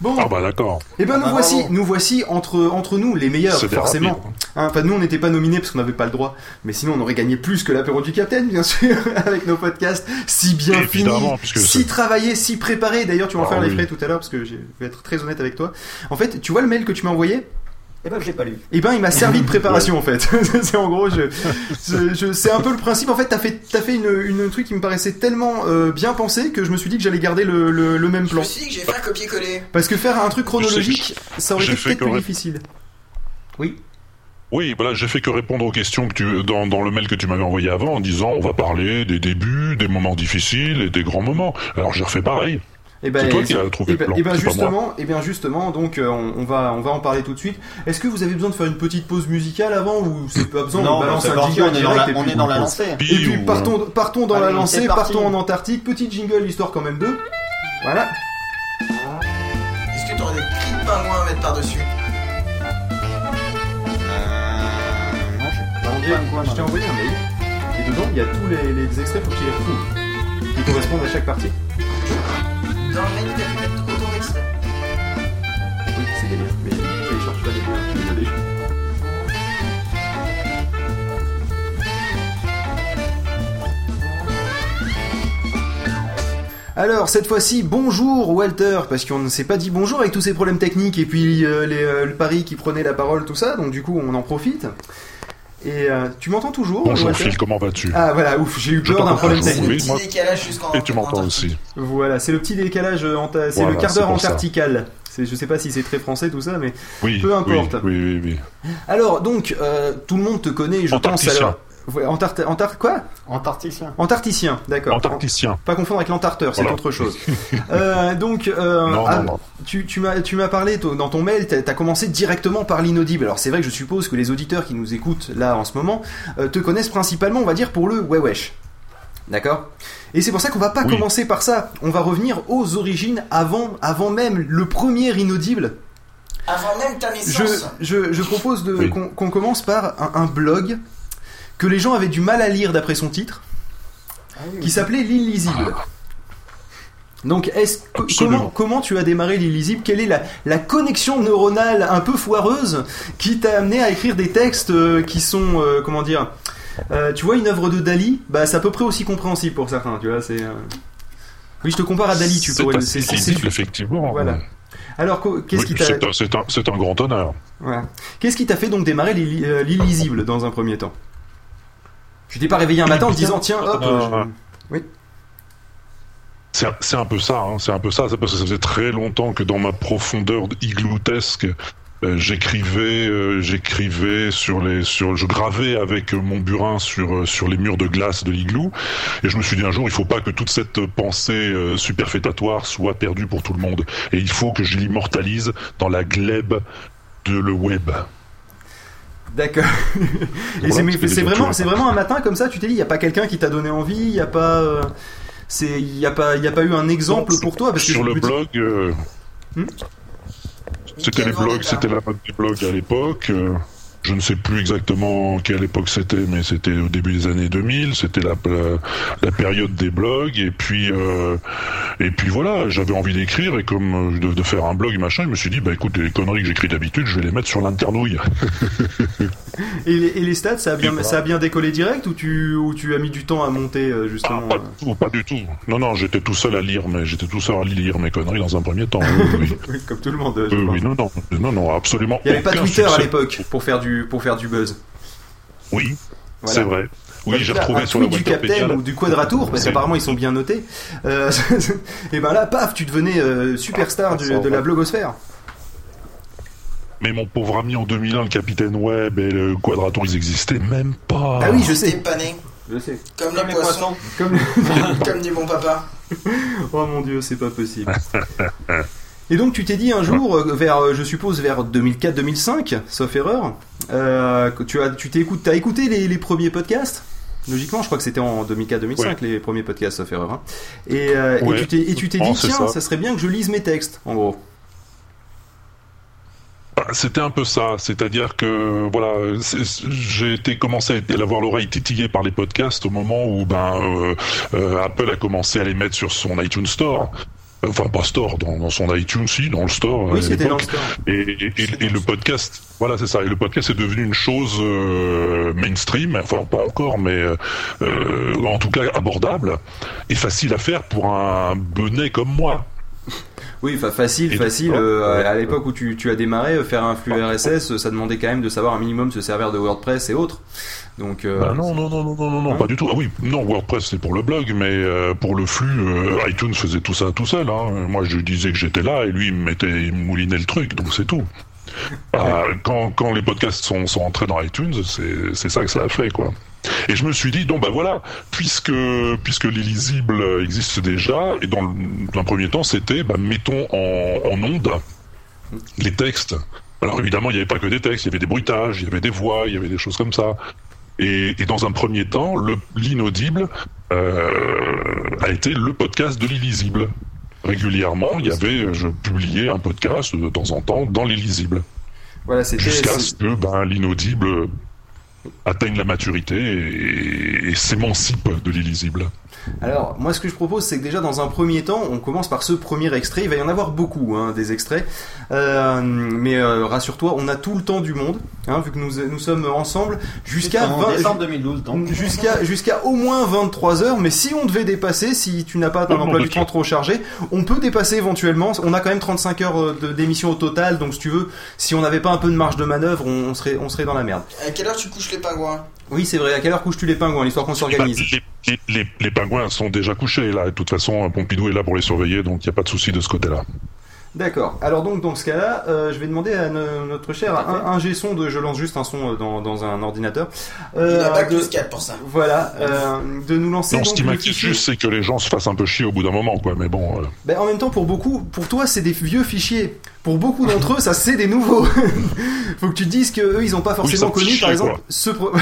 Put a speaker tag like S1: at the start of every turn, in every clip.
S1: Bon.
S2: Ah bah d'accord.
S1: Eh ben nous
S3: Ah,
S1: voici,
S3: bravo.
S1: nous voici entre entre nous les meilleurs forcément.
S2: rapide,
S1: Hein, Enfin nous on n'était pas nominés parce qu'on n'avait pas le droit, mais sinon on aurait gagné plus que l'apéro du Capitaine bien sûr avec nos podcasts si bien
S2: Évidemment,
S1: finis, si travaillés, si préparés. D'ailleurs tu vas en
S2: Ah
S1: faire les frais tout à l'heure parce que je vais être très honnête avec toi. En fait tu vois le mail que tu m'as envoyé?
S3: Eh ben, je l'ai pas lu.
S1: Eh ben il m'a servi de préparation en fait. c'est en gros je, je- je- c'est un peu le principe. En fait t'as fait t'as fait une, une truc qui me paraissait tellement euh, bien pensé que je me suis dit que j'allais garder le, le, le même
S4: Je
S1: plan.
S4: me suis dit que j'ai fait un copier-coller.
S1: Parce que faire un truc chronologique, ça aurait été peut-être plus difficile. Oui.
S2: Oui, voilà, j'ai fait que répondre aux questions que tu dans, dans le mail que tu m'avais envoyé avant en disant on va parler des débuts, des moments difficiles et des grands moments. Alors j'ai refait pareil.
S1: Et ben,
S2: C'est toi qui as trouvé
S1: et
S2: le
S1: ben,
S2: plan,
S1: et ben
S2: pas moi.
S1: justement, et bien justement, donc euh, on, on va on va en parler tout de suite. Est-ce que vous avez besoin de faire une petite pause musicale avant ou c'est pas besoin
S3: Non,
S1: on balance un jingle
S3: on est dans
S1: direct
S3: la,
S1: et
S3: on
S1: puis-
S3: est dans la lancée.
S1: Et puis partons partons dans la lancée, partons en Antarctique, petit jingle histoire quand même de. Voilà.
S4: Est-ce que t'aurais des cris de pingouin à mettre par-dessus?
S3: Euh, non, je sais pas. quoi,
S1: je t'ai envoyé un mail et dedans il y a tous les, les extraits pour que tu les retrouves qui correspondent à chaque partie.
S4: Dans le mail, t'as pu mettre autant d'extraits.
S1: Oui, c'est délire, mais télécharge pas les liens, je suis désolé. Alors cette fois-ci, bonjour Walter, parce qu'on ne s'est pas dit bonjour avec tous ces problèmes techniques et puis euh, les, euh, le pari qui prenait la parole, tout ça, donc du coup on en profite. Et euh, tu m'entends toujours
S2: Bonjour
S1: Walter
S2: Phil, comment vas-tu
S1: Ah voilà, ouf, j'ai eu peur d'un problème technique.
S2: oui.
S4: Petit
S2: moi-
S4: décalage jusqu'en.
S2: Et tu m'entends aussi.
S1: Voilà, c'est le petit décalage, euh, anta- c'est
S2: Voilà,
S1: le quart d'heure antarctical. C'est- Je sais pas si c'est très français tout ça, mais
S2: Oui,
S1: Peu importe.
S2: Oui, oui, oui. oui.
S1: Alors, donc, euh, tout le monde te connaît, je pense. Alors, Antart... Antart... Quoi?
S3: Antarcticien.
S1: Antarcticien, d'accord.
S2: Antarcticien.
S1: Pas confondre avec l'entarteur, c'est
S2: Voilà.
S1: autre chose. Euh, donc, euh,
S2: Non,
S1: ah,
S2: non, non.
S1: tu, tu m'as parlé dans ton mail, t'as as commencé directement par l'inaudible. Alors c'est vrai que je suppose que les auditeurs qui nous écoutent là en ce moment euh, te connaissent principalement, on va dire, pour le ouais wesh. D'accord? Et c'est pour ça qu'on va pas
S2: Oui.
S1: commencer par ça. On va revenir aux origines avant, avant même le premier inaudible.
S4: Avant même ta
S1: Je,
S4: naissance.
S1: je, je propose
S2: Oui.
S1: qu'on commence par un, un blog que les gens avaient du mal à lire d'après son titre, qui s'appelait L'Illisible. Donc, est-ce que-
S2: Absolument.
S1: comment, comment tu as démarré l'Illisible? Quelle est la, la connexion neuronale un peu foireuse qui t'a amené à écrire des textes euh, qui sont, euh, comment dire, euh, tu vois, une œuvre de Dali, bah, c'est à peu près aussi compréhensible pour certains, tu vois, c'est... euh, Oui, je te compare à Dali, tu pourrais... c'est-
S2: effectivement.
S1: Voilà. Alors, qu'est-ce
S2: Oui,
S1: qui t'a...
S2: c'est un- c'est un, c'est un grand honneur.
S1: Voilà. Qu'est-ce qui t'a fait donc démarrer l'illi- l'illisible dans un premier temps? Tu t'es pas réveillé un matin en te disant tiens hop
S2: Euh,
S1: je-
S2: C'est c'est un peu ça, hein, c'est un peu ça, c'est parce que ça faisait très longtemps que dans ma profondeur igloutesque, euh, j'écrivais, euh, j'écrivais sur les, sur, je gravais avec mon burin sur sur les murs de glace de l'igloo, et je me suis dit un jour, il faut pas que toute cette pensée superfétatoire soit perdue pour tout le monde, et il faut que je l'immortalise dans la glèbe de le web.
S1: D'accord. C'est- vraiment, c'est vraiment un matin comme ça. Tu t'es dit, il y a pas quelqu'un qui t'a donné envie, il y a pas, euh, c'est, il y a pas, il y a pas eu un exemple pour toi parce
S2: sur le blog. euh,
S1: Hmm
S2: C'était les blogs, c'était la mode des blogs à l'époque. euh, Je ne sais plus exactement quelle époque c'était, mais c'était au début des années 2000. C'était la, la, la période des blogs. Et puis, euh, et puis voilà, j'avais envie d'écrire et comme euh, de, de faire un blog machin, je me suis dit bah écoute les conneries que j'écris d'habitude, je vais les mettre sur l'internouille.
S1: Et les, et les stats, ça a bien,
S2: Et voilà.
S1: ça a bien décollé direct ou tu, ou tu as mis du temps à monter euh,
S2: Ah,
S1: justement
S2: pas, du tout, pas du tout. Non non, j'étais tout seul à lire, mais j'étais tout seul à lire mes conneries dans un premier temps. Oui, oui,
S1: Comme tout le monde. je
S2: Euh, oui, non non, non non, absolument.
S1: Il y avait pas Twitter à
S2: succès.
S1: l'époque pour faire du, pour faire du buzz.
S2: Oui,
S1: Voilà.
S2: c'est vrai. Oui, j'ai
S1: Là,
S2: retrouvé
S1: un
S2: sur la
S1: tweet du
S2: Wikipédia,
S1: capitaine
S2: là.
S1: ou du quadratour, parce qu'apparemment ils sont bien notés. Euh, et ben là, paf, tu devenais euh, superstar du- de la blogosphère.
S2: Mais mon pauvre ami en 2001, le capitaine Web et le Quadratour, ils existaient même pas.
S1: Ah oui, je sais.
S4: pané.
S1: Je sais.
S4: Comme
S3: Comme
S4: les
S3: les
S4: poissons.
S3: poissons.
S1: Comme
S4: Comme dit mon papa.
S1: Oh mon dieu, c'est pas possible. Et donc tu t'es dit un jour, euh, vers, euh, je suppose vers 2004-2005, sauf erreur, euh, tu as, tu t'es écouté, t'as écouté les, les premiers podcasts? Logiquement, je crois que c'était en 2004-2005
S2: Ouais.
S1: les premiers podcasts, sauf erreur. hein. Et, euh, et
S2: Ouais.
S1: tu t'es, et tu t'es
S2: Oh,
S1: dit, tiens, ça.
S2: ça.
S1: serait bien que je lise mes textes, en gros.
S2: Bah, C'était un peu ça, c'est-à-dire que voilà, j'ai été commencé à avoir l'oreille titillée par les podcasts au moment où ben euh, Apple a commencé à les mettre sur son iTunes Store. Enfin pas store, dans, dans son iTunes, si, dans le store.
S1: Oui, c'était dans le store.
S2: Et, et- et- et le podcast, voilà, c'est ça. Et le podcast est devenu une chose euh, mainstream, enfin pas encore, mais euh, en tout cas abordable et facile à faire pour un benet comme moi.
S1: Oui, facile, facile. euh, à l'époque où tu, tu as démarré, faire un flux RSS, ça demandait quand même de savoir un minimum se servir de WordPress et autres. Donc, euh,
S2: Bah non, non, non, non, non, non, non,
S1: Hein
S2: pas du tout. Ah oui, non, WordPress c'est pour le blog, mais euh, pour le flux, euh, iTunes faisait tout ça tout seul. Hein. Moi, je disais que j'étais là et lui il me mettait, il me moulinait le truc, donc c'est tout. Ah, quand, quand les podcasts sont, sont entrés dans iTunes, c'est ça que ça a fait, quoi. Et je me suis dit, donc bah voilà, puisque puisque l'illisible existe déjà, et dans un premier temps, c'était, bah, mettons en, en onde les textes. Alors évidemment, il n'y avait pas que des textes, il y avait des bruitages, il y avait des voix, il y avait des choses comme ça. Et, et dans un premier temps, le l'inaudible euh, a été le podcast de l'illisible. Régulièrement, il y avait, je publiais un podcast de temps en temps dans l'illisible,
S1: voilà,
S2: jusqu'à ce que ben, l'inaudible atteigne la maturité et, et s'émancipe de l'illisible.
S1: Alors, moi, ce que je propose, c'est que déjà, dans un premier temps, on commence par ce premier extrait. Il va y en avoir beaucoup, hein, des extraits. Euh, mais euh, rassure-toi, on a tout le temps du monde, hein, vu que nous, nous sommes ensemble jusqu'à
S3: En
S1: 20
S3: décembre 2012, donc.
S1: Jusqu'à jusqu'à au moins 23 heures, mais si on devait dépasser, si tu n'as pas un
S2: Non,
S1: emploi du temps trop chargé, on peut dépasser éventuellement. On a quand même 35 heures euh, d'émission au total, donc si tu veux, si on n'avait pas un peu de marge de manœuvre, on, on serait on serait dans la merde.
S4: À quelle heure tu couches les pingouins
S1: Oui, c'est vrai. À quelle heure couches-tu les pingouins, l'histoire qu'on s'organise
S2: Bah, les, les- les- les pingouins sont déjà couchés là. De toute façon, Pompidou est là pour les surveiller, donc il n'y a pas de souci de ce côté-là.
S1: D'accord. Alors donc dans ce cas-là, euh, je vais demander à no- notre cher un, un G-son de, je lance juste un son euh, dans, dans un ordinateur.
S4: Il
S1: Euh,
S4: a bac
S1: de-
S4: plus 4 pour ça.
S1: Voilà, euh, de nous lancer.
S2: Non,
S1: donc
S2: ce qui
S1: le
S2: m'inquiète
S1: fichier.
S2: juste, c'est que les gens se fassent un peu chier au bout d'un moment, quoi. Mais bon, euh,
S1: Ben, en même temps, pour beaucoup, pour toi, c'est des vieux fichiers. Pour beaucoup d'entre eux, ça c'est des nouveaux. Faut que tu te dises que eux, ils ont pas forcément
S2: fait
S1: connu,
S2: chier,
S1: par exemple,
S2: quoi.
S1: ce pro-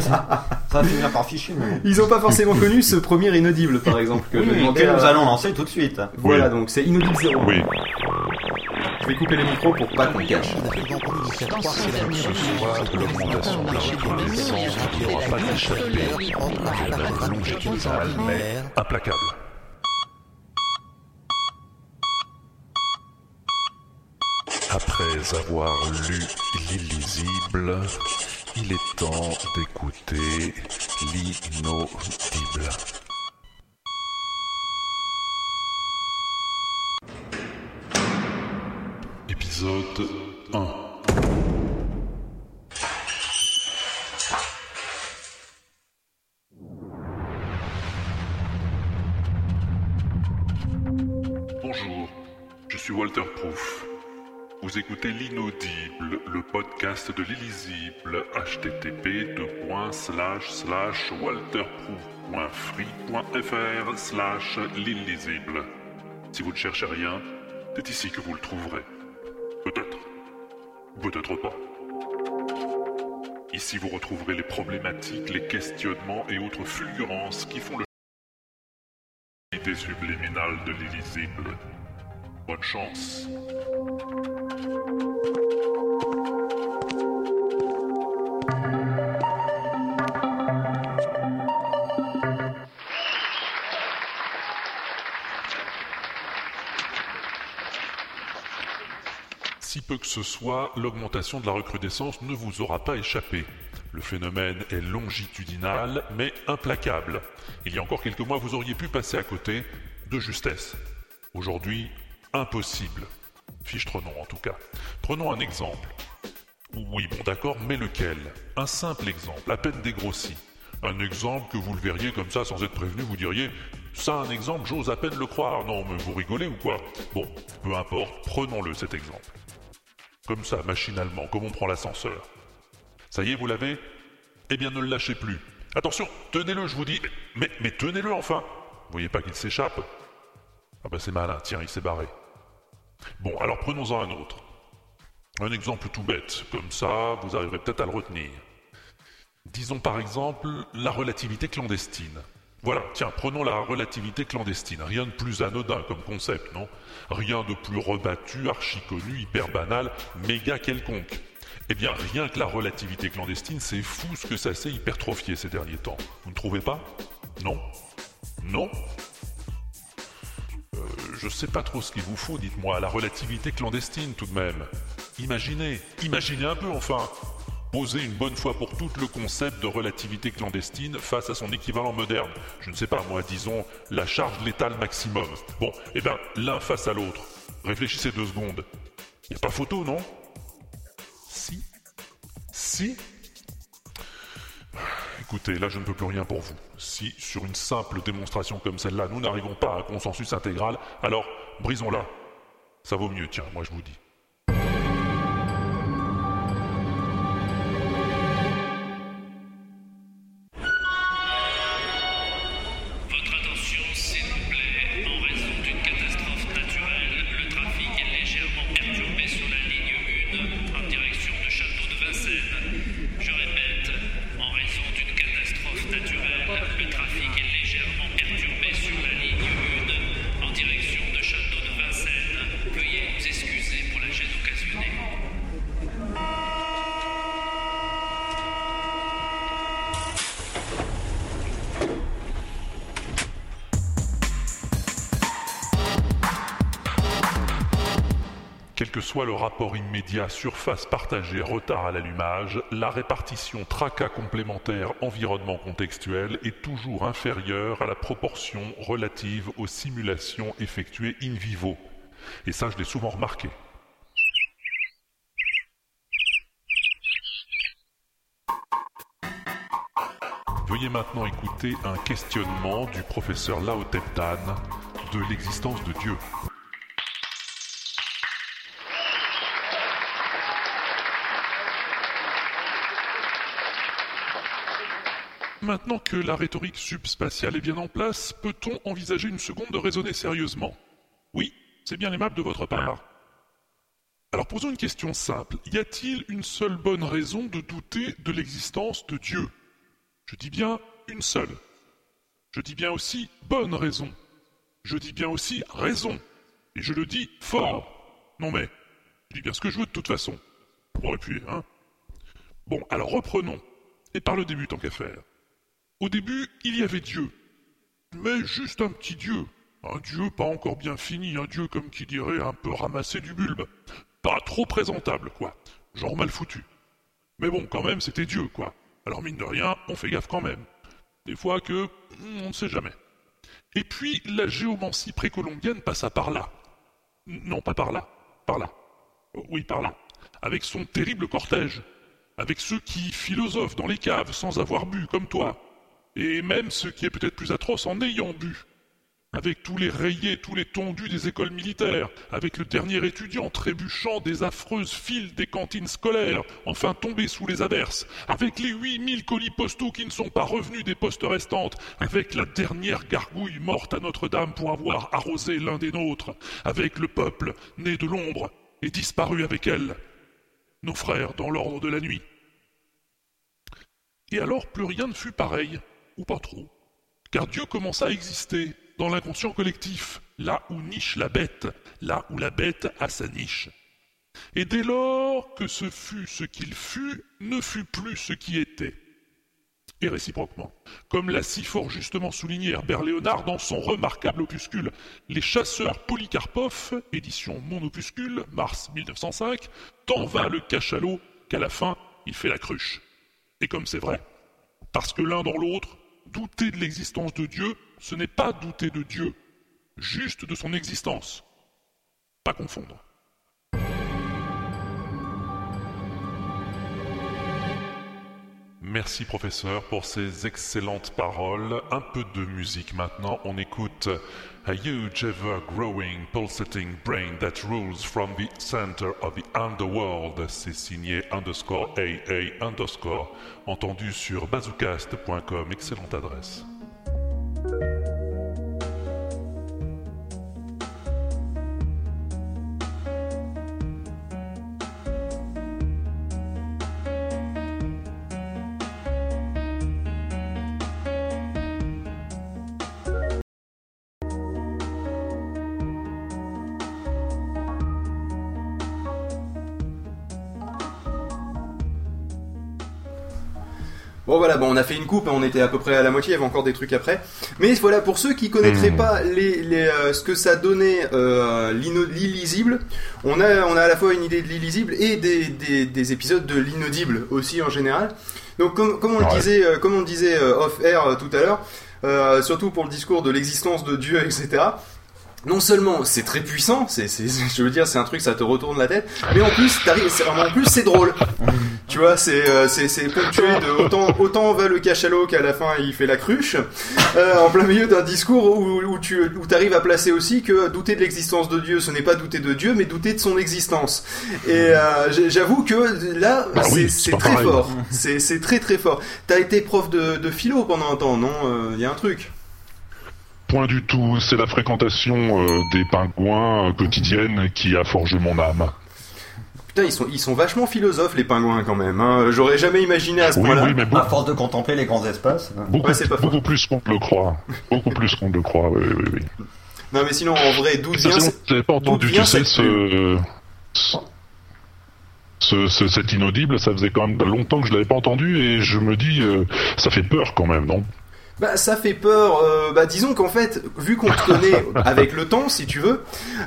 S3: Ça va finir par fichier, mais bon.
S1: ils ont pas forcément connu ce premier inaudible, par exemple, que je
S3: Oui,
S1: à-
S3: nous allons lancer tout de suite.
S1: Voilà,
S2: Oui.
S1: donc c'est inaudible 0.
S2: oui.
S1: Je vais couper les micros pour pas qu'on cache.
S5: implacable. Après avoir lu l'illisible, il est temps d'écouter l'inaudible.
S2: Épisode 1. Bonjour, je suis Walter Proof. Vous écoutez l'inaudible, le podcast de l'illisible, http walterproof.free.fr slash l'illisible. Si vous ne cherchez rien, c'est ici que vous le trouverez. Peut-être. Peut-être pas. Ici, vous retrouverez les problématiques, les questionnements et autres fulgurances qui font le subliminale de l'illisible. Bonne chance. Si peu que ce soit, l'augmentation de la recrudescence ne vous aura pas échappé. Le phénomène est longitudinal, mais implacable. Il y a encore quelques mois, vous auriez pu passer à côté de justesse. Aujourd'hui, impossible. Fichtre non, en tout cas. Prenons un exemple. Oui, bon d'accord, mais lequel? Un simple exemple, à peine dégrossi. Un exemple que vous le verriez comme ça sans être prévenu, vous diriez Ça, un exemple, j'ose à peine le croire. Non, mais vous rigolez ou quoi? Bon, peu importe, prenons-le cet exemple. Comme ça, machinalement, comme on prend l'ascenseur. Ça y est, vous l'avez? Eh bien, ne le lâchez plus. Attention, tenez-le, je vous dis. Mais, tenez-le enfin Vous voyez pas qu'il s'échappe? Ah bah c'est malin, tiens, il s'est barré. Bon, alors prenons-en un autre. Un exemple tout bête, comme ça, vous arriverez peut-être à le retenir. Disons par exemple la relativité clandestine. Voilà, tiens, prenons la relativité clandestine. Rien de plus anodin comme concept, non? Rien de plus rebattu, archi connu, hyper banal, méga quelconque. Eh bien, rien que la relativité clandestine, c'est fou ce que ça s'est hypertrophié ces derniers temps. Vous ne trouvez pas? Non Non Euh, je sais pas trop ce qu'il vous faut, dites-moi, la relativité clandestine tout de même. Imaginez, imaginez un peu enfin. Posez une bonne fois pour toutes le concept de relativité clandestine face à son équivalent moderne. Je ne sais pas, moi, disons, la charge létale maximum. Bon, eh ben, l'un face à l'autre. Réfléchissez deux secondes. Y a pas photo, non? Si Si Écoutez, là je ne peux plus rien pour vous. Si, sur une simple démonstration comme celle-là, nous n'arrivons pas à un consensus intégral, alors brisons-la. Ça vaut mieux, tiens, moi je vous dis. Rapport immédiat surface partagée retard à l'allumage, la répartition tracas complémentaire environnement contextuel est toujours inférieure à la proportion relative aux simulations effectuées in vivo. Et ça, je l'ai souvent remarqué. Veuillez maintenant écouter un questionnement du professeur Lao Teptan de l'existence de Dieu. Maintenant que la rhétorique subspatiale est bien en place, peut-on envisager une seconde de raisonner sérieusement? Oui, c'est bien aimable de votre part. Alors posons une question simple. Y a-t-il une seule bonne raison de douter de l'existence de Dieu? Je dis bien une seule. Je dis bien aussi bonne raison. Je dis bien aussi raison. Et je le dis fort. Non mais, je dis bien ce que je veux de toute façon. Pour appuyer, hein Bon, alors reprenons. Et par le début tant qu'à faire. Au début, il y avait Dieu. Mais juste un petit Dieu. Un Dieu pas encore bien fini, un Dieu comme qui dirait un peu ramassé du bulbe. Pas trop présentable, quoi. Genre mal foutu. Mais bon, quand même, c'était Dieu, quoi. Alors mine de rien, on fait gaffe quand même. Des fois que... hmm, on ne sait jamais. Et puis, la géomancie précolombienne passa par là. Non, pas par là. Par là. Oui, par là. Avec son terrible cortège. Avec ceux qui philosophent dans les caves sans avoir bu, comme toi. Et même ce qui est peut-être plus atroce en ayant bu. Avec tous les rayés, tous les tondus des écoles militaires, avec le dernier étudiant trébuchant des affreuses files des cantines scolaires, enfin tombé sous les averses, avec les 8000 colis postaux qui ne sont pas revenus des postes restantes, avec la dernière gargouille morte à Notre-Dame pour avoir arrosé l'un des nôtres, avec le peuple né de l'ombre et disparu avec elle, nos frères dans l'ordre de la nuit. Et alors plus rien ne fut pareil, ou pas trop. Car Dieu commença à exister dans l'inconscient collectif, là où niche la bête, là où la bête a sa niche. Et dès lors que ce fut ce qu'il fut, ne fut plus ce qui était. Et réciproquement, comme l'a si fort justement souligné Herbert Léonard dans son remarquable opuscule Les chasseurs Polycarpov, édition Mon opuscule, mars 1905, tant va le cachalot qu'à la fin, il fait la cruche. Et comme c'est vrai, parce que l'un dans l'autre, douter de l'existence de Dieu, ce n'est pas douter de Dieu, juste de son existence. Pas confondre. Merci professeur pour ces excellentes paroles. Un peu de musique maintenant. On écoute A huge ever growing pulsating brain that rules from the center of the underworld. C'est signé underscore AA underscore. Entendu sur bazoocast.com. Excellente adresse.
S1: Bon voilà, bon on a fait une coupe, hein, on était à peu près à la moitié, il y avait encore des trucs après. Mais voilà, pour ceux qui connaîtraient
S2: Mhm.
S1: pas les, les, euh, ce que ça donnait euh, l'illisible, on a, on a à la fois une idée de l'illisible et des, des, des épisodes de l'inaudible aussi en général. Donc comme, comme on le disait, euh, comme on le disait euh, off air euh, tout à l'heure, euh, surtout pour le discours de l'existence de Dieu, etc. Non seulement c'est très puissant, c'est, c'est, je veux dire, c'est un truc, ça te retourne la tête, mais en plus, en plus c'est drôle. Tu vois, c'est, euh, c'est, c'est ponctué de autant, autant va le cachalot qu'à la fin il fait la cruche, euh, en plein milieu d'un discours où, où tu où arrives à placer aussi que douter de l'existence de Dieu, ce n'est pas douter de Dieu, mais douter de son existence. Et euh, j'avoue que là,
S2: Bah
S1: c'est,
S2: oui,
S1: très
S2: pareil.
S1: fort. C'est, c'est très très fort. T'as été prof de, de philo pendant un temps, non Il y a un truc?
S2: Point du tout, c'est la fréquentation euh, des pingouins euh, quotidienne qui a forgé mon âme.
S1: Putain, ils sont, ils sont vachement philosophes les pingouins quand même. Hein. J'aurais jamais imaginé à ce
S2: Oui,
S1: point-là.
S2: oui, mais
S3: À force de contempler les grands espaces.
S2: beaucoup,
S1: Ouais, c'est pas faux.
S2: beaucoup plus qu'on ne le croit. Beaucoup plus qu'on ne le croit, oui, oui, oui.
S1: Non mais sinon en vrai, d'où vient
S2: j'avais pas entendu, tu sais,
S1: cette
S2: ce, ce, ce- cet inaudible, ça faisait quand même longtemps que je l'avais pas entendu et je me dis, euh, ça fait peur quand même, non?
S1: Bah ça fait peur. euh, bah disons qu'en fait, vu qu'on te connaît avec le temps, si tu veux,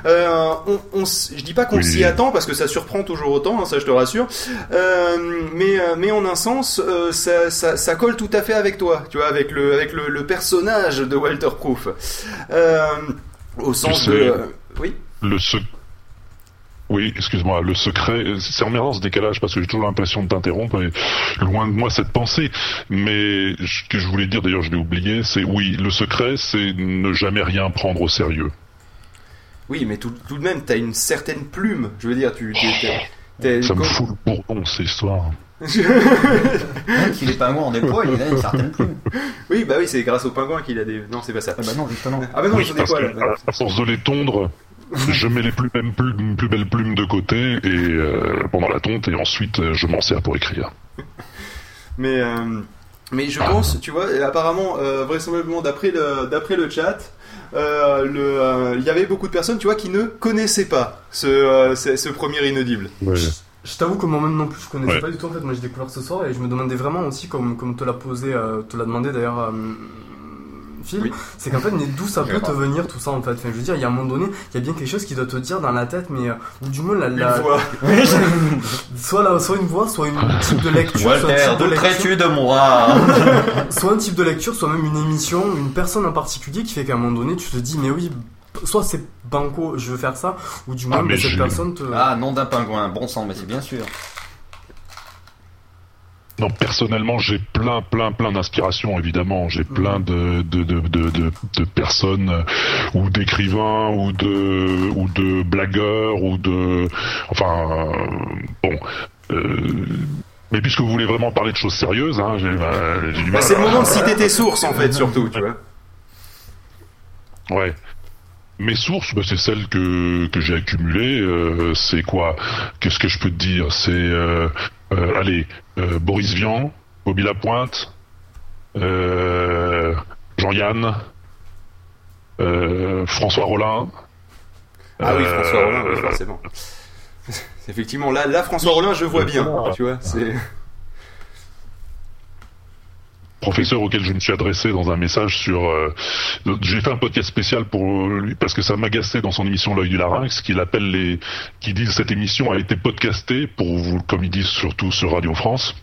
S1: euh, on, on je dis pas qu'on
S2: Oui.
S1: s'y attend parce que ça surprend toujours autant, hein, ça je te rassure. Euh, mais euh, mais en un sens, euh, ça, ça ça colle tout à fait avec toi, tu vois, avec le avec le, le personnage de Walter Proof. Euh, au sens
S2: sais,
S1: de oui.
S2: Le se... Oui, excuse-moi, le secret, c'est emmerdant ce décalage parce que j'ai toujours l'impression de t'interrompre et loin de moi cette pensée. Mais ce que je voulais dire, d'ailleurs je l'ai oublié, c'est oui, le secret, c'est ne jamais rien prendre au sérieux.
S1: Oui, mais tout, tout de même, t'as une certaine plume. Je veux dire, tu. t'es-
S2: Ça me fout le bourdon, cette histoire.
S3: Même des poils, il a une certaine plume.
S1: Oui, bah oui, c'est grâce au pingouin qu'il a des. Non, c'est pas ça.
S3: Ah bah non, justement.
S1: Ah bah non,
S2: Oui, à force de les tondre, je mets les plus, mêmes plumes- plus belles plumes de côté et euh, pendant la tonte et ensuite euh, je m'en sers pour écrire.
S1: Mais, euh, mais je pense, tu vois, et apparemment, euh, vraisemblablement, d'après le, d'après le chat, euh, le, euh, il y avait beaucoup de personnes, tu vois, qui ne connaissaient pas ce, euh, ce, ce premier inaudible.
S6: Je t'avoue que moi-même non plus, je connaissais
S2: Ouais.
S6: pas du tout en fait. Moi j'ai découvert ce soir et je me demandais vraiment aussi, comme, comme te l'a posé, euh, te l'a demandé d'ailleurs.
S1: Oui.
S6: c'est qu'en fait, mais d'où ça peut te venir tout ça en fait? Enfin, Je veux dire, il y a un moment donné, il y a bien quelque chose qui doit te dire dans la tête, mais euh, ou du moins la,
S1: Une voix.
S6: soit, la, soit une voix, soit une type de lecture, soit un
S3: Walter,
S6: type de lecture,
S3: de moi?
S6: Soit un type de lecture, soit même une émission, une personne en particulier qui fait qu'à un moment donné, tu te dis, mais oui, soit c'est banco, je veux faire ça, ou du moins
S2: Ah, mais
S6: bah, cette personne te.
S3: Ah, nom d'un pingouin, bon sang, mais c'est bien sûr.
S2: Non, personnellement, j'ai plein, plein, plein d'inspirations, évidemment. J'ai plein de, de, de, de, de, de personnes euh, ou d'écrivains ou de, ou de blagueurs ou de, enfin, euh, bon. euh, mais puisque vous voulez vraiment parler de choses sérieuses, hein, j'ai
S1: Bah,
S2: mal.
S1: c'est le moment de citer tes sources, en fait, surtout, tu vois.
S2: Ouais. Mes sources, bah, c'est celles que, que j'ai accumulées. euh, c'est quoi? Qu'est-ce que je peux te dire? C'est, euh, allez, euh, Boris Vian, Bobby Lapointe, euh, Jean-Yann, euh, François Rollin.
S1: Ah oui,
S2: euh,
S1: François Rollin, oui, forcément. Effectivement, là, là, François Rollin, je vois bien, tu vois. C'est.
S2: Professeur auquel je me suis adressé dans un message sur. euh, j'ai fait un podcast spécial pour lui parce que ça m'agaçait dans son émission L'œil du larynx qu'il appelle les, qui disent cette émission a été podcastée pour vous, comme ils disent surtout sur Radio France,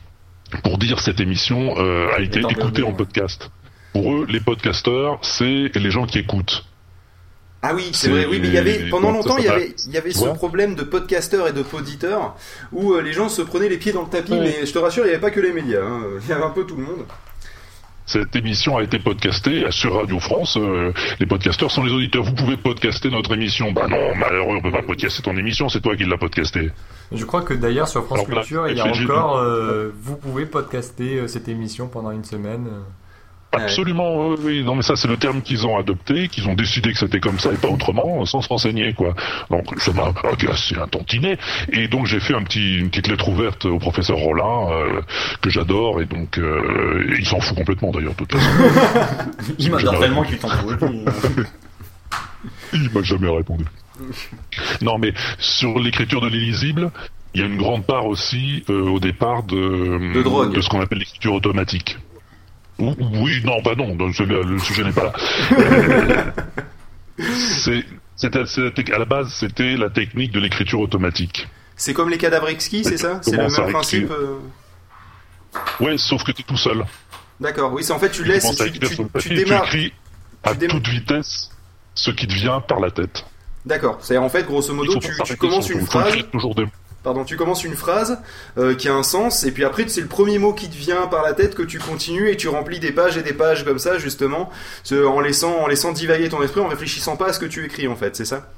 S2: pour dire cette émission euh, a été écoutée en podcast. Pour eux, les podcasteurs, c'est les gens qui écoutent.
S1: Ah oui, c'est vrai. Oui, mais il y avait pendant longtemps, il y avait, il y avait ce problème de podcasteurs et de poditeurs où euh, les gens se prenaient les pieds dans le tapis.
S2: Ouais.
S1: Mais je te rassure, il n'y avait pas que les médias. hein. Il y avait un peu tout le monde.
S2: Cette émission a été podcastée sur Radio France. euh, les podcasteurs sont les auditeurs. Vous pouvez podcaster notre émission. Bah non, malheureux, on peut pas podcaster ton émission, c'est toi qui l'as podcastée.
S7: Je crois que d'ailleurs sur France
S2: Alors
S7: Culture, il y a encore, euh, vous pouvez podcaster euh, cette émission pendant une semaine.
S2: Absolument, oui, oui. Non, mais ça, c'est le terme qu'ils ont adopté, qu'ils ont décidé que c'était comme ça et pas autrement, sans se renseigner, quoi. Donc, ça m'a agacé un tantinet. Et donc, j'ai fait un petit, une petite lettre ouverte au professeur Rollin, euh, que j'adore, et donc, euh, il s'en fout complètement, d'ailleurs, de toute façon.
S3: Il m'adore tellement qu'il t'en fout.
S2: Il m'a jamais répondu. Non, mais sur l'écriture de l'illisible, il y a une grande part aussi euh, au départ de,
S1: De drogue.
S2: de ce qu'on appelle l'écriture automatique. Ou- Oui, non, bah non, le, sujet n'est pas là. c'est, à la base, c'était la technique de l'écriture automatique.
S1: C'est comme les cadavres exquis, c'est ça? C'est le même principe euh?
S2: Ouais, sauf que tu es tout seul.
S1: D'accord, oui, c'est en fait tu laisses, tu, tu- tu
S2: tu
S1: démarres.
S2: écris à
S1: démarres-
S2: toute vitesse ce qui te vient par la tête.
S1: D'accord, c'est-à-dire en fait, grosso modo, tu, commences une phrase,
S2: toujours des
S1: pardon, tu commences une phrase euh, qui a un sens, et puis après c'est le premier mot qui te vient par la tête que tu continues et tu remplis des pages et des pages comme ça justement, en laissant, en laissant divaguer ton esprit, en réfléchissant pas à ce que tu écris en fait, c'est ça?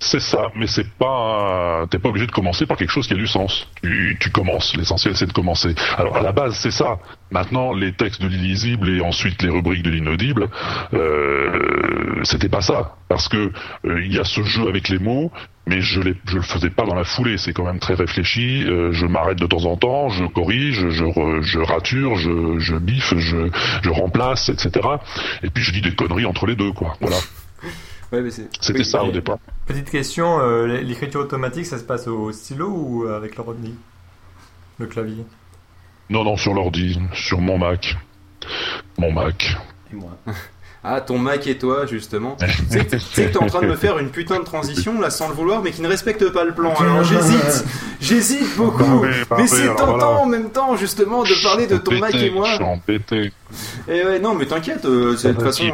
S2: C'est ça, mais c'est pas, t'es pas obligé de commencer par quelque chose qui a du sens. Tu, tu commences. L'essentiel, c'est de commencer. Alors, à la base, c'est ça. Maintenant, les textes de l'illisible et ensuite les rubriques de l'inaudible, euh, c'était pas ça. Parce que euh, il y a ce jeu avec les mots, mais je, je le faisais pas dans la foulée. C'est quand même très réfléchi. Euh, je m'arrête de temps en temps, je corrige, je, re- je rature, je, je biffe, je, je remplace, etc. Et puis je dis des conneries entre les deux, quoi. Voilà.
S1: Ouais, mais c'est.
S2: C'était
S1: oui,
S2: ça au départ.
S7: Petite question, euh, l'écriture automatique, ça se passe au stylo ou avec l'ordi Le clavier?
S2: Non, non, sur l'ordi, sur mon Mac. Mon Mac.
S3: Et moi.
S1: Ah, ton Mac et toi, justement. Tu sais que t'es en train de me faire une putain de transition, là, sans le vouloir, mais qui ne respecte pas le plan. Alors j'hésite, j'hésite beaucoup. Mais c'est tentant
S2: voilà.
S1: en même temps, justement, de parler de ton Mac et moi.
S2: Je suis embêté.
S1: Et ouais, non, mais t'inquiète, euh, c'est- de toute façon,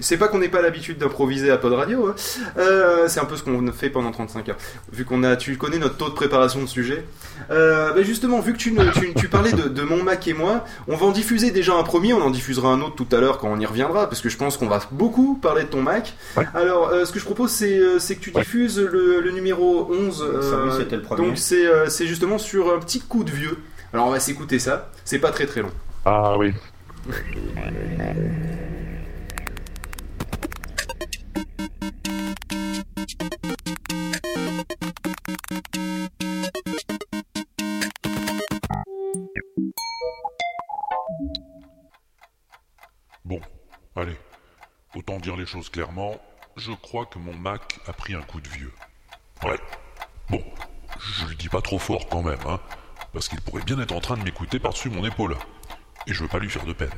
S1: c'est pas qu'on n'ait pas l'habitude d'improviser à Pod Radio. hein. Euh, c'est un peu ce qu'on fait pendant 35 heures. Vu qu'on a, tu connais notre taux de préparation de sujet. Euh, bah justement, vu que tu, ne- tu, tu parlais de, de mon Mac et moi, on va en diffuser déjà un premier, on en diffusera un autre tout à l'heure quand on y reviendra, parce que je pense qu'on va beaucoup parler de ton Mac.
S2: Ouais.
S1: Alors, euh, ce que je propose, c'est c'est que tu
S2: Ouais.
S1: diffuses le, le numéro 11.
S3: Ça, oui, c'était le premier.
S1: Donc c'est euh, c'est justement sur un petit coup de vieux. Alors on va s'écouter ça. C'est pas très très long.
S2: Ah oui. Bon, allez. Autant dire les choses clairement, je crois que mon Mac a pris un coup de vieux. Ouais. Bon, je le dis pas trop fort quand même, hein, parce qu'il pourrait bien être en train de m'écouter par-dessus mon épaule. Et je veux pas lui faire de peine.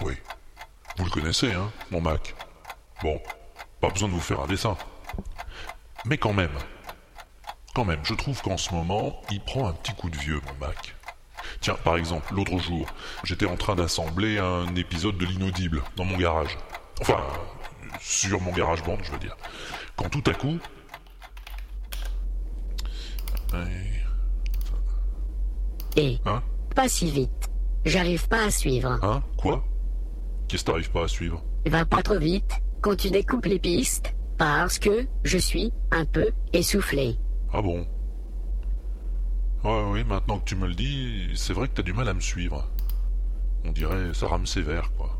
S2: Oui. Vous le connaissez, hein, mon Mac. Bon, pas besoin de vous faire un dessin. Mais quand même, quand même, je trouve qu'en ce moment, il prend un petit coup de vieux, mon Mac. Tiens, par exemple, l'autre jour, j'étais en train d'assembler un épisode de l'inaudible dans mon garage. Enfin, sur mon garage band, je veux dire. Quand tout à coup...
S8: Et
S2: Hein?
S8: pas si vite. J'arrive pas à suivre.
S2: Hein? Quoi? Qu'est-ce que t'arrives pas à suivre?
S8: Va pas trop vite quand tu découpes les pistes, parce que je suis un peu essoufflé.
S2: Ah bon? Ouais, oui, maintenant que tu me le dis, c'est vrai que t'as du mal à me suivre. On dirait ça rame sévère, quoi.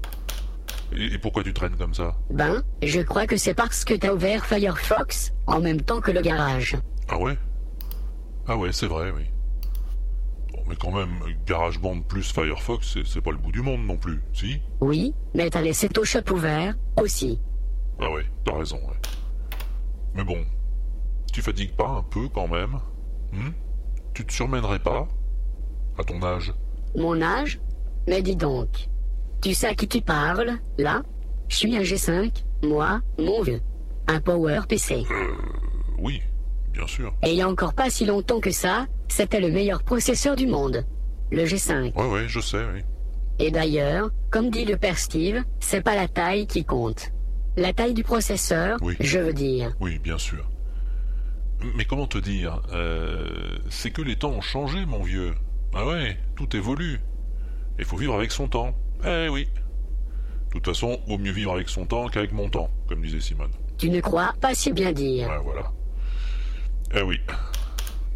S2: Et, et pourquoi tu traînes comme ça?
S8: Ben, je crois que c'est parce que t'as ouvert Firefox en même temps que le garage.
S2: Ah ouais? Ah ouais, c'est vrai, oui. Mais quand même, GarageBand plus Firefox, c'est- pas le bout du monde non plus, si?
S8: Oui, mais t'as laissé ton shop ouvert aussi.
S2: Ah ouais, t'as raison, ouais. Mais bon, tu fatigues pas un peu quand même hmm? Tu te surmènerais pas À ton âge?
S8: Mon âge? Mais dis donc. Tu sais à qui tu parles, là? Je suis un G5, moi, mon vieux. Un Power PC.
S2: Oui, bien sûr.
S8: Et il y a encore pas si longtemps que ça, c'était le meilleur processeur du monde. Le G5.
S2: Ouais, ouais, je sais, oui.
S8: Et d'ailleurs, comme dit le père Steve, c'est pas la taille qui compte. La taille du processeur,
S2: Oui.
S8: je veux dire.
S2: Oui, bien sûr. Mais comment te dire euh, C'est que les temps ont changé, mon vieux. Ah ouais, tout évolue. Il faut vivre avec son temps. Eh oui. De toute façon, vaut mieux vivre avec son temps qu'avec mon temps, comme disait Simone.
S8: Tu ne crois pas si bien dire.
S2: Ouais, voilà. Eh oui.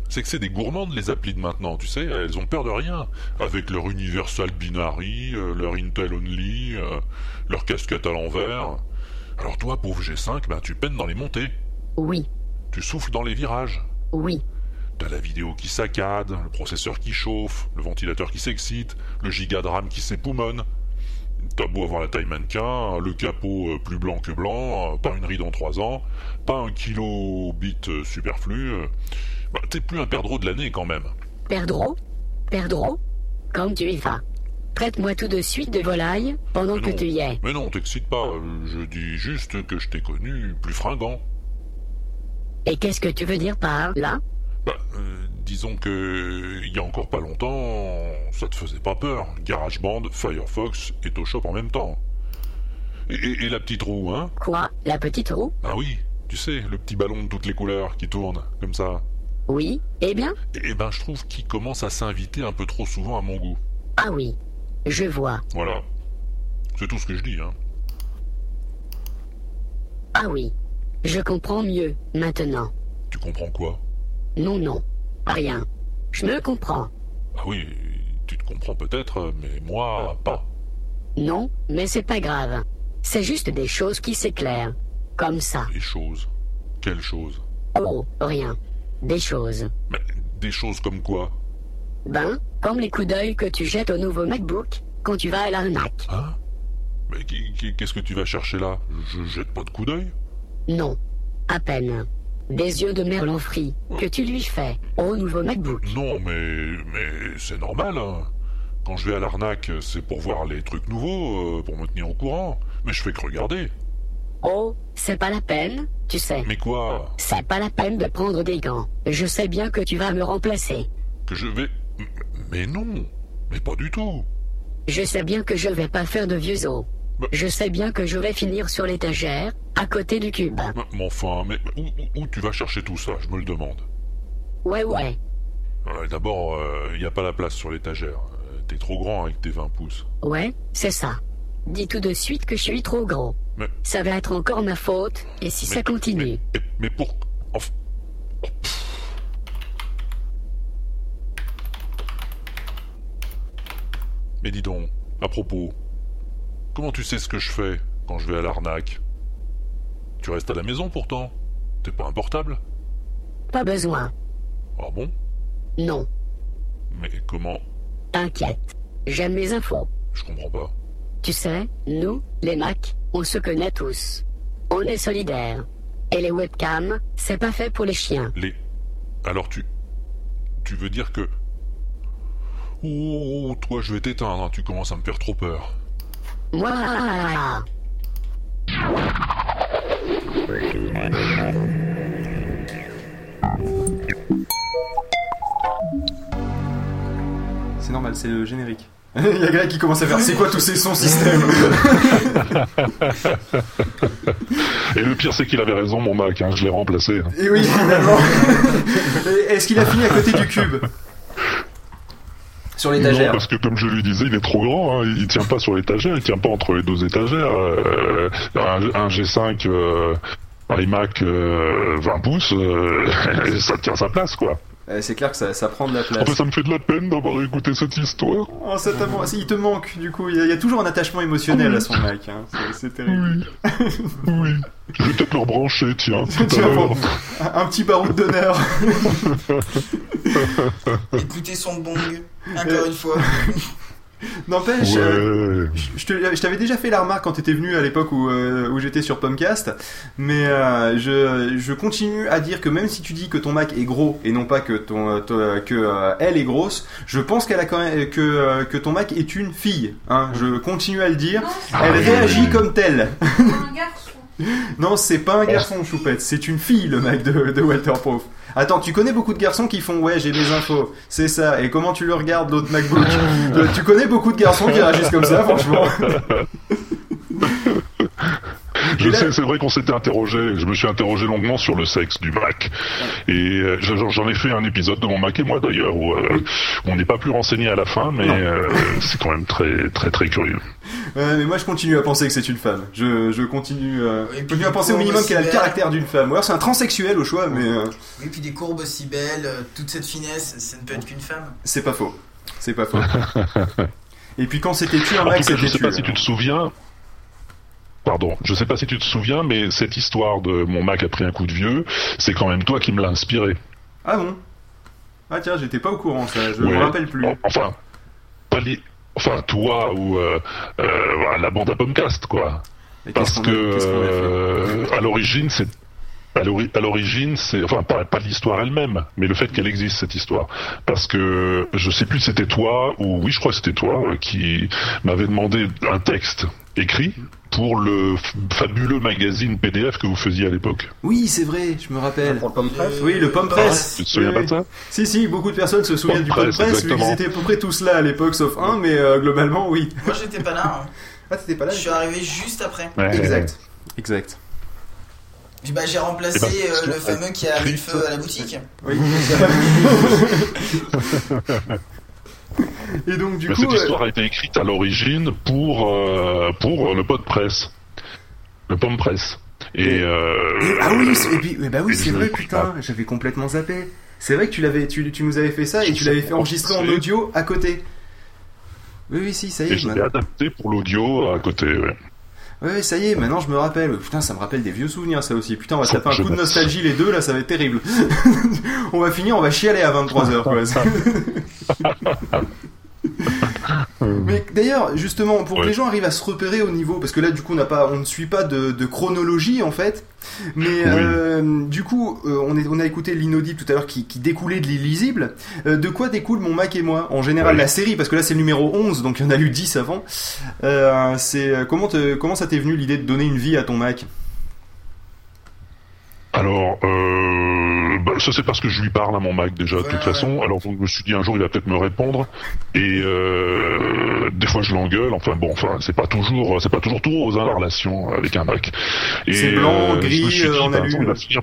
S2: C'est que c'est des gourmandes les applis de maintenant, tu sais, elles ont peur de rien. Avec leur Universal Binary, euh, leur Intel Only, euh, leur casquette à l'envers. Alors toi, pauvre G5, ben tu peines dans les montées.
S8: Oui,
S2: Tu souffles dans les virages.
S8: oui,
S2: T'as la vidéo qui saccade, le processeur qui chauffe, le ventilateur qui s'excite, le giga de RAM qui s'époumonne. T'as beau avoir la taille mannequin, le capot euh, plus blanc que blanc, euh, pas une ride en trois ans, pas un kilo bit euh, superflu, bah, t'es plus un perdreau de l'année quand même.
S9: Perdreau? Perdreau? Comme tu y vas. Traite-moi tout de suite de volaille pendant
S2: Mais
S9: que
S2: non.
S9: tu y es.
S2: Mais non, t'excite pas, je dis juste que je t'ai connu plus fringant.
S9: Et qu'est-ce que tu veux dire par là?
S2: Bah, euh, disons que il y a encore pas longtemps, ça te faisait pas peur. GarageBand, Firefox et Toshop en même temps. Et, et- et la petite roue, hein?
S9: Quoi? La petite roue?
S2: Ah oui, tu sais, le petit ballon de toutes les couleurs qui tourne, comme ça.
S9: Oui Eh bien?
S2: Et ben, je trouve qu'il commence à s'inviter un peu trop souvent à mon goût.
S9: Ah oui. Je vois.
S2: Voilà. C'est tout ce que je dis, hein.
S9: Ah oui. Je comprends mieux maintenant.
S2: Tu comprends quoi?
S9: Non, non. Rien. Je me comprends.
S2: Ah oui, tu te comprends peut-être, mais moi, pas.
S9: Non, mais c'est pas grave. C'est juste des choses qui s'éclairent. Comme ça.
S2: Les choses. Quelles choses?
S9: Oh, rien. Des choses.
S2: Mais des choses comme quoi?
S9: Ben, comme les coups d'œil que tu jettes au nouveau MacBook quand tu vas à l'arnaque.
S2: Hein? Mais qu'est-ce que tu vas chercher là? Je jette pas de coup d'œil?
S9: Non, à peine. Des yeux de merlan frit que tu lui fais au nouveau MacBook.
S2: Non, mais, mais c'est normal. hein. Quand je vais à l'arnaque, c'est pour voir les trucs nouveaux, euh, pour me tenir au courant. Mais je fais que regarder.
S9: Oh, c'est pas la peine, tu sais.
S2: Mais quoi?
S9: C'est pas la peine de prendre des gants. Je sais bien que tu vas me remplacer.
S2: Que je vais... Mais non Mais pas du tout
S9: Je sais bien que je vais pas faire de vieux os. Je sais bien que je vais finir sur l'étagère, à côté du cube.
S2: Mais enfin, mais où, où- où tu vas chercher tout ça Je me le demande.
S9: Ouais, ouais.
S2: Euh, D'abord, il n'y a pas la place sur l'étagère. Euh, T'es trop grand avec tes 20 pouces.
S9: Ouais, c'est ça. Dis tout de suite que je suis trop gros.
S2: Mais-
S9: Ça va être encore ma faute, et si ça continue.
S2: Mais, mais pour... Enfin... Mais dis donc, à propos, comment tu sais ce que je fais quand je vais à l'arnaque? Tu restes à la maison pourtant T'es pas un portable?
S9: Pas besoin.
S2: Ah bon?
S9: Non,
S2: Mais comment?
S9: T'inquiète. J'aime mes infos.
S2: Je comprends pas.
S9: Tu sais, nous, les Macs, on se connaît tous. On est solidaires. Et les webcams, c'est pas fait pour les chiens.
S2: Les... Alors tu... Tu veux dire que... Oh, toi je vais t'éteindre, hein, tu commences à me faire trop peur.
S1: C'est normal, c'est le générique. Il y a Greg qui commence à faire c'est quoi tous ces sons système
S2: Et le pire c'est qu'il avait raison mon Mac, hein, je l'ai remplacé. hein.
S1: Et oui, finalement. Est-ce qu'il a fini à côté du cube?
S2: Non, parce que comme je lui disais, il est trop grand, hein, il, tient pas sur l'étagère, il tient pas entre les deux étagères. Euh, un, un G5 euh, iMac euh, 20 pouces, euh, ça tient sa place quoi.
S1: Euh, c'est clair que ça, ça prend de la
S2: Ah,
S1: place.
S2: bah, ça me fait de la peine d'avoir écouté cette histoire.
S1: Oh, ça t'a man- il te manque, du coup. Il y, a, il y a toujours un attachement émotionnel à son Mac. hein. C'est- C'est terrible.
S2: Oui. Je vais peut-être le rebrancher, tiens, tout à
S1: Tiens,
S2: l'heure.
S1: bon, un, un petit baroud d'honneur.
S4: Écoutez son bong, encore une fois.
S1: N'empêche, euh,
S2: Ouais.
S1: je te- je t'avais déjà fait la remarque quand t'étais venu à l'époque où, euh, où j'étais sur Pomcast, mais euh, je, je continue à dire que même si tu dis que ton Mac est gros et non pas que ton, euh, ton- que euh, elle est grosse, je pense qu'elle a quand même que euh, que ton Mac est une fille. Hein, je continue à le dire.
S10: Non, c'est
S1: Elle réagit
S2: oui.
S1: comme telle.
S10: un garçon.
S1: Non, c'est pas un garçon, choupette, c'est une fille, le Mac de, de Walter Proof. Attends, tu connais beaucoup de garçons qui font ouais, j'ai des infos, c'est ça. Et comment tu le regardes l'autre MacBook? Tu connais beaucoup de garçons qui réagissent comme ça, franchement.
S2: Je sais, c'est vrai qu'on s'était interrogé, je me suis interrogé longuement sur le sexe du Mac. Et euh, j'en ai fait un épisode de mon Mac et moi d'ailleurs, où euh, on n'est pas plus renseigné à la fin, mais euh, c'est quand même très très très curieux.
S1: Euh, mais moi, je continue à penser que c'est une femme. Je, je continue, euh, à
S4: du
S1: penser au minimum qu'elle a le caractère d'une femme. Ou alors c'est un transsexuel au choix, mais euh,
S4: Oui, puis des courbes aussi belles, toute cette finesse, ça ne peut être qu'une femme.
S1: c'est pas faux. C'est pas faux. Et puis quand c'était tu un
S2: En
S1: Mac,
S2: cas, je
S1: c'était
S2: sais
S1: tu.
S2: pas si tu te souviens. Pardon, je sais pas si tu te souviens, mais cette histoire de mon Mac a pris un coup de vieux, c'est quand même toi qui me l'as inspiré.
S1: Ah bon? Ah tiens, j'étais pas au courant, ça. Je
S2: Ouais.
S1: me rappelle plus.
S2: Enfin, pas enfin toi ou euh, euh, la bande à Pomcast, quoi.
S1: Et
S2: Parce que
S1: a-
S2: euh, à l'origine, c'est à l'ori- à l'origine, c'est enfin pas, pas l'histoire elle-même, mais le fait qu'elle existe cette histoire. Parce que je sais plus si c'était toi ou oui, je crois que c'était toi qui m'avait demandé un texte écrit pour le fabuleux magazine PDF que vous faisiez à l'époque.
S1: Oui, c'est vrai, je me rappelle.
S3: Pour le pomme presse
S1: Oui, le pomme presse.
S2: Tu te souviens
S1: Oui,
S2: pas de ça?
S1: Si, si, beaucoup de personnes se souviennent
S2: Pomme
S1: du pomme
S2: presse,
S1: presse, vu qu'ils étaient à peu près tous là à l'époque, sauf un, mais euh, globalement, oui.
S4: Moi j'étais pas là. hein.
S1: Ah, t'étais pas
S4: Je suis arrivé juste après.
S2: Ouais.
S1: Exact. Exact.
S4: Puis bah, j'ai remplacé
S2: Eh ben,
S4: euh, le fameux qui a mis le feu à la boutique.
S1: Oui. Et donc, du
S2: Mais
S1: coup.
S2: cette
S1: euh,
S2: histoire a été écrite à l'origine pour euh, pour le pot de presse, le pomme presse. Et, euh,
S1: Et- ah oui, c'est- et puis, bah oui,
S2: et
S1: c'est vrai, putain, j'avais complètement zappé. C'est vrai que tu l'avais, tu, tu nous avais fait ça et tu l'avais fait enregistrer en audio à côté. Oui, oui, si, ça y
S2: et
S1: est.
S2: je l'ai
S1: maintenant-
S2: adapté pour l'audio à côté. Ouais,
S1: ouais, ça y est, maintenant je me rappelle. Putain, ça me rappelle des vieux souvenirs, ça aussi. Putain, on va se taper un coup de nostalgie les deux, là, ça va être terrible. on va finir, on va chialer à 23h, quoi. Mais d'ailleurs, justement, pour que les gens arrivent à se repérer au niveau, parce que là, du coup, on pas, on ne suit pas de, de chronologie en fait, mais euh, du coup, euh, on, est, on a écouté l'inaudible tout à l'heure qui, qui découlait de l'illisible. Euh, de quoi découle mon Mac et moi En général, la série, parce que là, c'est le numéro 11, donc il y en a eu 10 avant. Euh, c'est euh, comment, te- comment ça t'est venu l'idée de donner une vie à ton Mac?
S2: Alors, euh, bah, ça c'est parce que je lui parle à mon Mac déjà de
S4: Ouais,
S2: toute
S4: ouais.
S2: façon. Alors donc, je me suis dit un jour il va peut-être me répondre et euh, des fois je l'engueule. Enfin bon, enfin c'est pas toujours c'est pas toujours tout rose hein, la relation avec un Mac. Et,
S1: C'est blanc,
S2: je
S1: gris,
S2: me suis dit,
S1: euh,
S2: bah,
S1: alu.
S2: attends, il va finir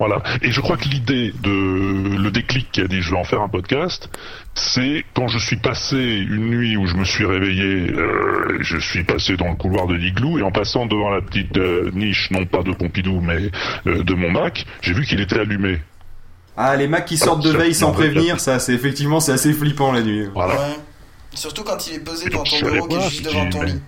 S2: Voilà. Et je crois que l'idée de le déclic qui a dit je vais en faire un podcast, c'est quand je suis passé une nuit où je me suis réveillé, euh, je suis passé dans le couloir de l'igloo et en passant devant la petite euh, niche, non pas de Pompidou mais euh, de mon Mac, j'ai vu qu'il était allumé.
S1: Ah, les Macs qui sortent de veille sans prévenir, ça, c'est effectivement, c'est assez flippant la nuit.
S2: Voilà.
S4: Ouais. Surtout quand il est posé
S2: Et
S4: dans ton bureau qui est juste devant ton lit.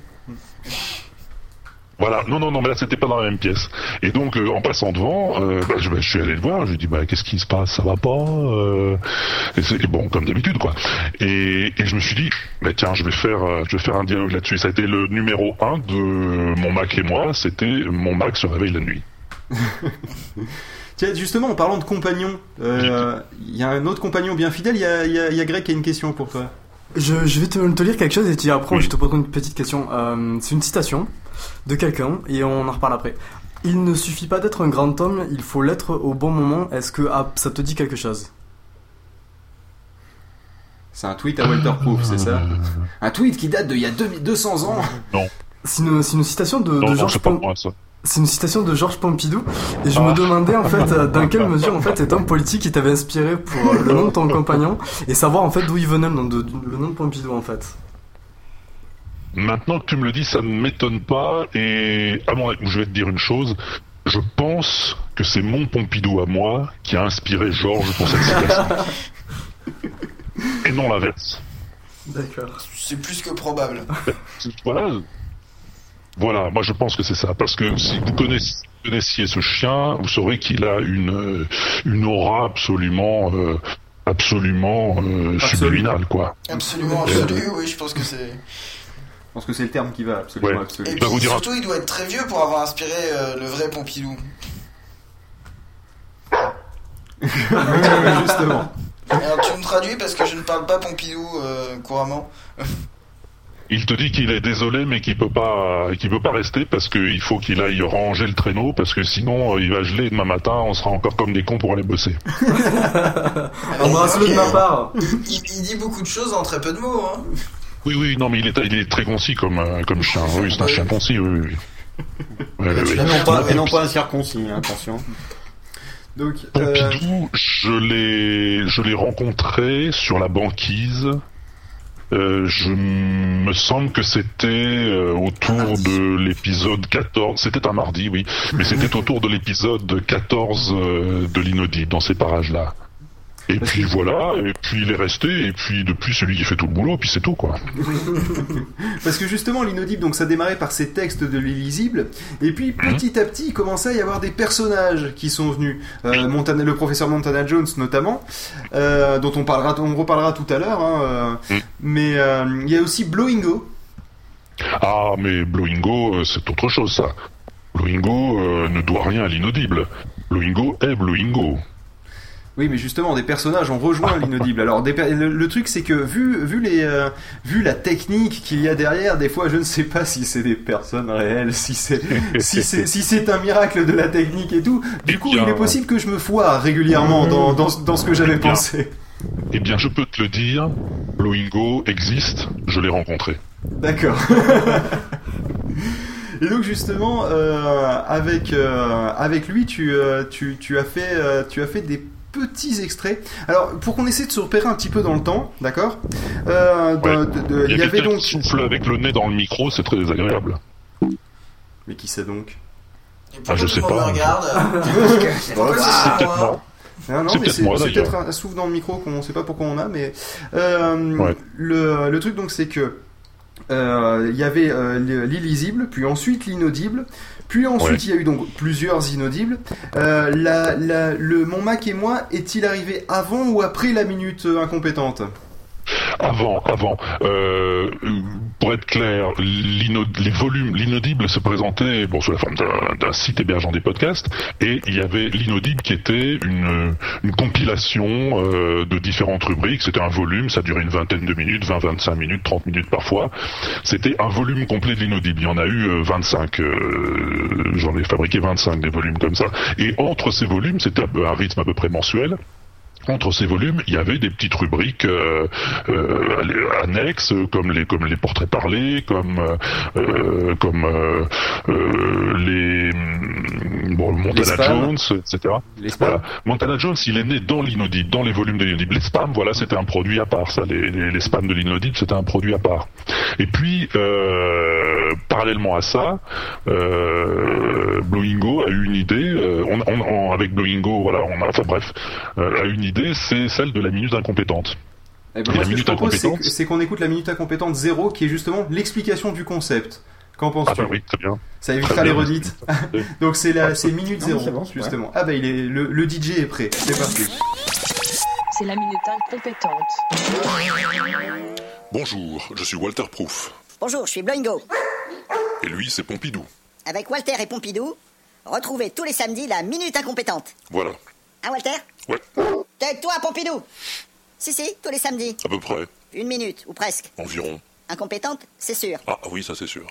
S2: Voilà, non, non, non, mais là c'était pas dans la même pièce. Et donc euh, en passant devant, euh, bah, je, bah, je suis allé le voir, je lui ai dit bah qu'est-ce qui se passe, ça va pas euh... et, c'est- et bon comme d'habitude quoi. Et, et je me suis dit bah tiens je vais faire je vais faire un dialogue là-dessus. Ça a été le numéro un de mon Mac et moi, c'était mon Mac se réveille la nuit.
S1: Tiens, justement, en parlant de compagnons, euh, il y a un autre compagnon bien fidèle, il y a, y a- il y a Greg qui a une question pour toi.
S6: Je, je vais te, te lire quelque chose et tu après
S2: Oui.
S6: je te poserai une petite question. Euh, c'est une citation de quelqu'un et on en reparle après. Il ne suffit pas d'être un grand homme, il faut l'être au bon moment. Est-ce que ah, ça te dit quelque chose?
S1: C'est un tweet à Walter Proof, c'est ça? Un tweet qui date d'il y a 2000 200 ans
S6: C'est une, c'est une citation de,
S2: Non,
S6: de
S2: non,
S6: Georges
S2: c'est
S6: une citation de Georges Pompidou et je me
S2: Ah.
S6: demandais en fait dans quelle mesure en fait c'est un politique qui t'avait inspiré pour le nom de ton compagnon et savoir en fait d'où il venait le nom de, le nom de Pompidou en fait.
S2: Maintenant que tu me le dis, ça ne m'étonne pas. Et à mon avis, je vais te dire une chose. Je pense que c'est mon Pompidou à moi qui a inspiré Georges pour cette citation. Et non l'inverse.
S6: D'accord.
S4: C'est plus que probable.
S2: Voilà. Voilà, moi je pense que c'est ça. Parce que si vous connaissiez, connaissiez ce chien, vous saurez qu'il a une, euh, une aura absolument, euh, absolument euh,
S1: Absolue.
S2: subliminale, quoi.
S4: Absolument absolu, oui, je pense que c'est.
S1: Je pense que c'est le terme qui va, absolument
S2: Ouais.
S1: absolu.
S4: Et puis
S2: vous dire un-
S4: surtout, il doit être très vieux pour avoir inspiré euh, le vrai Pompidou.
S1: Justement.
S4: Alors tu me traduis parce que je ne parle pas Pompidou euh, couramment.
S2: Il te dit qu'il est désolé, mais qu'il peut pas, qu'il peut pas rester parce qu'il faut qu'il aille ranger le traîneau parce que sinon euh, il va geler demain matin, on sera encore comme des cons pour aller bosser.
S6: Embrasse-le de ma part.
S4: Il, il dit beaucoup de choses en très peu de mots. Hein.
S2: Oui, oui, non, mais il est, il est très concis comme, euh, comme chien. Oui, c'est un chien concis, oui, oui. oui. Ouais.
S3: Et non pas, et non pas un circoncis, hein, attention.
S1: Donc, euh,
S2: Pompidou, je l'ai, je l'ai rencontré sur la banquise. Euh, je me semble que c'était euh, autour de l'épisode 14. C'était un mardi, oui, mais c'était autour de l'épisode 14 euh, de l'inaudible dans ces parages-là. Et puis voilà, et puis il est resté, et puis depuis celui qui fait tout le boulot, puis c'est tout quoi.
S1: Parce que justement, l'inaudible, donc ça démarrait par ces textes de l'illisible, et puis petit à petit, il commençait à y avoir des personnages qui sont venus. Euh, Montana, le professeur Montana Jones notamment, euh, dont on parlera, on reparlera tout à l'heure. hein, euh, Mais euh, il y a aussi Blowingo.
S2: Ah, mais Blowingo, c'est autre chose ça. Blowingo ne doit rien à l'inaudible. Blowingo est Blowingo.
S1: Oui, mais justement, des personnages ont rejoint l'inaudible. Alors, des le, le truc, c'est que vu, vu, les, euh, vu la technique qu'il y a derrière, des fois, je ne sais pas si c'est des personnes réelles, si c'est si c'est si un miracle de la technique et tout. Du coup,
S2: bien,
S1: il est possible que je me foire régulièrement dans, dans, dans ce que j'avais pensé.
S2: Eh bien, je peux te le dire, Blowingo existe, je l'ai rencontré.
S1: D'accord. Et donc justement, euh, avec euh, avec lui, tu, euh, tu, tu as fait tu as fait des petits extraits. Alors pour qu'on essaie de se repérer un petit peu dans le temps, d'accord euh, de-
S2: Ouais.
S1: de- de-
S2: Il
S1: Il y avait
S2: quelqu'un
S1: donc.
S2: qui souffle avec le nez dans le micro, c'est très désagréable.
S1: Mais qui c'est donc
S2: Ah, je sais pas.
S4: me regarde c'est
S2: peut-être.
S1: Ah non,
S2: C'est
S1: mais
S2: peut-être
S1: c'est
S2: moi,
S1: c'est
S2: d'ailleurs.
S1: peut-être un, un souffle dans le micro qu'on ne sait pas pourquoi on a, mais euh,
S2: Ouais.
S1: le, le truc donc c'est que euh, il y avait euh, l'illisible, puis ensuite l'inaudible, puis ensuite
S2: Ouais.
S1: il y a eu donc plusieurs inaudibles. Euh, la, la- le mon Mac et moi est-il arrivé avant ou après la minute euh, incompétente?
S2: Avant, avant. Euh, pour être clair, les volumes, l'inaudible se présentait bon, sous la forme d'un site hébergeant des podcasts, et il y avait l'inaudible qui était une, une compilation euh, de différentes rubriques. C'était un volume, ça durait une vingtaine de minutes, 20, 25 minutes, 30 minutes parfois. C'était un volume complet de l'inaudible. Il y en a eu euh, 25. euh, J'en ai fabriqué 25 des volumes comme ça. Et entre ces volumes, c'était un rythme à peu près mensuel. Entre ces volumes, il y avait des petites rubriques euh, euh, annexes, comme les comme les portraits parlés, comme euh, comme euh, euh, les hum, bon Montana. Jones, etc.
S1: Les spams.
S2: Voilà. Montana Jones, il est né dans l'inaudible, dans les volumes de l'inaudible. Les spams, voilà, c'était un produit à part. Ça, les, les, les spams de l'inaudible, c'était un produit à part. Et puis, euh, parallèlement à ça, euh, Blowingo a eu une idée. euh, on, on- on- avec Blowingo, voilà, on a, enfin bref, a une idée, c'est celle de la minute incompétente.
S1: Eh ben,
S2: Et
S1: moi,
S2: la
S1: ce que je
S2: minute
S1: propose, c'est
S2: incompétente
S1: que- c'est qu'on écoute la minute incompétente 0, qui est justement l'explication du concept. Qu'en
S2: Ah
S1: penses-tu
S2: bah oui, très bien.
S1: Ça évitera
S2: Très
S1: les
S2: bien.
S1: redites. donc c'est la c'est minute
S3: Non, mais
S1: 0
S3: c'est bon, c'est
S1: justement. Ah bah il est le, le DJ est prêt. C'est parti.
S11: C'est la minute incompétente.
S12: Bonjour, je suis Walter Proof.
S13: Bonjour, je suis Bloingo.
S12: Et lui, c'est Pompidou.
S13: Avec Walter et Pompidou, retrouvez tous les samedis la Minute Incompétente.
S12: Voilà,
S13: Hein, Walter
S12: Ouais.
S13: Tais-toi, Pompidou Si, si, tous les samedis.
S12: à peu près,
S13: Une minute, ou presque.
S12: environ.
S13: Incompétente, c'est sûr.
S12: Ah oui, ça c'est sûr.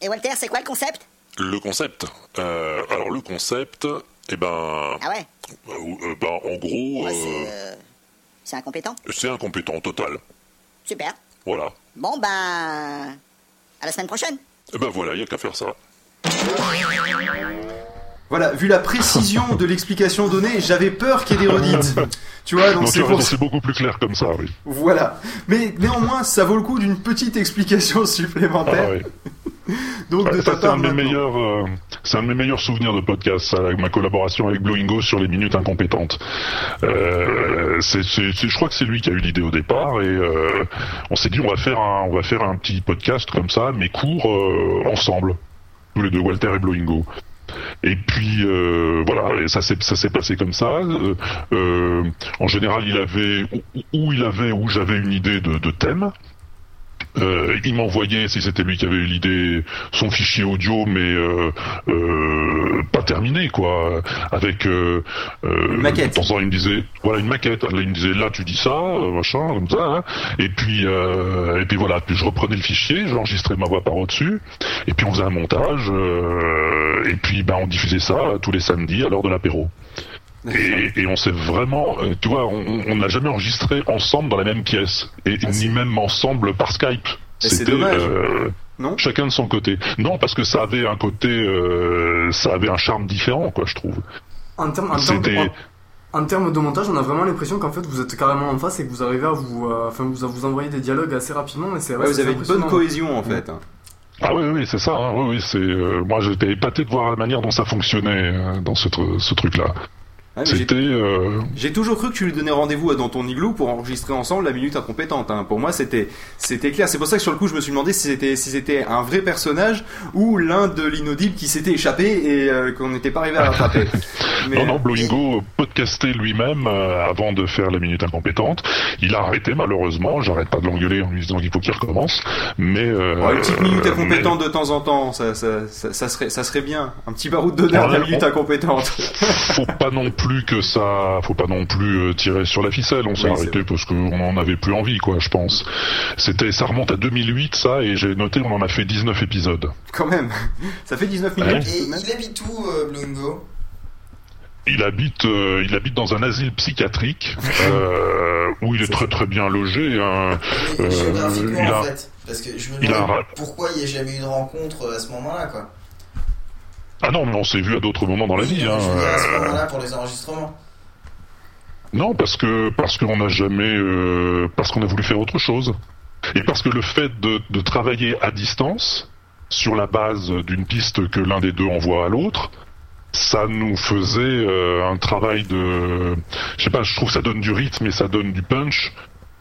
S13: Et Walter, c'est quoi le concept
S12: Le concept euh, Alors le concept, eh ben,
S13: Ah ouais
S12: euh, euh, ben en gros,
S13: Ouais, c'est... incompétent
S12: c'est incompétent total.
S13: Super.
S12: Voilà.
S13: Bon, ben... À la semaine prochaine.
S12: Eh ben voilà, il y a qu'à faire ça.
S1: Voilà, vu la précision de l'explication donnée, j'avais peur qu'il y ait des redites. Tu vois, donc c'est pour
S2: beaucoup plus clair comme ça, oui.
S1: Voilà. Mais néanmoins, ça vaut le coup d'une petite explication supplémentaire.
S2: Ah.
S1: Donc
S2: Ouais, c'est un de mes meilleurs, euh, c'est un de mes meilleurs souvenirs de podcast, ça, ma collaboration avec Blowingo sur les minutes incompétentes. Euh, je crois que c'est lui qui a eu l'idée au départ et euh, on s'est dit on va faire un, on va faire un petit podcast comme ça, mais court ensemble, tous les deux, Walter et Blowingo. Et puis euh, voilà, ça s'est passé comme ça. Euh, euh, en général, il avait ou il avait ou j'avais une idée de thème. Euh, il m'envoyait, si c'était lui qui avait eu l'idée, son fichier audio, mais euh, euh, pas terminé, quoi. Avec euh,
S1: Une maquette.
S2: De temps en temps, il me disait, voilà, une maquette. Là, il me disait, là, tu dis ça, machin, comme ça. hein. Et puis, euh, et puis voilà. Puis je reprenais le fichier, j'enregistrais ma voix par au-dessus, et puis on faisait un montage. euh, et puis, ben, on diffusait ça tous les samedis à l'heure de l'apéro. Et, et on s'est vraiment, euh, tu vois, on n'a jamais enregistré ensemble dans la même pièce, et ni même ensemble par Skype. C'était euh,
S1: Non
S2: chacun de son côté. Non, parce que ça avait un côté, euh, ça avait un charme différent, quoi, je trouve.
S6: En termes en termes de,
S2: C'était-
S6: en- en termes de montage, on a vraiment l'impression qu'en fait vous êtes carrément en face et que vous arrivez à vous, euh, enfin vous, à vous envoyer des dialogues assez rapidement et c'est
S1: Ouais,
S6: ouais,
S1: vous avez une bonne cohésion en fait.
S2: Ah oui, oui, c'est ça. hein, oui, oui, c'est. euh, moi, j'étais épaté de voir la manière dont ça fonctionnait euh, dans ce, tr- ce truc-là.
S1: Ouais, mais j'ai-
S2: C'était. euh,
S1: J'ai toujours cru que tu lui donnais rendez-vous dans ton igloo pour enregistrer ensemble la minute incompétente. hein. Pour moi, c'était c'était clair. C'est pour ça que sur le coup, je me suis demandé si c'était si c'était un vrai personnage ou l'un de l'inaudible qui s'était échappé et euh, qu'on n'était pas arrivé à rattraper. Mais-
S2: Non, non, Blowingo podcastait lui-même euh, avant de faire la minute incompétente. Il a arrêté malheureusement. J'arrête pas de l'engueuler en lui disant qu'il faut qu'il recommence. Mais euh,
S1: une petite minute
S2: mais-
S1: incompétente de temps en temps, ça, ça, ça, ça serait ça serait bien. Un petit baroud d'honneur de la minute incompétente.
S2: faut pas non plus que ça, faut pas non plus euh, tirer sur la ficelle. On s'est
S1: Oui,
S2: arrêté parce qu'on en avait plus envie, quoi. Je pense. C'était, ça remonte à 2008, ça, et j'ai noté, on en a fait 19 épisodes.
S1: Quand même, ça fait 19
S2: Ouais.
S1: minutes. Même.
S4: il habite où, euh, Blungo
S2: Il habite, euh, il habite dans un asile psychiatrique euh, où il est très très bien logé. hein. Euh, il a-
S4: en fait. Parce que je me
S2: il a
S4: demande pourquoi il n'y a jamais eu de rencontre à ce moment-là, quoi.
S2: Ah non, mais on s'est vu à d'autres moments dans la vie. Hein.
S4: à ce
S2: euh,
S4: moment-là, pour les enregistrements.
S2: Non, parce que parce qu'on n'a jamais euh, parce qu'on a voulu faire autre chose et parce que le fait de, de travailler à distance sur la base d'une piste que l'un des deux envoie à l'autre, ça nous faisait euh, un travail de je sais pas, je trouve que ça donne du rythme et ça donne du punch.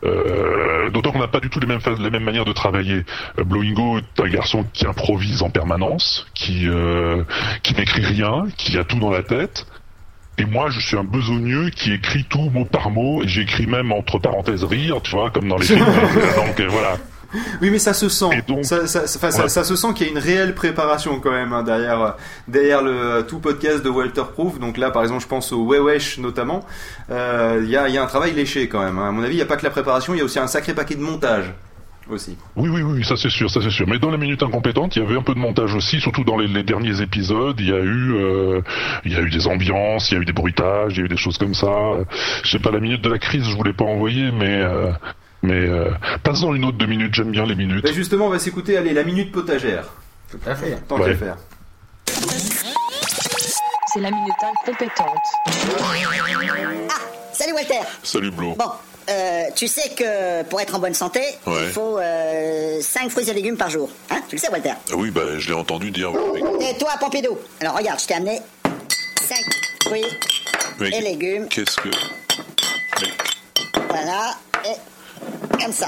S2: Euh, D'autant qu'on n'a pas du tout les mêmes, les mêmes manières de travailler. Euh, Blowingo est un garçon qui improvise en permanence, qui euh, qui n'écrit rien, qui a tout dans la tête. Et moi, je suis un besogneux qui écrit tout mot par mot, et j'écris même entre parenthèses rire, tu vois, comme dans les films. Donc euh, voilà.
S1: Oui, mais ça se sent. ça, ça, ça- enfin, ça-
S2: Ouais.
S1: ça se sent qu'il y a une réelle préparation quand même hein, derrière, euh, derrière le tout podcast de Walter Proof. Donc là, par exemple, je pense au Wewesh notamment. Euh, Il y, a, y a un travail léché quand même. hein. À mon avis, il n'y a pas que la préparation, il y a aussi un sacré paquet de montage aussi.
S2: Oui, oui, oui, ça c'est sûr, ça c'est sûr. Mais dans la minute incompétente, il y avait un peu de montage aussi, surtout dans les, les derniers épisodes. Il y a eu, euh, il y a eu des ambiances, il y a eu des bruitages, il y a eu des choses comme ça. Je sais pas, la minute de la crise, je voulais pas envoyer, mais euh, mais euh, passe dans une autre deux minutes. J'aime bien les minutes.
S1: Bah, justement, on va s'écouter, allez, la minute potagère.
S3: Tout à fait.
S1: Tant
S2: Ouais.
S1: qu'à faire.
S11: C'est la minute incompétente.
S13: Ah, salut Walter.
S12: Salut Blo.
S13: Bon, euh, tu sais que pour être en bonne santé,
S12: Ouais.
S13: il faut 5 fruits et légumes par jour. Hein Tu le sais, Walter
S12: Ah oui, bah je l'ai entendu dire.
S13: Et toi, Pompidou Alors regarde, je t'ai amené 5 fruits
S12: Mais
S13: et légumes.
S12: Qu'est-ce que.
S13: Voilà, et comme ça.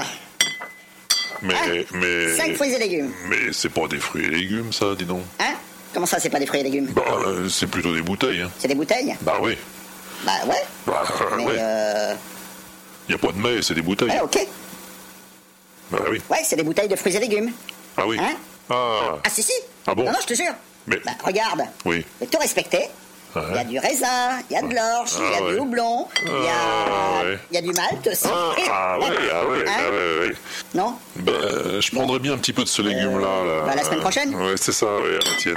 S12: Mais. mais.
S13: 5 fruits et légumes.
S12: Mais c'est pas des fruits et légumes, ça, dis donc.
S13: Hein? Comment ça, c'est pas des fruits et légumes?
S12: Bah, euh, c'est plutôt des bouteilles. Hein.
S13: C'est des bouteilles?
S12: Bah oui.
S13: Bah ouais.
S12: Bah euh,
S13: Mais
S12: ouais.
S13: euh...
S12: Y a pas de mais, c'est des bouteilles.
S13: Ouais, ok.
S12: Bah oui.
S13: Ouais, c'est des bouteilles de fruits et légumes.
S12: Ah oui.
S13: Hein?
S12: Ah.
S13: Ah si, si.
S12: Ah bon?
S13: Non, non, je te jure.
S12: Mais.
S13: Bah regarde,
S12: Oui.
S13: de tout respecter.
S12: Ouais.
S13: Il y a du raisin, il y a de l'orge, il y a
S12: Ah,
S13: du houblon, il y
S12: Ah,
S13: a,
S12: ouais.
S13: il y a du malt aussi.
S12: Ah ouais, ah ouais,
S13: Hein
S12: ah ouais.
S13: Non
S12: Bah, euh, je prendrais bien un petit peu de ce légume-là. Là.
S13: bah, la semaine prochaine
S12: Ouais, c'est ça, ouais, à la tienne.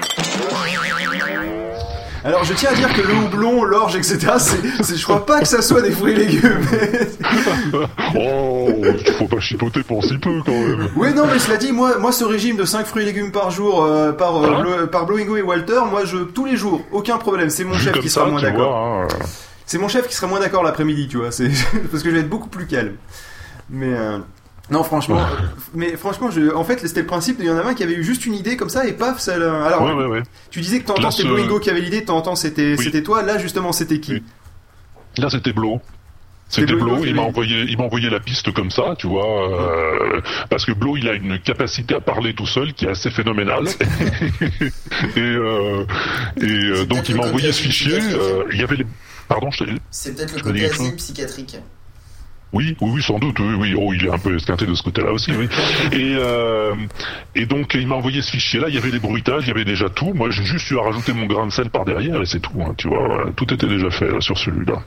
S1: Alors, je tiens à dire que le houblon, l'orge, etc., c'est, je crois pas que ça soit des fruits et légumes.
S2: oh, il faut pas chipoter pour si peu quand même.
S1: Oui, non, mais cela dit, moi, moi, ce régime de 5 fruits et légumes par jour euh, par, euh,
S2: Hein
S1: par Blowingo et Walter, moi, je tous les jours, aucun problème. C'est mon chef qui sera moins d'accord.
S2: hein,
S1: C'est mon chef qui sera moins d'accord l'après-midi, tu vois. C'est parce que je vais être beaucoup plus calme. Mais euh, non, franchement, mais franchement, je, en fait, c'était le principe. Il y en avait un qui avait eu juste une idée comme ça et paf, ça. Alors,
S2: Ouais, ouais, ouais.
S1: tu disais que t'entends c'était Blowingo qui avait l'idée, t'entends c'était
S2: Oui.
S1: c'était toi. Là, justement, c'était qui
S2: Là, c'était Blo. C'était
S1: Blo
S2: il m'a envoyé, il m'a envoyé la piste comme ça, tu vois, euh, parce que Blo, il a une capacité à parler tout seul qui est assez phénoménale. et euh, et euh, donc il m'a envoyé ce fichier. euh, il y avait les, pardon, je.
S4: C'est peut-être le côté asile psychiatrique.
S2: Oui, oui, oui, sans doute, oui, oui. Oh, il est un peu esquinté de ce côté-là aussi, oui. Et, euh, et donc, il m'a envoyé ce fichier-là, il y avait les bruitages, il y avait déjà tout. Moi, j'ai juste eu à rajouter mon grain de sel par derrière et c'est tout, hein, tu vois. Tout était déjà fait sur celui-là.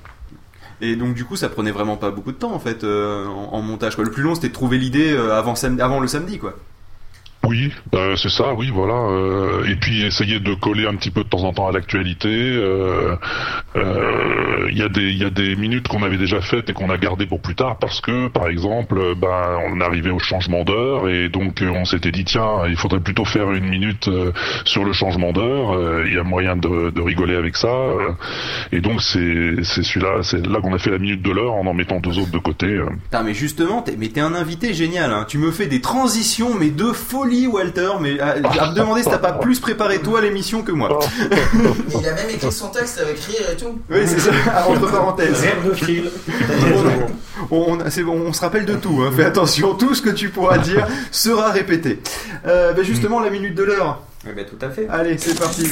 S1: Et donc, du coup, ça prenait vraiment pas beaucoup de temps en fait euh, en, montage. Le plus long, c'était de trouver l'idée euh, avant avant le samedi, quoi.
S2: Oui, euh, c'est ça, oui, voilà. euh, et puis essayer de coller un petit peu de temps en temps à l'actualité. euh, euh, Il y a des il y a des minutes qu'on avait déjà faites et qu'on a gardées pour plus tard parce que, par exemple, euh, ben on arrivait au changement d'heure et donc euh, on s'était dit tiens, il faudrait plutôt faire une minute euh, sur le changement d'heure. euh, Il y a moyen de, rigoler avec ça. euh, et donc c'est celui-là, c'est là qu'on a fait la minute de l'heure en en mettant deux autres de côté. euh.
S1: Mais justement, t'es un invité génial. Hein. Tu me fais des transitions, mais de folie Walter, mais à, à me demander si t'as pas plus préparé toi l'émission que moi.
S4: Il a même écrit son texte avec rire et tout.
S1: Oui, c'est ça, entre parenthèses.
S3: Rêve de fil.
S1: On, on- c'est bon, on se rappelle de tout, hein. fais attention, tout ce que tu pourras dire sera répété. Euh, bah justement, la minute de l'heure.
S14: Oui, bah, tout à fait.
S1: Allez, c'est parti.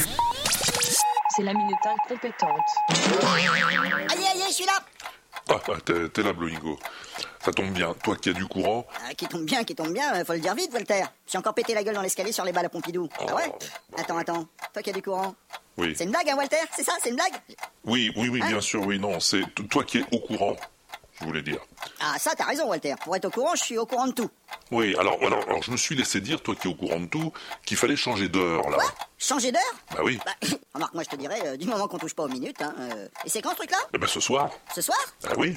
S11: C'est la minute incompétente.
S13: Aïe, aïe, aïe, je suis là
S2: Ah, ah, t'es là, Bloingo. Ça tombe bien. Toi qui as du courant,
S13: Ah, Qui tombe bien, qui tombe bien, euh, faut le dire vite, Voltaire. J'ai encore pété la gueule dans l'escalier sur les balles à Pompidou. Ah ouais Attends, attends. Toi qui as du courant.
S2: oui.
S13: C'est une blague, hein, Walter C'est ça, c'est une blague?
S2: Oui, oui, oui,
S13: Hein?
S2: bien sûr, oui, non, c'est toi qui es au courant, je voulais dire.
S13: Ah, ça, t'as raison, Walter. Pour être au courant, je suis au courant de tout.
S2: Oui, alors, alors, alors, je me suis laissé dire, toi qui es au courant de tout, qu'il fallait changer d'heure, là.
S13: Changer d'heure?
S2: Bah oui.
S13: Bah, remarque, moi, je te dirais, euh, du moment qu'on touche pas aux minutes, hein. euh, Et c'est quand ce truc-là?
S2: Eh ben, ce soir.
S13: Ce soir?
S2: Ah oui.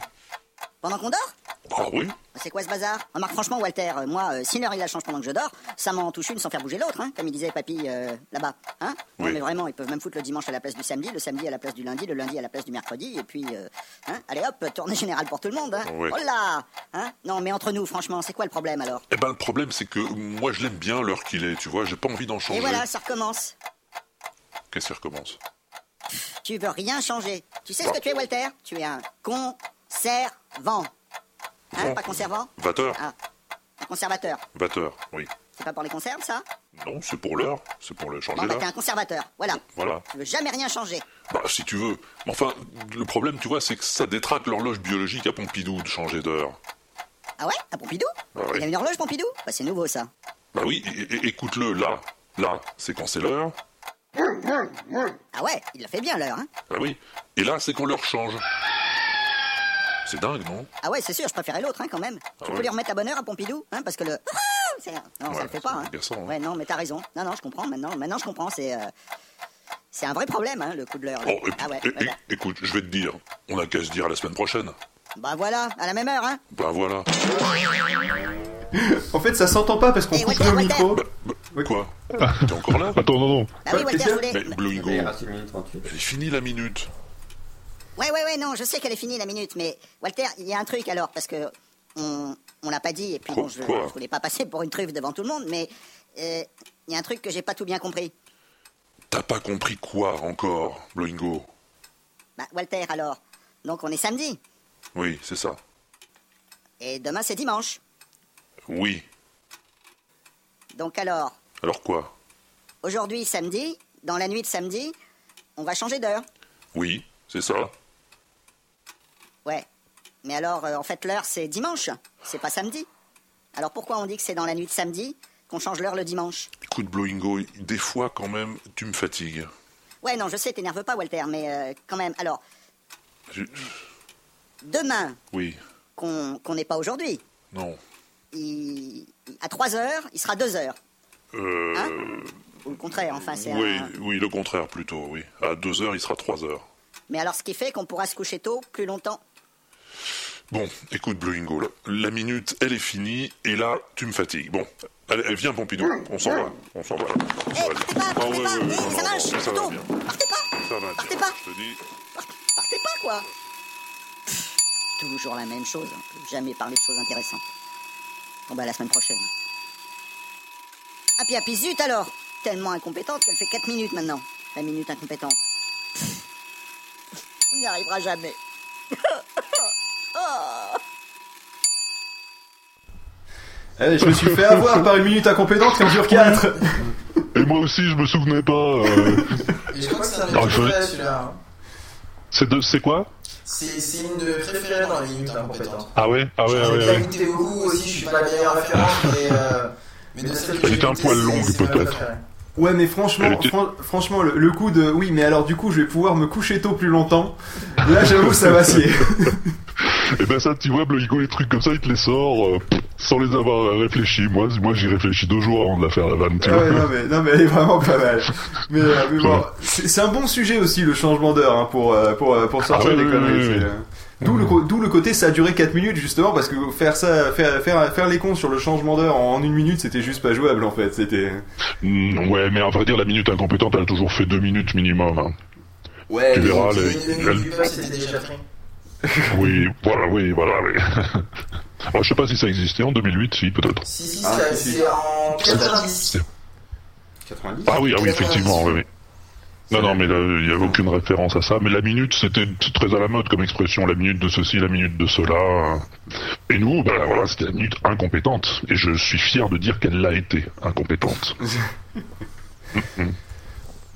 S13: Pendant qu'on dort
S2: Ah oui.
S13: C'est quoi ce bazar? Remarque, franchement, Walter, euh, moi, euh, si une heure il la change pendant que je dors, ça m'en touche une sans faire bouger l'autre, hein, comme il disait papy euh, là-bas. Hein? Non, mais vraiment, ils peuvent même foutre le dimanche à la place du samedi, le samedi à la place du lundi, le lundi à la place du mercredi, et puis, euh, hein, allez hop, tournée générale pour tout le monde. Hein.
S2: Oui.
S13: Oh là hein? Non, mais entre nous, franchement, c'est quoi le problème alors?
S2: Eh ben, le problème, c'est que moi, je l'aime bien l'heure qu'il est, tu vois, j'ai pas envie d'en changer.
S13: Et voilà, ça recommence.
S2: Qu'est-ce qui recommence?
S13: Tu veux rien changer. Tu sais ce que tu es, Walter? Tu es un conservant. Hein, pas conservant
S2: Vateur
S13: Ah, un conservateur.
S2: Vateur, oui.
S13: C'est pas pour les conserves, ça?
S2: Non, c'est pour l'heure, c'est pour le changer
S13: Bon, bah, t'es un conservateur, voilà.
S2: Voilà.
S13: Tu veux jamais rien changer.
S2: Bah, si tu veux. Mais enfin, le problème, tu vois, c'est que ça détraque l'horloge biologique à Pompidou de changer d'heure.
S13: Ah ouais? À Pompidou?
S2: Ah oui.
S13: Il y a une horloge Pompidou? Bah c'est nouveau ça.
S2: Bah oui, écoute-le, là. Là, c'est quand c'est l'heure.
S13: Ah ouais, il le fait bien l'heure, hein
S2: Bah oui. Et là, c'est quand l'heure change. C'est dingue, non?
S13: Ah ouais, c'est sûr, je préférais l'autre, hein, quand même. tu
S2: ouais.
S13: peux lui remettre à bonne heure à Pompidou, hein, parce que le... Ah, Non, ça
S2: Ouais,
S13: le fait pas, hein.
S2: c'est agaçant, hein.
S13: Ouais, non, mais t'as raison. Non, non, je comprends, maintenant, maintenant je comprends, c'est... euh, C'est un vrai problème, hein, le coup de l'heure.
S2: Oh,
S13: ah ouais, ouais,
S2: é-
S13: bah.
S2: écoute, je vais te dire, on a qu'à se dire à la semaine prochaine.
S13: Bah voilà, à la même heure, hein
S2: Bah voilà.
S1: En fait, ça s'entend pas parce qu'on
S13: Eh,
S1: coupe
S13: Walter,
S1: le
S13: Walter.
S1: micro.
S2: Quoi? T'es encore là?
S15: Attends, non, non.
S13: Bah oui, Walter, je voulais...
S2: Mais Bloingo,
S14: Il
S2: elle
S14: reste une minute 38.
S2: est finie la minute.
S13: Ouais, ouais, ouais, non, je sais qu'elle est finie la minute, mais Walter, il y a un truc alors, parce que on, on l'a pas dit, et puis bon, je, voulais pas passer pour une truffe devant tout le monde, mais euh, il y a un truc que j'ai pas tout bien compris.
S2: T'as pas compris quoi encore, Bloingo
S13: Bah, Walter, alors, donc on est samedi,
S2: Oui, c'est ça.
S13: et demain c'est dimanche.
S2: Oui.
S13: Donc alors,
S2: Alors quoi?
S13: Aujourd'hui samedi, dans la nuit de samedi, on va changer d'heure.
S2: Oui, c'est ça.
S13: Mais alors, euh, en fait, l'heure c'est dimanche, c'est pas samedi. Alors pourquoi on dit que c'est dans la nuit de samedi qu'on change l'heure le dimanche?
S2: Écoute, Bloingo, des fois, quand même, tu me fatigues.
S13: Ouais, non, je sais, t'énerve pas, Walter, mais euh, quand même. Alors,
S2: Je-
S13: demain,
S2: Oui,
S13: qu'on n'est pas aujourd'hui,
S2: non.
S13: il- à 3 heures, il sera 2 heures.
S2: Euh...
S13: Hein? Ou le contraire, enfin, c'est
S2: oui,
S13: un...
S2: oui, le contraire plutôt, oui. À deux heures, il sera trois heures.
S13: Mais alors, ce qui fait qu'on pourra se coucher tôt, plus longtemps.
S2: Bon, écoute, Bloingo, la, la minute, elle est finie, et là, tu me fatigues. Bon, allez, viens, Pompidou, on s'en va. On s'en va.
S13: Eh, partez pas, partez pas, eh, ça marche,
S2: ça va
S13: plutôt.
S2: bien.
S13: Partez pas,
S2: Ça va,
S13: partez pas,
S2: Je te dis,
S13: partez pas, quoi. Pff, Toujours la même chose, hein. jamais parler de choses intéressantes. Bon, bah, la semaine prochaine. Ah, puis, ah, puis zut alors Tellement incompétente qu'elle fait 4 minutes maintenant, la minute incompétente. Pff. On n'y arrivera jamais. Oh.
S1: Eh, je me suis fait avoir par une minute incompétente qui en dure 4.
S15: Et moi aussi, je me souvenais pas. euh,
S4: Et je crois que c'est un de
S15: Ah,
S4: préférés celui-là.
S15: C'est de... c'est quoi?
S4: C'est c'est une de mes préférées dans les minutes incompétentes.
S15: Ah ouais? Ah ouais, ah
S4: J'en ai
S15: ouais, ouais.
S4: goûté beaucoup aussi, je suis pas la meilleure référence, mais, euh, mais de celle que
S15: Elle était un poil
S4: c'est-
S15: longue,
S4: c'est
S15: peut-être.
S1: Ouais, mais franchement,
S15: Elle était-
S1: fran- franchement, le, le coup de oui, mais alors du coup, je vais pouvoir me coucher tôt plus longtemps. Là, j'avoue, ça va scier.
S15: Et ben ça, tu vois, Bloigo, les trucs comme ça, il te les sort euh, sans les avoir réfléchis. Moi, moi j'y réfléchis deux jours avant de la faire, la vanne, tu
S1: Ah
S15: vois.
S1: ouais, non, mais, non, mais elle est vraiment pas mal. Mais, euh, mais bon, c'est c'est un bon sujet aussi, le changement d'heure, hein, pour, euh, pour, euh, pour sortir
S15: Ah ouais,
S1: des conneries.
S15: ouais,
S1: euh, D'où le, d'où le côté ça a duré 4 minutes justement parce que faire ça faire faire faire les cons sur le changement d'heure en une minute c'était juste pas jouable en fait c'était
S15: Mm, ouais, mais à vrai dire, la minute incompétente, elle a toujours fait deux minutes minimum. Hein.
S1: ouais
S15: Tu verras, les-
S4: peuple, c'était déjà pris.
S15: Oui, voilà, oui, voilà. oui.
S2: Alors, je sais pas si ça existait en 2008, si, peut-être.
S4: Si, si,
S1: Ah,
S4: ça-
S1: si, si.
S4: c'est en 90.
S1: 90
S2: Ah oui, ah oui, effectivement, oui, oui. Non, non, mais il n'y avait aucune référence à ça. Mais la minute, c'était très à la mode comme expression. La minute de ceci, la minute de cela. Et nous, ben voilà, c'était la minute incompétente. Et je suis fier de dire qu'elle l'a été, incompétente.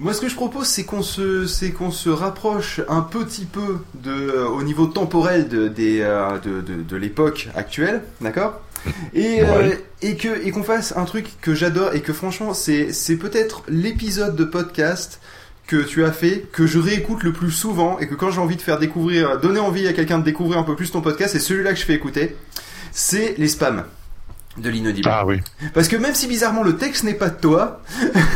S1: Moi, ce que je propose, c'est qu'on se, c'est qu'on se rapproche un petit peu de, euh, au niveau temporel de, des, euh, de, de, de l'époque actuelle, d'accord? Et, euh,
S2: Ouais.
S1: et que et qu'on fasse un truc que j'adore et que franchement, c'est, c'est peut-être l'épisode de podcast que tu as fait, que je réécoute le plus souvent et que quand j'ai envie de faire découvrir, donner envie à quelqu'un de découvrir un peu plus ton podcast, c'est celui-là que je fais écouter. C'est les spams de l'inaudible.
S2: Ah oui.
S1: Parce que même si bizarrement le texte n'est pas de toi,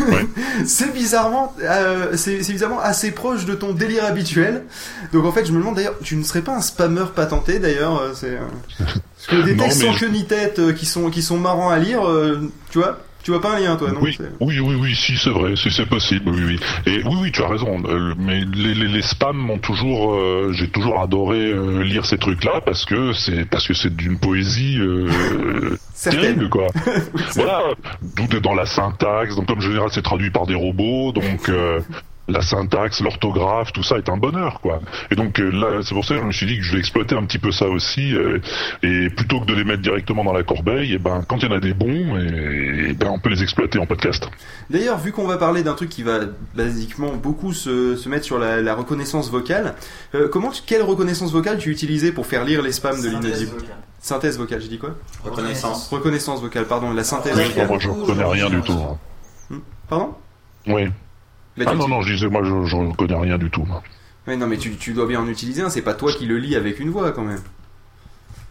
S1: c'est bizarrement, euh, c'est bizarrement assez proche de ton délire habituel. Donc en fait, je me demande d'ailleurs, tu ne serais pas un spammer patenté d'ailleurs euh, C'est euh, parce que des
S2: Non,
S1: textes sans queue ni tête euh, qui sont qui sont marrants à lire, euh, tu vois Tu vois pas un lien, toi, non
S2: Oui, oui, oui, oui, si c'est vrai, si c'est possible, oui, oui. Et oui, oui, tu as raison. euh, mais les, les, les spams m'ont toujours, euh, j'ai toujours adoré euh, lire ces trucs-là parce que c'est parce que c'est d'une poésie euh, terrible, quoi. voilà, est dans la syntaxe. Donc, comme général, c'est traduit par des robots, donc. La syntaxe, l'orthographe, tout ça est un bonheur, quoi. Et donc euh, là, c'est pour ça que je me suis dit que je vais exploiter un petit peu ça aussi, euh, et plutôt que de les mettre directement dans la corbeille, et ben quand il y en a des bons, et, et ben on peut les exploiter en podcast.
S1: D'ailleurs, vu qu'on va parler d'un truc qui va basiquement beaucoup se, se mettre sur la, la reconnaissance vocale, euh, comment, tu- quelle reconnaissance vocale tu utilisais pour faire lire les spams de l'inaudible
S4: vocale.
S1: Synthèse vocale, j'ai dit quoi
S4: Reconnaissance.
S1: Reconnaissance vocale, pardon, la synthèse
S2: Oui,
S1: vocale.
S2: moi je reconnais rien du tout. hein.
S1: Pardon?
S2: Oui.
S1: Bah,
S2: ah non, non, je disais, moi je, je reconnais rien du tout. moi.
S1: Mais non, mais tu, tu dois bien en utiliser un, c'est pas toi qui le lis avec une voix quand même.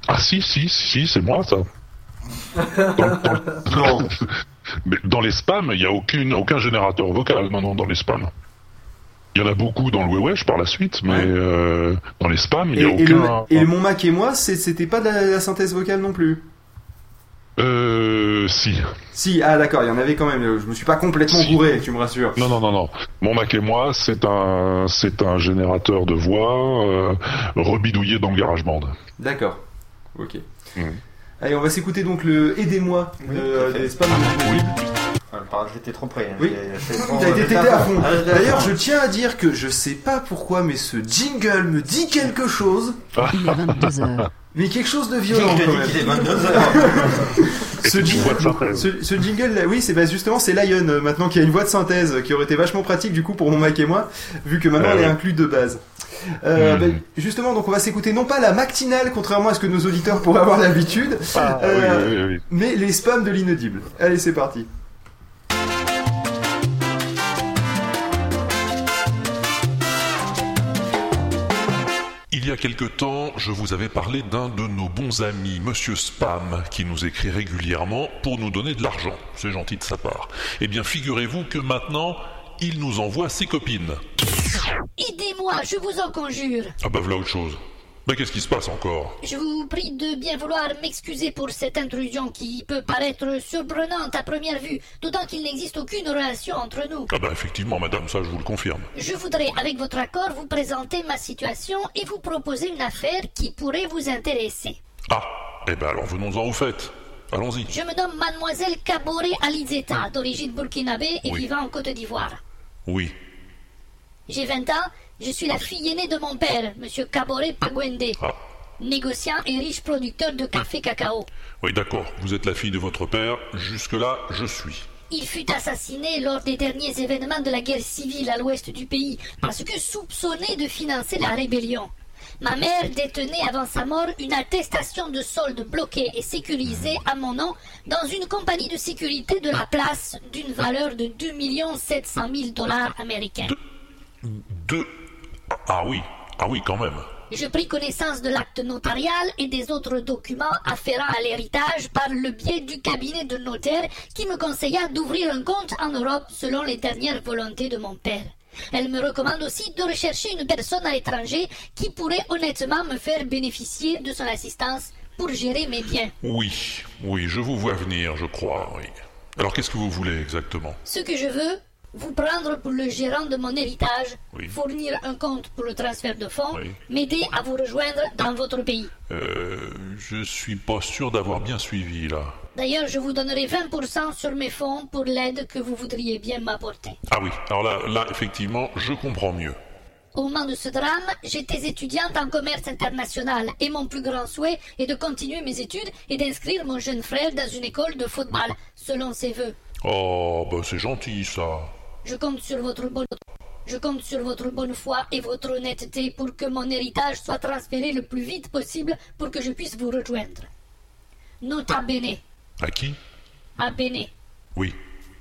S2: Ah si, si, si, c'est moi ça. Dans, dans- Mais dans les spams, il n'y a aucune, aucun générateur vocal maintenant dans les spams. Il y en a beaucoup dans le wewesh par la suite, mais euh, dans les spams, il n'y a
S1: et
S2: aucun...
S1: et mon Mac et moi, c'était pas de la, la synthèse vocale non plus.
S2: Euh, si.
S1: Si, ah d'accord, il y en avait quand même. Je me suis pas complètement
S2: Si.
S1: gouré, tu me rassures.
S2: Non, non, non, non. Mon Mac et moi, c'est un, c'est un générateur de voix euh, rebidouillé dans le GarageBand.
S1: D'accord. Ok.
S2: Mm.
S1: Allez, on va s'écouter donc le Aidez-moi
S3: Oui,
S1: de- des spams de l'inaudible.
S3: Ah, pardon, J'étais trop près. hein.
S1: Oui. T'as été tété à fond.
S3: Ah,
S1: D'ailleurs, je tiens à dire que je sais pas pourquoi, mais ce jingle me dit quelque chose.
S16: Il est 22h.
S1: Mais quelque chose de violent
S3: Jingle
S1: quand
S3: dit
S1: même.
S3: qu'il est 22h.
S1: ce, jingle, là, oui, c'est bah, justement c'est Lion euh, maintenant qui a une voix de synthèse qui aurait été vachement pratique du coup pour mon Mac et moi, vu que maintenant
S2: Ah
S1: elle est
S2: ouais.
S1: incluse de base. Euh,
S2: Hmm.
S1: bah, justement, donc on va s'écouter non pas la matinale, contrairement à ce que nos auditeurs pourraient avoir l'habitude,
S2: Ah, oui,
S1: euh,
S2: oui, oui, oui.
S1: mais les spams de l'inaudible. Allez, c'est parti.
S12: Y a quelque temps, je vous avais parlé d'un de nos bons amis, Monsieur Spam, qui nous écrit régulièrement pour nous donner de l'argent. C'est gentil de sa part. Eh bien, figurez-vous que maintenant, il nous envoie ses copines.
S8: Aidez-moi, je vous en conjure.
S12: Ah bah voilà autre chose. Mais qu'est-ce qui se passe encore?
S8: Je vous prie de bien vouloir m'excuser pour cette intrusion qui peut paraître surprenante à première vue, d'autant qu'il n'existe aucune relation entre nous.
S12: Ah bah effectivement, madame, ça je vous le confirme.
S8: Je voudrais, avec votre accord, vous présenter ma situation et vous proposer une affaire qui pourrait vous intéresser.
S12: Ah, eh ben alors venons-en au fait. Allons-y.
S8: Je me nomme Mademoiselle Kabore Alizeta, d'origine burkinabé et
S12: Oui.
S8: vivant en Côte d'Ivoire.
S12: Oui.
S8: J'ai 20 ans, je suis la fille aînée de mon père, Monsieur Kabore Pagwende,
S12: Ah,
S8: négociant et riche producteur de café cacao.
S12: oui d'accord, vous êtes la fille de votre père, jusque-là, je suis.
S8: Il fut assassiné lors des derniers événements de la guerre civile à l'ouest du pays parce que soupçonné de financer la rébellion. Ma mère détenait avant sa mort une attestation de solde bloquée et sécurisée à mon nom dans une compagnie de sécurité de la place d'une valeur de 2 700 000 dollars américains.
S12: Deux... Ah oui, ah oui quand même.
S8: Je pris connaissance de l'acte notarial et des autres documents afférents à l'héritage par le biais du cabinet de notaire qui me conseilla d'ouvrir un compte en Europe selon les dernières volontés de mon père. Elle me recommande aussi de rechercher une personne à l'étranger qui pourrait honnêtement me faire bénéficier de son assistance pour gérer mes biens.
S12: Oui, oui, je vous vois venir, je crois, oui. Alors qu'est-ce que vous voulez exactement?
S8: Ce que je veux, Vous prendre pour le gérant de mon héritage,
S12: Oui.
S8: fournir un compte pour le transfert de fonds,
S12: Oui.
S8: m'aider à vous rejoindre dans votre pays.
S12: Euh, je suis pas sûr d'avoir bien suivi là.
S8: D'ailleurs, je vous donnerai 20% sur mes fonds pour l'aide que vous voudriez bien m'apporter.
S12: Ah oui, alors là, là effectivement, je comprends mieux.
S8: Au moment de ce drame, j'étais étudiante en commerce international et mon plus grand souhait est de continuer mes études et d'inscrire mon jeune frère dans une école de football, selon ses voeux.
S12: Oh, bah c'est gentil ça.
S8: Je compte sur votre bonne je compte sur votre bonne foi et votre honnêteté pour que mon héritage soit transféré le plus vite possible pour que je puisse vous rejoindre. Nota bene,
S12: À qui?
S8: À Bene.
S12: Oui.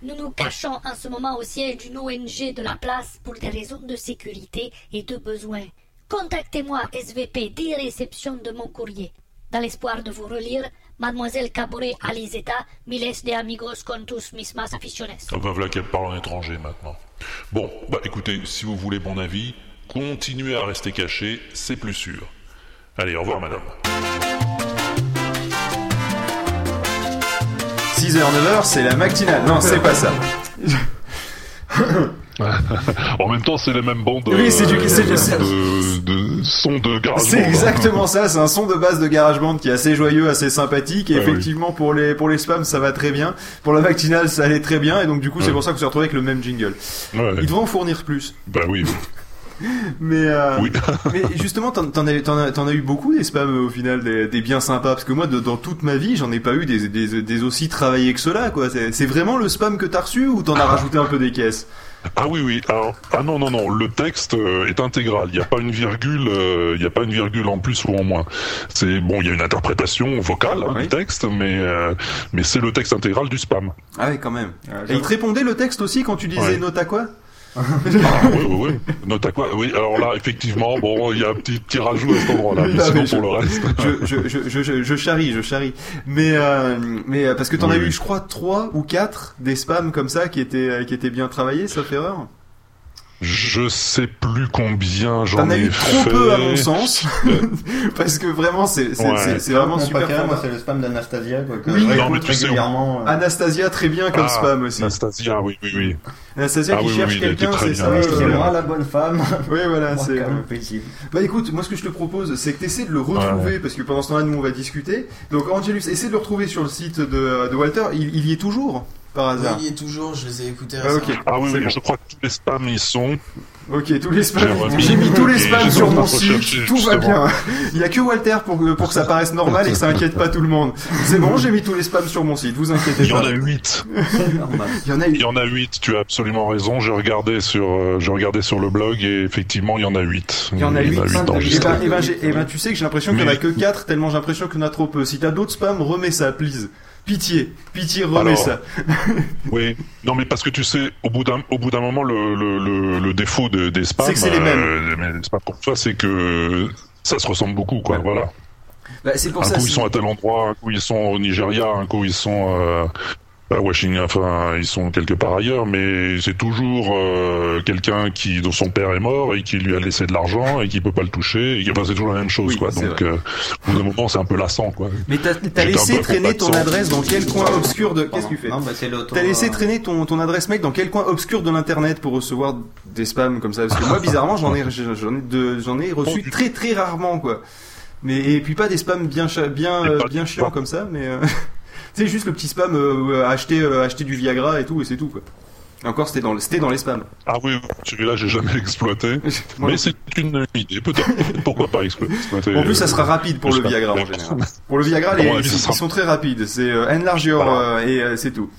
S8: Nous nous cachons en ce moment au siège d'une ONG de la place pour des raisons de sécurité et de besoin. Contactez-moi SVP dès réception de mon courrier. Dans l'espoir de vous relire, Mademoiselle Caboret Alizeta, miles de amigos con tus mismas aficiones.
S12: Enfin, voilà qu'elle parle en étranger maintenant. Bon, bah écoutez, si vous voulez mon avis, continuez à rester caché, c'est plus sûr. Allez, au revoir madame.
S1: 6h, 9h, c'est la matinale. Non, c'est pas ça.
S2: en même temps, c'est les mêmes bandes
S1: Oui, c'est du-
S2: euh,
S1: c'est c'est-
S2: de, de son de garage.
S1: C'est exactement ça, c'est un son de base de GarageBand qui est assez joyeux, assez sympathique, et
S2: oui.
S1: effectivement pour les pour les spams ça va très bien, pour la matinale ça allait très bien, et donc du coup c'est pour ça qu'on s'est retrouvé avec le même jingle.
S2: Ouais.
S1: Ils devraient en fournir plus.
S2: Bah oui.
S1: Mais, euh,
S2: Oui.
S1: mais justement, t'en, t'en as, t'en as- t'en as eu beaucoup des spams au final, des, des bien sympas, parce que moi, de- dans toute ma vie, j'en ai pas eu des, des, des aussi travaillés que cela, quoi. C'est, c'est vraiment le spam que t'as reçu ou t'en as rajouté un peu des caisses?
S2: Ah oui, oui. Alors, ah non, non, non. Le texte euh, est intégral. Il n'y a pas une virgule. euh, Il n'y a pas une virgule en plus ou en moins. C'est bon. Il y a une interprétation vocale hein, du texte, mais euh, mais c'est le texte intégral du spam.
S1: Ah ouais, quand même.
S2: Ah,
S1: et il te répondait le texte aussi quand tu disais
S2: Ouais.
S1: note à quoi?
S2: Oui, oui, oui. Note à quoi Oui. Alors là, effectivement, bon, il y a un petit petit rajout à cet endroit-là. Mais
S1: Ah,
S2: sinon,
S1: mais je-
S2: pour le reste.
S1: je, je, je, je, je, charrie, je charrie. Mais, euh, mais euh, parce que t'en
S2: Oui,
S1: as eu, je crois, trois ou quatre des spams comme ça qui étaient, euh, qui étaient bien travaillés, sauf erreur?
S2: Je sais plus combien j'en
S1: T'en as
S2: ai
S1: eu trop
S2: fait.
S1: peu à mon sens. parce que vraiment, c'est, c'est,
S2: Ouais.
S1: c'est, c'est vraiment
S3: Mon
S1: super.
S3: moi, c'est le spam d'Anastasia, quoi, que
S1: Oui.
S3: je
S1: Non, mais tu sais,
S3: régulièrement. euh.
S1: Anastasia, très bien comme
S2: Ah,
S1: spam aussi.
S2: Anastasia, oui, oui, oui.
S1: Anastasia
S2: Ah
S1: qui
S2: oui,
S1: cherche
S2: oui,
S1: quelqu'un, c'est ça.
S2: Anastasia.
S1: euh,
S3: C'est moi la bonne femme.
S1: Oui, voilà,
S3: Moi,
S1: c'est. Bah écoute, moi ce que je te propose, c'est que tu essaies de le retrouver, parce que pendant ce temps-là, nous on va discuter. Donc Angelus, essaie de le retrouver sur le site de, de Walter. Il, il y est toujours, par hasard.
S4: Oui, il y est toujours, je les ai écoutés
S1: Ah, ok.
S4: récemment.
S2: Ah oui,
S1: C'est
S2: oui,
S1: bon.
S2: je crois que tous les spams y sont.
S1: Ok, tous les spams.
S2: J'ai remis.
S1: J'ai mis tous les spams
S2: j'ai
S1: sur mon
S2: recherché,
S1: site, tout va
S2: justement.
S1: bien. Il y a que Walter pour que, pour que ça paraisse normal et que ça inquiète pas tout le monde. C'est bon, j'ai mis tous les spams sur mon site, vous inquiétez
S2: Il y en
S1: pas.
S2: a huit.
S3: Normal.
S1: Il y en a
S2: Il y en a huit, tu as absolument raison. J'ai regardé sur, euh, j'ai regardé sur le blog et effectivement, il y en a huit.
S1: Il y en a 8
S2: huit
S1: Et
S2: enregistrés.
S1: ben, eh ben, j'ai- eh ben, tu sais que j'ai l'impression qu'il y en a que 4, tellement j'ai l'impression qu'il y en a trop peu. Si t'as d'autres spams, remets ça, please. Pitié, pitié, remets
S2: Alors,
S1: ça.
S2: Oui, non mais parce que tu sais, au bout d'un, au bout d'un moment, le, le, le, défaut de- des spams,
S1: C'est que c'est les
S2: euh, mais c'est pas pour toi, c'est que ça se ressemble beaucoup, quoi. Voilà.
S1: Bah, c'est pour
S2: un
S1: ça.
S2: coup
S1: c'est-
S2: ils sont à tel endroit, un coup ils sont au Nigeria, un coup ils sont euh, à Washington, enfin ils sont quelque part ailleurs, mais c'est toujours euh, quelqu'un qui dont son père est mort et qui lui a laissé de l'argent et qui peut pas le toucher. Et, qui- enfin c'est toujours la même chose,
S1: Oui,
S2: quoi. Donc euh, au bout d'un moment c'est un peu lassant, quoi.
S1: Mais t'as t'as laissé traîner ton adresse dans quel coin obscur de. Qu'est-ce que tu fais?
S3: Non, bah, c'est l'auto.
S1: T'as laissé
S3: euh,
S1: traîner ton, ton adresse mail dans quel coin obscur de l'internet pour recevoir des spams comme ça? Parce que moi, bizarrement, j'en ai, j'en ai, de- j'en ai reçu très très rarement, quoi. Mais et puis pas des spams bien bien euh, bien chiants comme ça, mais euh, c'est juste le petit spam euh, acheter euh, acheter du Viagra et tout et c'est tout quoi. Encore c'était dans le- c'était dans les spams.
S2: Ah oui, celui-là j'ai jamais exploité,
S1: Moi
S2: mais c'est une idée, peut-être. Pourquoi pas explo- exploiter
S1: En plus, ça sera rapide pour le. Viagra en général. Pour le Viagra, les,
S2: avis,
S1: ils
S2: sera-
S1: sont très rapides. C'est euh, enlarge your euh, et euh, c'est tout.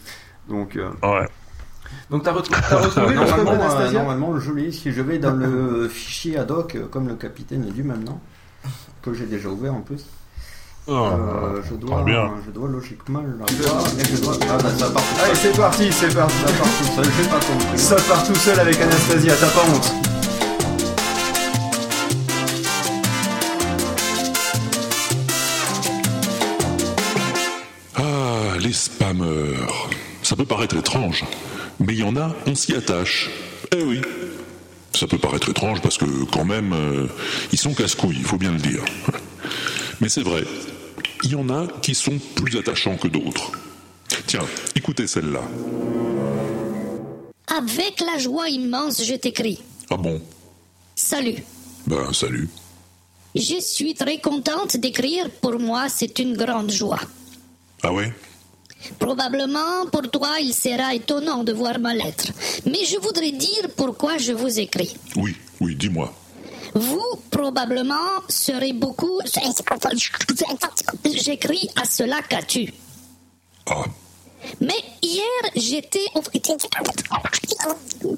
S1: Donc euh,
S2: Ouais.
S1: donc t'as retrouvé t'as retrouvé le spam
S3: Normalement, euh,
S1: d'Anastasia
S3: normalement, je l'ai. Si je vais dans le fichier ad hoc, euh, comme le capitaine est du maintenant, que j'ai déjà ouvert en plus,
S2: Ah,
S3: euh, je, dois,
S2: très bien.
S3: je dois logiquement l'avoir. Et je dois. Ah, bah, ça part tout
S1: Allez,
S3: seul.
S1: c'est parti, c'est parti.
S3: Ça part tout seul, j'ai pas compris.
S1: Ça part tout seul avec Anastasia, t'as pas honte.
S12: Ah, les spammeurs. Ça peut paraître étrange, mais il y en a, on s'y attache. Eh oui. Ça peut paraître étrange parce que quand même, euh, ils sont casse-couilles, il faut bien le dire. Mais c'est vrai, il y en a qui sont plus attachants que d'autres. Tiens, écoutez celle-là.
S8: Avec la joie immense, je t'écris.
S2: Ah bon?
S8: Salut.
S2: Ben, salut.
S8: Je suis très contente d'écrire. Pour moi, c'est une grande joie.
S2: Ah ouais?
S8: Probablement, pour toi, il sera étonnant de voir ma lettre. Mais je voudrais dire pourquoi je vous écris.
S2: Oui, oui, dis-moi.
S8: Vous, probablement, serez beaucoup... J'écris à cela qu'as-tu.
S2: Ah.
S8: Mais hier, j'étais...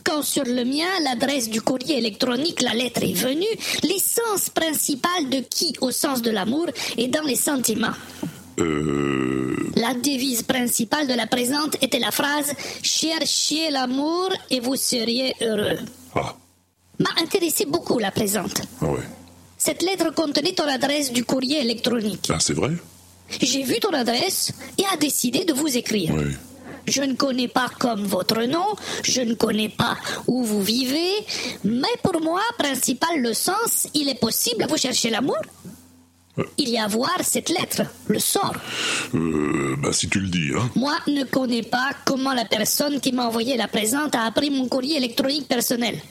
S8: Quand sur le mien, l'adresse du courrier électronique, la lettre est venue, l'essence principale de qui, au sens de l'amour, est dans les sentiments.
S2: Euh...
S8: La devise principale de la présente était la phrase Cherchez l'amour et vous seriez heureux.
S2: Ah.
S8: M'a intéressé beaucoup la présente.
S2: Ah ouais.
S8: Cette lettre contenait ton adresse du courrier électronique.
S2: Ah, c'est vrai?
S8: J'ai vu ton adresse et a décidé de vous écrire.
S2: Oui.
S8: Je ne connais pas comme votre nom, je ne connais pas où vous vivez, mais pour moi, principal le sens, il est possible, vous cherchez l'amour Il y a à voir cette lettre, le sort.
S2: Euh, bah si tu le dis, hein.
S8: Moi ne connais pas comment la personne qui m'a envoyé la présente a appris mon courrier électronique personnel.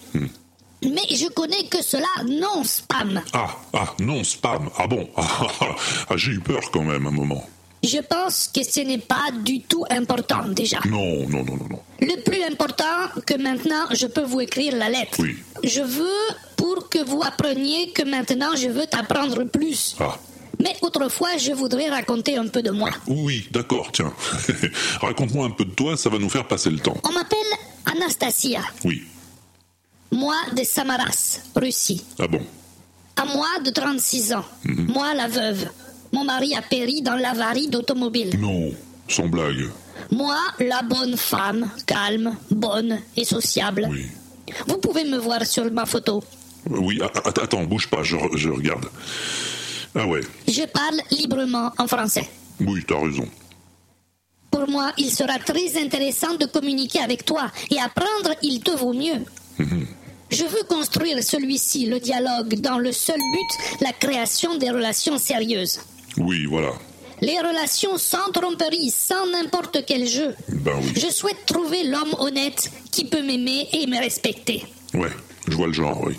S8: Mais je connais que cela non spam.
S2: Ah, ah, non, spam. Ah bon Ah, ah, ah. Ah, j'ai eu peur quand même un moment.
S8: Je pense que ce n'est pas du tout important déjà.
S2: Non, non, non, non, non.
S8: Le plus important que maintenant je peux vous écrire la lettre.
S2: Oui.
S8: Je veux pour que vous appreniez que maintenant je veux t'apprendre plus.
S2: Ah.
S8: Mais autrefois, je voudrais raconter un peu de moi.
S2: Oui, d'accord, tiens. Raconte-moi un peu de toi, ça va nous faire passer le temps.
S8: On m'appelle Anastasia.
S2: Oui.
S8: Moi de Samaras, Russie.
S2: Ah bon?
S8: À moi de 36 ans. Moi la veuve. Mon mari a péri dans l'avarie d'automobile.
S2: Non, sans blague.
S8: Moi la bonne femme, calme, bonne et sociable.
S2: Oui.
S8: Vous pouvez me voir sur ma photo.
S2: Euh, Oui, attends, bouge pas, je, je regarde. Ah ouais,
S8: Je parle librement en français.
S2: oui, t'as raison.
S8: Pour moi, il sera très intéressant de communiquer avec toi et apprendre, il te vaut mieux. Je veux construire celui-ci, le dialogue, dans le seul but, la création des relations sérieuses.
S2: Oui, voilà.
S8: Les relations sans tromperie, sans n'importe quel jeu.
S2: Ben oui.
S8: Je souhaite trouver l'homme honnête qui peut m'aimer et me respecter.
S2: Ouais, je vois le genre, oui.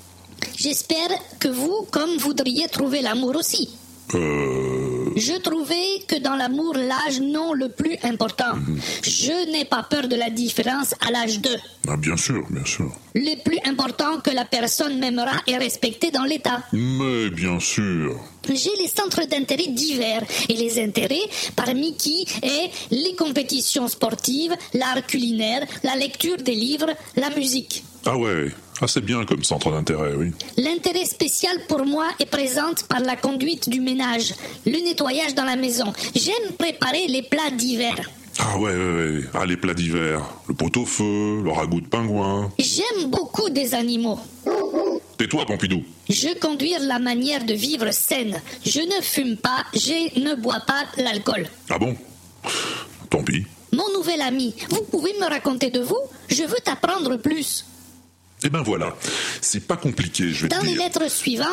S8: J'espère que vous, comme voudriez trouver l'amour aussi.
S2: Euh...
S8: Je trouvais que dans l'amour, l'âge non le plus important. Je n'ai pas peur de la différence à l'âge 2.
S2: Ah, bien sûr, bien sûr.
S8: Le plus important que la personne m'aimera est respecté dans l'État.
S2: Mais bien sûr.
S8: J'ai les centres d'intérêt divers et les intérêts parmi qui est les compétitions sportives, l'art culinaire, la lecture des livres, la musique.
S2: Ah ouais, ah c'est bien comme centre d'intérêt, oui.
S8: L'intérêt spécial pour moi est présente par la conduite du ménage, le nettoyage dans la maison. J'aime préparer les plats d'hiver.
S2: Ah ouais, ouais, ouais. Ah, les plats d'hiver. Le pot-au-feu, le ragoût de pingouin.
S8: J'aime beaucoup des animaux.
S2: Tais-toi, Pompidou.
S8: Je conduire la manière de vivre saine. Je ne fume pas, je ne bois pas l'alcool.
S2: Ah bon? Tant pis.
S8: Mon nouvel ami, vous pouvez me raconter de vous? Je veux t'apprendre plus.
S2: Eh ben voilà, c'est pas compliqué, je vais
S8: Dans
S2: te
S8: les
S2: dire.
S8: lettres suivantes,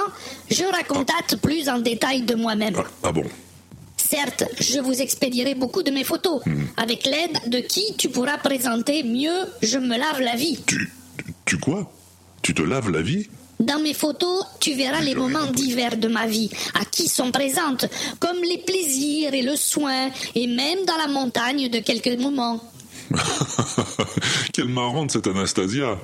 S8: je racontate plus en détail de moi-même.
S2: Ah bon.
S8: Certes, je vous expédierai beaucoup de mes photos, avec l'aide de qui tu pourras présenter mieux Je me lave la vie.
S2: Tu quoi? Tu te laves la vie?
S8: Dans mes photos, tu verras les moments divers de ma vie, à qui sont présentes, comme les plaisirs et le soin, et même dans la montagne de quelques moments.
S2: Quelle marrante cette Anastasia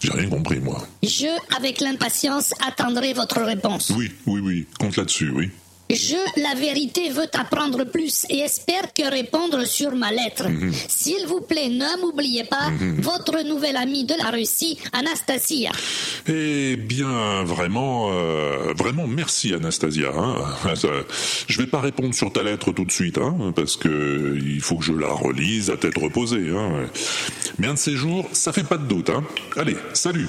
S2: J'ai rien compris, moi.
S8: Je, avec l'impatience, attendrai votre réponse.
S2: Oui, oui, oui, compte là-dessus, oui.
S8: Je, la vérité, veux t'apprendre plus et espère que répondre sur ma lettre.
S2: Mhm.
S8: S'il vous plaît, ne m'oubliez pas,
S2: Mhm.
S8: votre nouvelle amie de la Russie, Anastasia.
S2: Eh bien, vraiment, euh, vraiment, merci Anastasia. hein. Je vais pas répondre sur ta lettre tout de suite, hein, parce que il faut que je la relise à tête reposée. Hein. Mais un de ces jours, ça fait pas de doute. Hein. Allez, salut.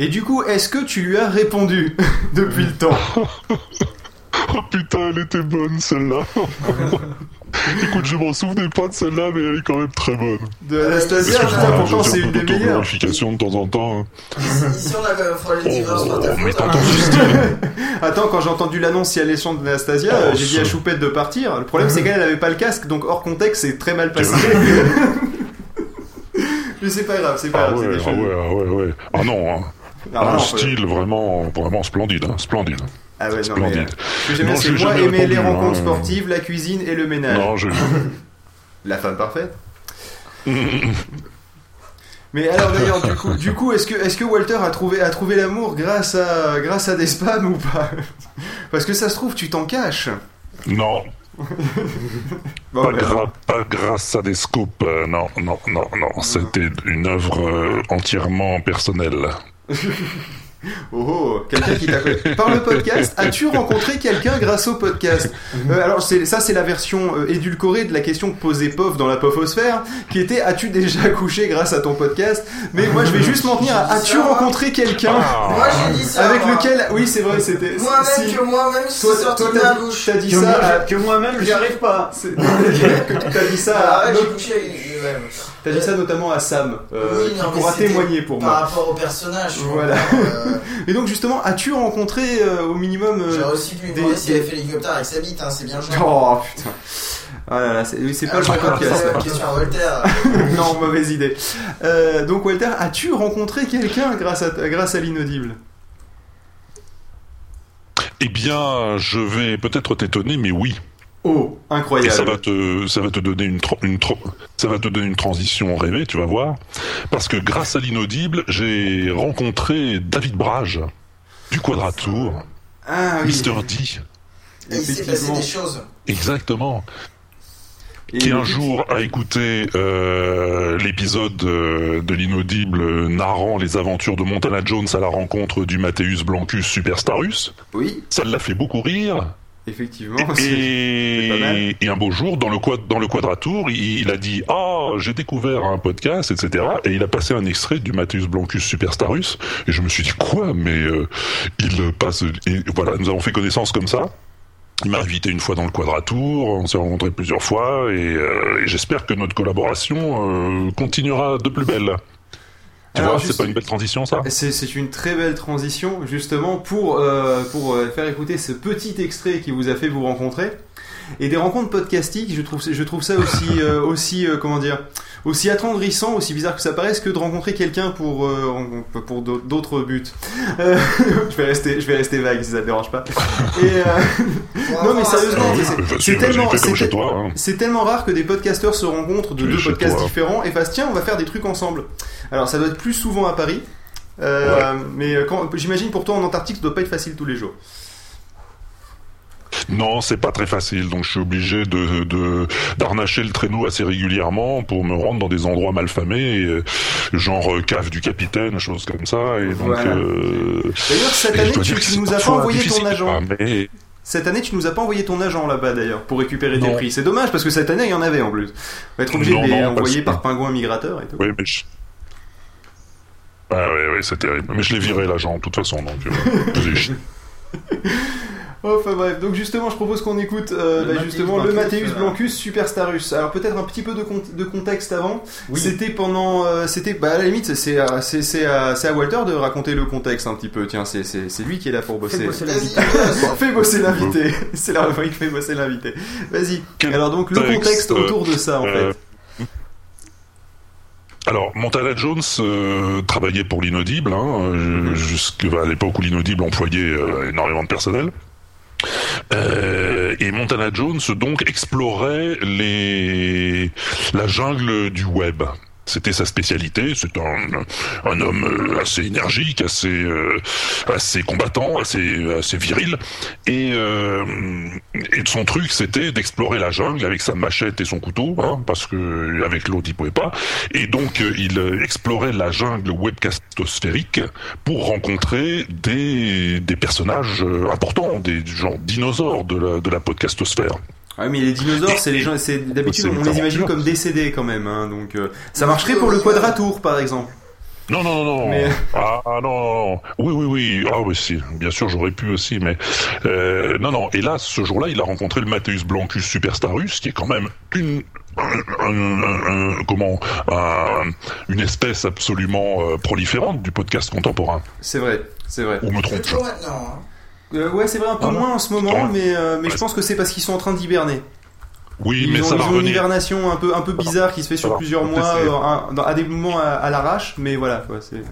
S1: Et du coup, est-ce que tu lui as répondu depuis le temps
S17: Oh putain, elle était bonne celle-là.
S2: Écoute, je m'en souvenais pas de celle-là, mais elle est quand même très bonne.
S1: De Anastasia, putain, pourtant c'est
S2: un
S1: une
S2: peu
S1: des meilleures.
S2: de temps en temps. hein.
S4: Ici, on a fera les divers par ta
S2: Oh,
S4: hein.
S2: t'entends
S1: Attends, quand j'ai entendu l'annonce si elle chante d'Anastasia,
S2: Oh,
S1: j'ai dit à. Choupette de partir. Le problème, c'est qu'elle elle avait pas le casque, donc hors contexte, c'est très mal passé. Mais c'est pas grave, c'est pas
S2: Ah
S1: grave,
S2: ouais, ah ouais, ah ouais, ouais. Ah non, hein.
S1: Ah,
S2: un style vraiment, vraiment splendide, hein, splendide.
S1: Ah ouais, non, mais.
S2: Splendide.
S1: euh, Ce que j'aime c'est moi les
S2: répondu,
S1: rencontres
S2: hein.
S1: sportives, la cuisine et le ménage.
S2: Non, je.
S1: La femme parfaite. Mais alors d'ailleurs, du coup, du coup, est-ce que, Walter a trouvé, a trouvé l'amour grâce à, grâce à des spams ou pas? Parce que ça se trouve, tu t'en caches.
S2: Non.
S1: Bon,
S2: pas,
S1: ben,
S2: gra- pas grâce à des scoops, euh, non, non, non, non. C'était une œuvre euh, entièrement personnelle.
S1: Oh, oh, quelqu'un qui t'a connu. Par le podcast, as-tu rencontré quelqu'un grâce au podcast Euh, Alors, ça, c'est la version euh, édulcorée de la question que posait POF dans la POFosphère, qui était As-tu déjà couché grâce à ton podcast? Mais moi, je vais juste m'en tenir à As-tu rencontré quelqu'un
S4: Moi, j'ai dit ça.
S1: avec
S4: moi.
S1: lequel. Oui, c'est vrai, c'était.
S4: Moi-même,
S1: si-
S4: que moi-même, je suis
S1: Toi,
S4: sorti
S1: toi,
S4: de
S1: t'as
S4: ma
S1: dit-
S4: bouche.
S1: t'as dit
S3: Que
S1: ça
S3: moi,
S1: à-
S3: que moi-même, j'y arrive pas.
S1: que t'as dit ça à-
S4: Arrête, j'ai couché avec lui-même.
S1: T'as dit ça notamment à Sam, euh,
S4: Oui,
S1: qui
S4: non,
S1: pourra témoigner pour
S4: Par
S1: moi.
S4: rapport au personnage.
S1: Voilà.
S4: euh,
S1: Et donc justement, as-tu rencontré euh, au minimum euh,
S4: J'aurais aussi pu lui
S1: des-
S4: demander s'il
S1: des-
S4: avait fait l'hélicoptère avec sa bite, hein, c'est bien gentil.
S1: Oh putain. Ah là là, c'est pas le bon podcast.
S4: Question à Voltaire.
S1: non, mauvaise idée. Euh, donc Walter, as-tu rencontré quelqu'un grâce à grâce à l'inaudible?
S2: Eh bien, je vais peut-être t'étonner, mais oui.
S1: Oh,
S2: Et
S1: incroyable.
S2: ça va te, ça va te donner une, tra- une tra- ça va te donner une transition rêvée, tu vas voir. Parce que grâce à l'inaudible, j'ai rencontré David Brage du Quadratour,
S1: Ah oui.
S2: Mister D.
S4: Et il s'est passé des choses.
S2: Exactement.
S1: Et
S2: Qui un jour a écouté euh, l'épisode euh, de l'inaudible narrant les aventures de Montana Jones à la rencontre du Matthäus Blancus Superstarus.
S1: Oui,
S2: Ça l'a fait beaucoup rire.
S1: Effectivement. pas mal.
S2: Et, un beau jour, dans le, dans le quadratour, il, il a dit Ah, j'ai découvert un podcast, etc. Et il a passé un extrait du Matthäus Blancus Superstarus. Et je me suis dit Quoi Mais euh, il passe. et voilà, nous avons fait connaissance comme ça. Il m'a invité une fois dans le quadratour, on s'est rencontrés plusieurs fois, et, euh, et j'espère que notre collaboration euh, continuera de plus belle. Tu
S1: Alors,
S2: vois,
S1: juste-
S2: c'est pas une belle transition ça?
S1: C'est c'est une très belle transition justement pour, euh, pour euh, faire écouter ce petit extrait qui vous a fait vous rencontrer. Et des rencontres podcastiques, je trouve, je trouve ça aussi, euh, aussi euh, comment dire, aussi attendrissant, aussi bizarre que ça paraisse, que de rencontrer quelqu'un pour, euh, pour d'au- d'autres buts. Euh, je, vais rester, je vais rester vague si ça te dérange pas. Et, euh, non mais sérieusement,
S2: Euh,
S1: c'est- tellement,
S2: hein.
S1: c'est tellement rare que des podcasteurs se rencontrent de deux podcasts
S2: toi.
S1: différents et fassent tiens, on va faire des trucs ensemble. Alors ça doit être plus souvent à Paris. Euh, Mais j'imagine pour toi en Antarctique, ça doit pas être facile tous les jours.
S2: Non, c'est pas très facile, donc je suis obligé de de- d'arnacher le traîneau assez régulièrement pour me rendre dans des endroits malfamés, et, euh, genre euh, cave du capitaine, choses comme ça. Et donc,
S1: Voilà.
S2: euh,
S1: D'ailleurs, cette année, tu, tu nous as pas envoyé ton agent.
S2: hein, mais
S1: Cette année, tu nous as pas envoyé ton agent là-bas d'ailleurs pour récupérer tes
S2: Non.
S1: prix. C'est dommage parce que cette année, il y en avait en plus. On va être obligé
S2: Non,
S1: de les
S2: non,
S1: envoyer par pingouin migrateur et tout.
S2: oui, mais je... Ah ouais, ouais, c'est terrible. Mais je l'ai viré l'agent de toute façon, donc. euh,
S1: Enfin bref, donc justement, je propose qu'on écoute euh,
S3: Le
S1: bah, justement le
S3: Blancus,
S1: Matthäus
S3: euh,
S1: Blancus Superstarus. Alors peut-être un petit peu de, con- de contexte avant.
S3: Oui.
S1: C'était pendant, euh, c'était, bah à la limite, c'est à, c'est c'est à, à Walter de raconter le contexte un petit peu. Tiens, c'est c'est c'est lui qui est là pour bosser.
S3: Fais bosser
S4: Vas-y,
S3: l'invité.
S1: Fais bosser l'invité. C'est la rubrique Fais bosser l'invité. Vas-y. Alors donc le
S2: texte,
S1: contexte autour de ça en fait.
S2: Alors, Montana Jones euh, travaillait pour l'inaudible, hein,
S1: Mhm.
S2: euh, jusqu'à l'époque où l'inaudible employait euh, énormément de personnel. Euh, et Montana Jones donc explorait les la jungle du web. C'était sa spécialité. C'est un, homme euh, assez énergique, assez euh, assez combattant, assez assez viril. Et euh, et son truc, c'était d'explorer la jungle avec sa machette et son couteau, hein, parce que avec l'autre il pouvait pas. Et donc il explorait la jungle webcastosphérique pour rencontrer des personnages importants, des genre dinosaures de la podcastosphère.
S1: Ah oui, mais les dinosaures, c'est les gens, c'est d'habitude
S2: C'est
S1: on les imagine comme décédés quand même, hein, donc euh, ça marcherait pour le quadratour par exemple.
S2: Non, non, non, non.
S1: Mais-
S2: Ah, ah, non. Oui, oui, oui. Ah oui, si. Bien sûr, j'aurais pu aussi, mais euh, non, non. Et là, ce jour-là, il a rencontré le Matthäus Blancus Superstarus, qui est quand même une un- un- un- comment un- une espèce absolument euh, proliférante du podcast contemporain.
S1: C'est vrai, c'est vrai.
S2: Ou me trompe
S1: Euh, ouais, c'est vrai, un peu moins en ce moment, mais, euh, mais je pense que c'est parce qu'ils sont en train d'hiberner.
S2: Oui,
S1: Ils
S2: mais
S1: ont,
S2: ça
S1: ils
S2: va
S1: ont une hibernation un peu, un peu bizarre qui se fait sur plusieurs mois, euh, à des moments à, à l'arrache, mais voilà, quoi, c'est...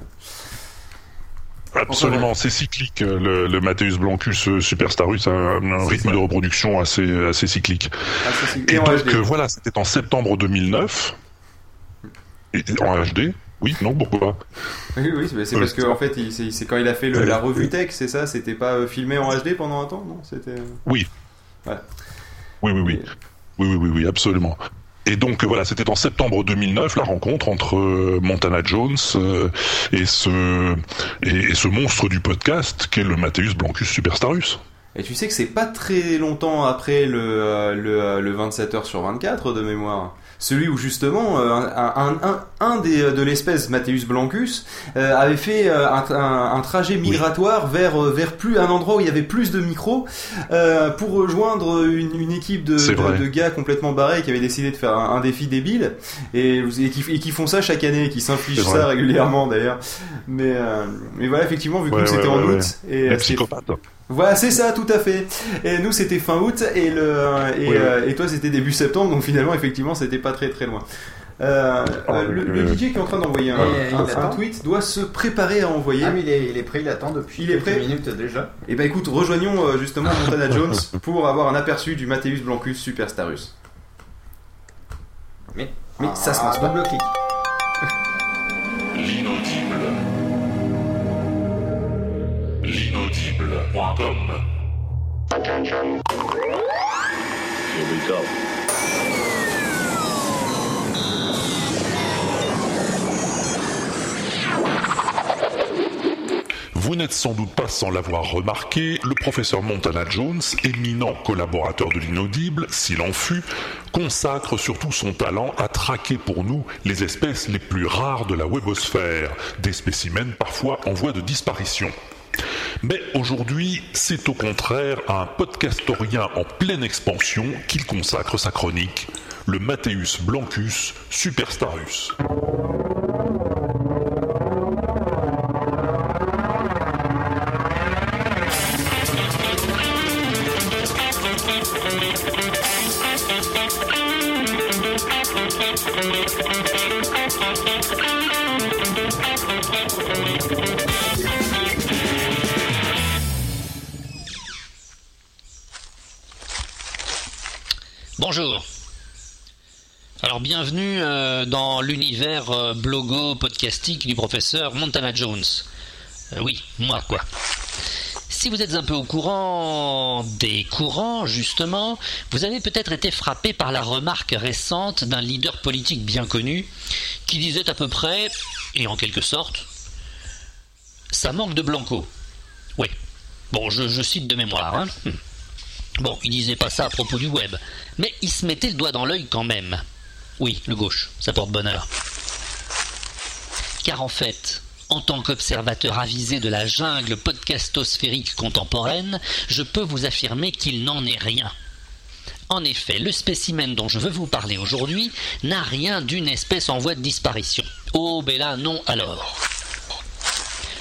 S2: Absolument, c'est cyclique. Le, le Matthäus Blancus Superstarus a un, un rythme de reproduction assez assez cyclique.
S1: Ah,
S2: Et donc
S1: HD.
S2: voilà, c'était en septembre 2009. Et, en HD Oui, non, pourquoi?
S1: Oui, oui, c'est
S2: Euh,
S1: parce que en fait, c'est quand il a fait le- la revue tech, c'est ça? C'était pas euh, filmé en HD pendant un temps, non C'était.
S2: Oui.
S1: Voilà.
S2: Oui, oui, oui. Oui, oui, oui, oui, absolument. Et donc euh, voilà, c'était en septembre 2009 la rencontre entre euh, Montana Jones euh, et ce et, et ce monstre du podcast qu'est le Matthäus Blancus Superstarus.
S1: Et tu sais que c'est pas très longtemps après le, euh, le, euh, le 27 heures sur 24 de mémoire. Celui où justement euh, un, un, un, un des, euh, de l'espèce Matthäus Blancus euh, avait fait un, trajet migratoire vers, vers plus un endroit où il y avait plus de micros pour rejoindre une, une équipe de, gars complètement barrés qui avaient décidé de faire un, défi débile et, et, qui, et qui font ça chaque année, qui s'infligent ça régulièrement d'ailleurs. Mais, mais voilà, effectivement, vu que
S2: Ouais,
S1: c'était
S2: ouais,
S1: en
S2: ouais,
S1: août et Voilà, c'est ça, tout à fait. Et nous, c'était fin août et le et,
S2: Oui,
S1: euh, et toi, c'était début septembre. Donc finalement, effectivement, c'était pas très très loin. Euh,
S2: Ah,
S1: euh, le. DJ qui est en train d'envoyer un, tweet doit se préparer à envoyer.
S3: Ah, mais il est, il est prêt, il attend depuis
S1: Il est
S3: quelques
S1: prêt
S3: minutes déjà.
S1: Et bah écoute, rejoignons justement Montana Jones pour avoir un aperçu du Matthäus Blancus Superstarus.
S3: Mais,
S1: mais ça se lance pas.
S3: double clic.
S12: Vous n'êtes sans doute pas sans l'avoir remarqué, le professeur Montana Jones, éminent collaborateur de l'inaudible, s'il en fut, consacre surtout son talent à traquer pour nous les espèces les plus rares de la webosphère, des spécimens parfois en voie de disparition. Mais aujourd'hui, c'est au contraire à un podcastorien en pleine expansion qu'il consacre sa chronique, le Matthäus Blancus Superstarus.
S16: Bonjour. Alors bienvenue euh, dans l'univers euh, blogo podcastique du professeur Montana Jones. Euh, oui, moi quoi. Si vous êtes un peu au courant des courants, justement, vous avez peut-être été frappé par la remarque récente d'un leader politique bien connu qui disait à peu près, et en quelque sorte, ça manque de Blanco. Oui. Bon, je, cite de mémoire. Hein. Bon, il disait pas ça à propos du web, mais il se mettait le doigt dans l'œil quand même. Oui, le gauche, ça porte bonheur. Car en fait, en tant qu'observateur avisé de la jungle podcastosphérique contemporaine, je peux vous affirmer qu'il n'en est rien. En effet, le spécimen dont je veux vous parler aujourd'hui n'a rien d'une espèce en voie de disparition. Oh, là, non alors.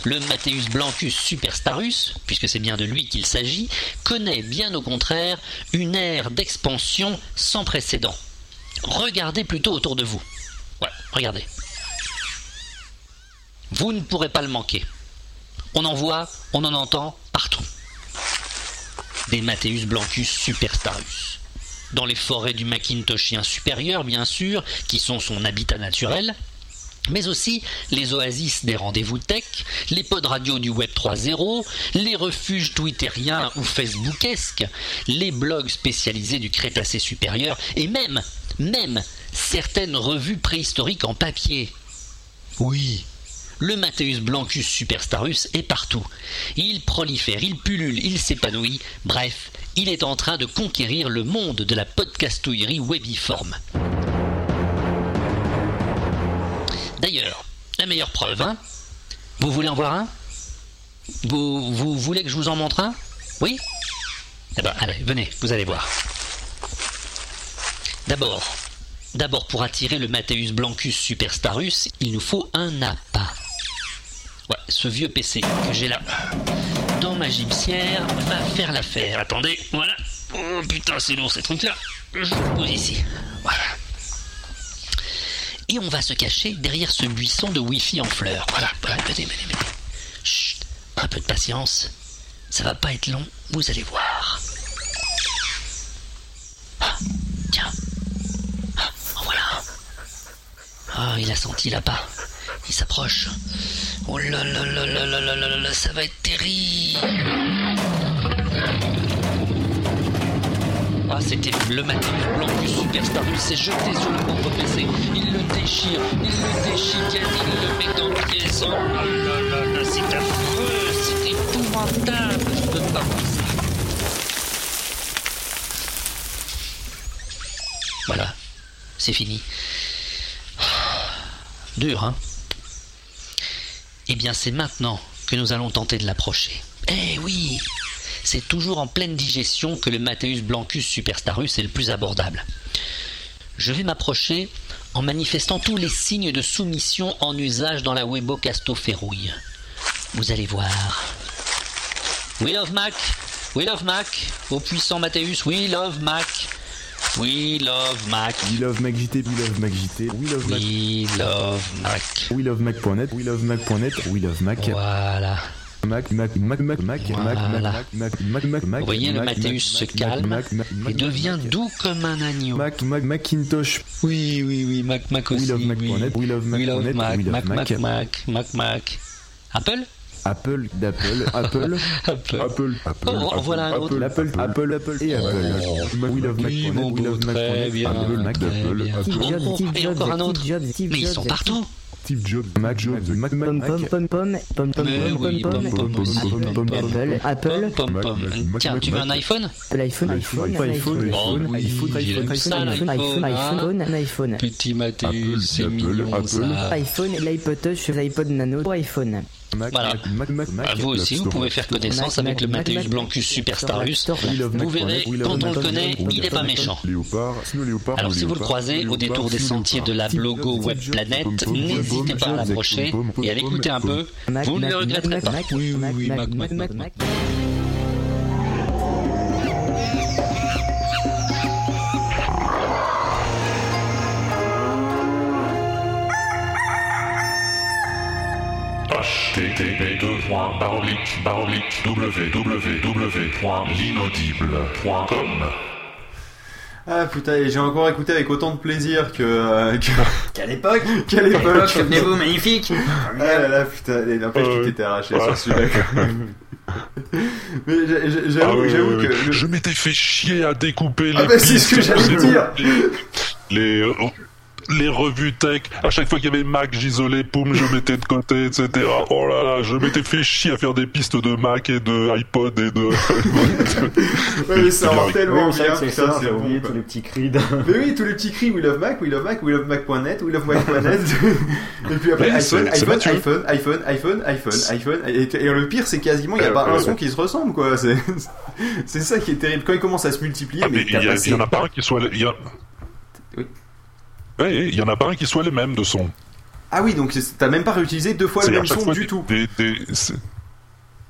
S16: Le Matthäus Blancus Superstarus, puisque c'est bien de lui qu'il s'agit, connaît bien au contraire une ère d'expansion sans précédent. Regardez plutôt autour de vous. Ouais, regardez. Vous ne pourrez pas le manquer. On en voit, on en entend partout. Des Matthäus Blancus Superstarus. Dans les forêts du Macintoshien supérieur, bien sûr, qui sont son habitat naturel, mais aussi les oasis des rendez-vous tech, les pods radio du Web 3.0, les refuges twittériens ou facebookesques, les blogs spécialisés du Crétacé supérieur et même, même certaines revues préhistoriques en papier. Oui, le Matthäus Blancus Superstarus est partout. Il prolifère, il pullule, il s'épanouit, bref, il est en train de conquérir le monde de la podcastouillerie webiforme. La meilleure preuve, hein Vous voulez en voir un? Vous, vous voulez que je vous en montre un? Oui? Eh ben, allez, venez, vous allez voir. D'abord, d'abord pour attirer le Matthäus Blancus Superstarus, il nous faut un appât. Ouais, ce vieux PC que j'ai là dans ma gypsière va faire l'affaire. Attendez, voilà. Oh putain, c'est lourd ces trucs-là. Je ici. Voilà. Et on va se cacher derrière ce buisson de Wi-Fi en fleurs. Voilà, voilà, venez, venez, venez. Chut, un peu de patience. Ça va pas être long, vous allez voir. Ah, tiens. Ah, en voilà. Ah, il a senti là-bas. Il s'approche. Oh là là là là là là là là ça va être terrible. Ah, c'était le Mathéus Blancus Superstarus s'est jeté sur le pauvre PC. Il le déchire, il le met dans. Oh là là là c'est affreux, c'est épouvantable. Je peux pas. Voilà, c'est fini. Dur, hein Eh bien, c'est maintenant que nous allons tenter de l'approcher. Eh oui C'est toujours en pleine digestion que le Matthäus Blancus Superstarus est le plus abordable. Je vais m'approcher en manifestant tous les signes de soumission en usage dans la Webocastoferrouille. Vous allez voir. We love Mac We love Mac Au puissant Matthäus, we love Mac We love Mac
S18: We love Mac JT, we love Mac JT, we love Mac.
S16: We love Mac.
S18: We love Mac.net, we love Mac.net, we love Mac.
S16: Voilà.
S18: Mac, Mac, Mac, Mac, Mac, Mac,
S16: Voilà.
S18: Mac, Mac, Mac, Mac, Mac.
S16: Vous voyez, le
S18: Mac,
S16: Matthäus
S18: Mac,
S16: se
S18: Mac,
S16: calme
S18: Mac, Mac, Mac,
S16: et devient doux comme un agneau.
S18: Mac, Mac, Macintosh.
S16: Oui, oui, oui, Mac, Mac
S18: We
S16: aussi.
S18: love
S16: oui.
S18: Mac.net, we love
S16: We love
S18: Mac.net,
S16: Mac,
S18: we love
S16: Mac, Mac,
S18: Mac.
S16: Mac, Mac, Mac. Apple
S18: Apple, d'Apple, Apple,
S16: Apple.
S18: Apple,
S16: Oh, en voilà un autre.
S18: Apple, Apple, Apple et Apple. We love
S16: Oui,
S18: Mac.net,
S16: mon
S18: we
S16: beau,
S18: love
S16: très
S18: Mac.net,
S16: bien,
S18: Apple, Mac,
S16: très
S18: d'Apple,
S16: bien.
S18: Apple.
S16: Oh, oh, et encore un autre. Mais ils sont partout.
S18: Steve Jobs, Mac Jobs, Mac
S19: Apple, Apple.
S16: Tiens, tu veux un iPhone
S19: L'iPhone, iPhone,
S18: iPhone,
S19: iPhone,
S18: iPhone, iPhone, iPhone,
S19: iPhone.
S16: Petit Mathéus, c'est mignon ça.
S19: iPhone, l'iPod Touch, l'iPod Nano, iPhone.
S18: Mac,
S16: Voilà.
S18: Mac, Mac, Mac, Mac.
S16: Ah, vous aussi, vous pouvez faire connaissance
S19: Mac,
S16: avec le
S19: Mac,
S16: Blancus Superstarus. Vous verrez, quand on le connaît, il n'est pas méchant. Alors si vous le croisez au détour des sentiers de la. Blogo Web Planet, n'hésitez pas à l'approcher et à l'écouter un peu. Vous ne le regretterez pas. Oui, oui,
S19: Mac,
S16: oui,
S19: Mac,
S16: Mac, Mac,
S12: www.l'inaudible.com
S1: Ah putain, et j'ai encore écouté avec autant de plaisir que. euh, que...
S3: Qu'à l'époque,
S1: Qu'à l'époque.
S3: souvenez-vous, magnifique.
S1: Ah là là, putain, et n'empêche
S2: Euh,
S1: tu t'étais arraché
S2: ouais.
S1: sur celui-là quand même. Mais j'avoue,
S2: Ah
S1: que.
S2: Je m'étais fait chier à découper
S1: Ah
S2: les
S1: bah, c'est ce que j'allais dire.
S2: Les, les, revues tech, à chaque fois qu'il y avait Mac, j'isolais, poum, je mettais de côté, etc. Oh là là, je m'étais fait chier à faire des pistes de Mac et de iPod et de...
S1: Ouais, mais ça rend tellement
S3: Oui,
S1: bien,
S3: ça,
S1: c'est bon.
S3: oublié
S1: quoi.
S3: tous les petits cris.
S1: Mais oui, tous les petits cris We love Mac, We love Mac, We love Mac.net, We love Mac.net. et puis après iPhone,
S2: c'est- c'est
S1: iPhone, iPhone, iPhone, iPhone, iPhone, iPhone. Et, et le pire, c'est quasiment, il n'y a
S2: Euh,
S1: pas un son qui se ressemble, quoi. C'est c'est ça qui est terrible. Quand il commence à se multiplier,
S2: Ah, mais il y en a pas un qui soit... Il y a...
S1: Oui.
S2: Ouais, il y en a pas un qui soit les mêmes de son.
S1: Ah oui, donc t'as même pas réutilisé deux fois le même son du
S2: des-
S1: tout.
S2: des- des- c'est-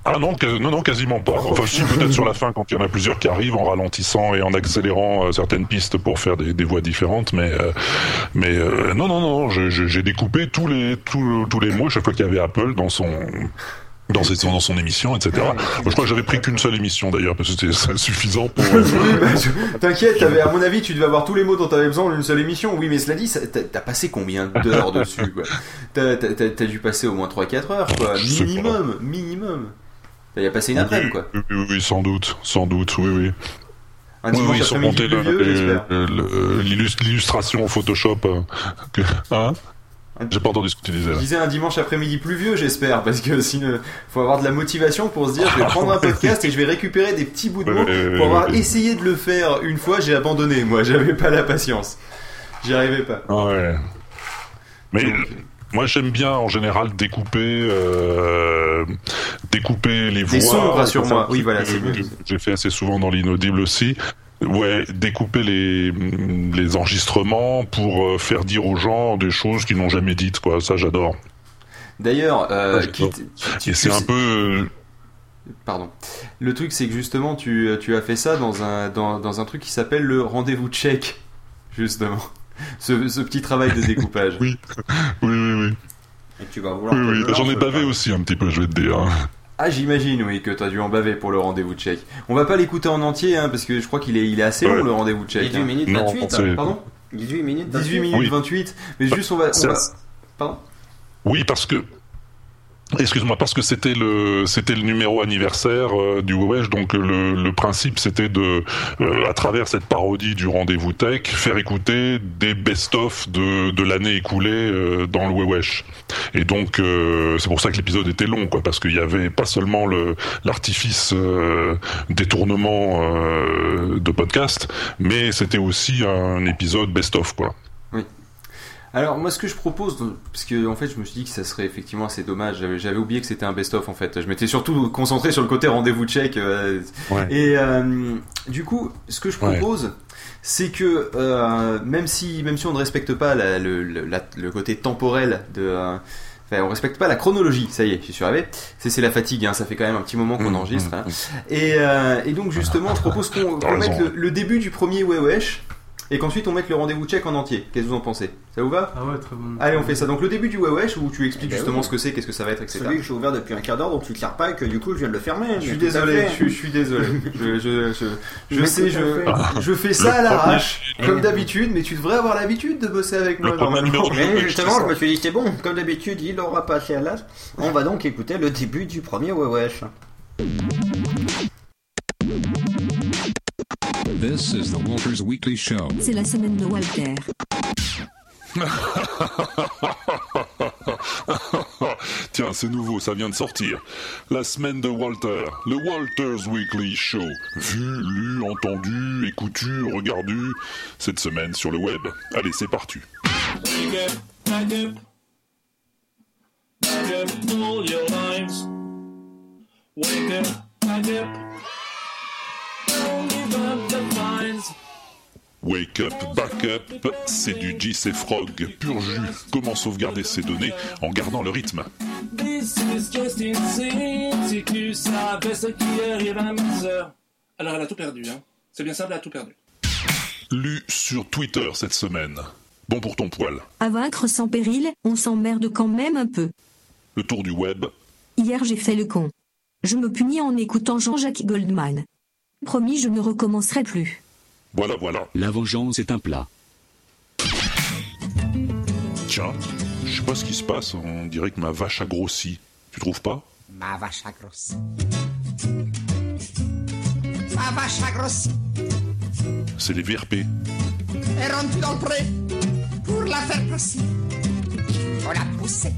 S2: Ah non, non, non, quasiment pas. Enfin, si, peut-être sur la fin, quand il y en a plusieurs qui arrivent, en ralentissant et en accélérant euh, certaines pistes pour faire des, des voix différentes, mais euh, mais euh, non, non, non, j'ai découpé tous les tous, tous les mots chaque fois qu'il y avait Apple dans son dans, ses- dans son émission, etc. Moi, je crois que j'avais pris qu'une seule émission d'ailleurs parce que c'était suffisant pour. euh,
S1: T'inquiète, à mon avis, tu devais avoir tous les mots dont t'avais besoin en une seule émission. Oui, mais cela dit, t'as passé combien d'heures dessus, quoi? T'as t'as- t'as- t'as dû passer au moins 3-4 heures, quoi. Minimum, minimum. Y a passé une après-midi, quoi.
S2: Oui, oui, oui, sans doute, sans doute, oui, oui.
S1: Un
S2: Oui, oui, l'illus- l'illustration Photoshop. euh, Hein? J'ai pas entendu ce que tu disais
S1: Je
S2: là.
S1: disais un dimanche après-midi pluvieux, j'espère, parce que sinon, faut avoir de la motivation pour se dire, je vais prendre un podcast et je vais récupérer des petits bouts de mots. Pour avoir essayé de le faire une fois, j'ai abandonné. Moi, j'avais pas la patience. J'y arrivais pas.
S2: Ouais. Mais Moi, j'aime bien en général découper, euh, découper les voix.
S1: Des sons, rassure-moi. Oui, voilà, c'est mieux.
S2: J'ai fait assez souvent dans l'inaudible aussi. Ouais, découper les, les enregistrements pour euh, faire dire aux gens des choses qu'ils n'ont jamais dites, quoi. Ça, j'adore.
S1: D'ailleurs, euh, tu-
S2: c'est un peu. euh,
S1: Pardon. Le truc, c'est que justement, tu, tu as fait ça dans un, dans, dans un truc qui s'appelle le rendez-vous check, justement. Ce, ce petit travail de découpage.
S2: oui, oui, oui, oui.
S3: Et tu vas vouloir.
S2: Oui, oui,
S3: je
S2: j'en ai bavé aussi un petit peu, je vais te dire.
S1: Ah, j'imagine, oui, que t'as dû en baver pour le rendez-vous check. On va pas l'écouter en entier, hein, parce que je crois qu'il est, il est assez long,
S2: Ouais.
S1: le rendez-vous check.
S3: 18
S1: hein.
S3: minutes
S2: Non,
S3: 28.
S2: c'est-
S1: Pardon?
S3: 18 minutes
S1: 18
S3: 28.
S1: minutes
S2: Oui.
S1: 28. Mais juste, on va. on va- Pardon?
S2: Oui, parce que. Excuse-moi, parce que c'était le c'était le numéro anniversaire euh, du Wewesh, donc le, le principe c'était de, euh, à travers cette parodie du rendez-vous tech, faire écouter des best-of de, de l'année écoulée euh, dans le Wewesh. Et donc euh, c'est pour ça que l'épisode était long, quoi, parce qu'il y avait pas seulement le l'artifice euh, détournement de podcast, mais c'était aussi un épisode best-of, quoi.
S1: Alors moi ce que je propose, parce que en fait je me suis dit que ça serait effectivement assez dommage, j'avais, oublié que c'était un best-of en fait, je m'étais surtout concentré sur le côté rendez-vous check, euh,
S2: Ouais.
S1: et euh, du coup ce que je
S2: Ouais.
S1: propose c'est que euh, même, si, même si on ne respecte pas la- le, le- la- le côté temporel de... euh, Enfin, on respecte pas la chronologie, ça y est, j'y suis arrivé. C'est, c'est la fatigue, hein, ça fait quand même un petit moment qu'on
S2: Mmh,
S1: enregistre.
S2: mmh,
S1: hein. Et, euh, et donc justement, je propose qu'on, qu'on mette le début du premier Wewesh et qu'ensuite on mette le rendez-vous check en entier. Qu'est-ce que vous en pensez? Ça vous va?
S6: Ah ouais, très bon.
S1: Allez, on fait ça. Donc le début du Wewesh où tu expliques
S3: Eh ben
S1: justement
S3: oui.
S1: ce que c'est, qu'est-ce que ça va être, etc.
S3: Celui que j'ai ouvert depuis un quart d'heure, donc tu ne sers pas et que du coup je viens de le fermer.
S1: Je suis désolé, je, je suis désolé. Je, je, je, je
S3: Mais
S1: sais, je, je fais ça à l'arrache, comme d'habitude, mais tu devrais avoir l'habitude de bosser avec moi.
S3: Mais justement, je me suis dit c'est bon, comme d'habitude, il aura passé à l'as. On va donc écouter le début du premier Wewesh.
S20: This is the Walters Weekly Show.
S21: C'est la semaine de Walter.
S2: Tiens, c'est nouveau, ça vient de sortir. La semaine de Walter, le Walters Weekly Show. Vu, lu, entendu, écoutu, regardé, cette semaine sur le web. Allez, c'est parti.
S22: Wake up, Wake up, back up,
S2: c'est du JC Frog, pur jus. Comment sauvegarder ses données en gardant le rythme?
S22: This is just insane. Si tu savais ce qui arrive à mes heures. Alors, elle a tout perdu, hein. C'est bien simple, elle a tout perdu.
S2: Lu sur Twitter cette semaine. Bon pour ton poil.
S21: À vaincre sans péril, on s'emmerde quand même un peu.
S2: Le tour du web.
S21: Hier j'ai fait le con. Je me punis en écoutant Jean-Jacques Goldman. Promis, je ne recommencerai plus.
S2: Voilà, voilà.
S20: La vengeance est un plat.
S2: Tiens, je sais pas ce qui se passe, on dirait que ma vache a grossi. Tu trouves pas?
S23: Ma vache a grossi. Ma vache a grossi.
S2: C'est les VRP.
S23: Est rendue dans le pré pour la faire grossir. On l'a poussée.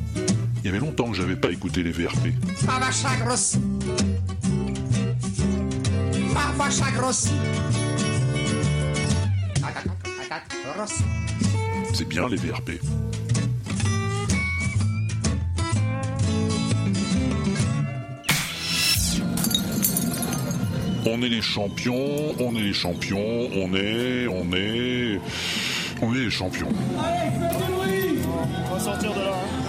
S2: Il y avait longtemps que j'avais pas écouté les VRP.
S23: Ma vache a grossi. Ma vache a grossi.
S2: C'est bien les VRP. On est les champions, on est les champions, on est, on est, on est les champions.
S24: On va sortir de là.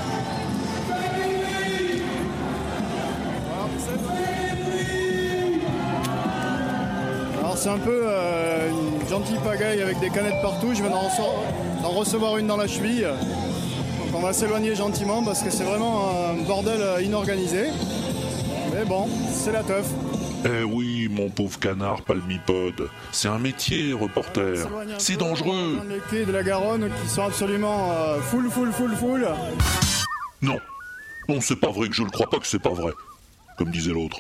S24: Alors c'est un peu euh, une gentille pagaille avec des canettes partout. Je viens d'en rece- d'en recevoir une dans la cheville. Donc on va s'éloigner gentiment parce que c'est vraiment un bordel euh, inorganisé. Mais bon, c'est la teuf.
S2: Eh oui, mon pauvre canard palmipode, c'est un métier, reporter. C'est dangereux.
S24: Les quais de la Garonne qui sont absolument euh, full, full, full, full.
S2: Non, non, c'est pas vrai que je le crois pas que c'est pas vrai, comme disait l'autre.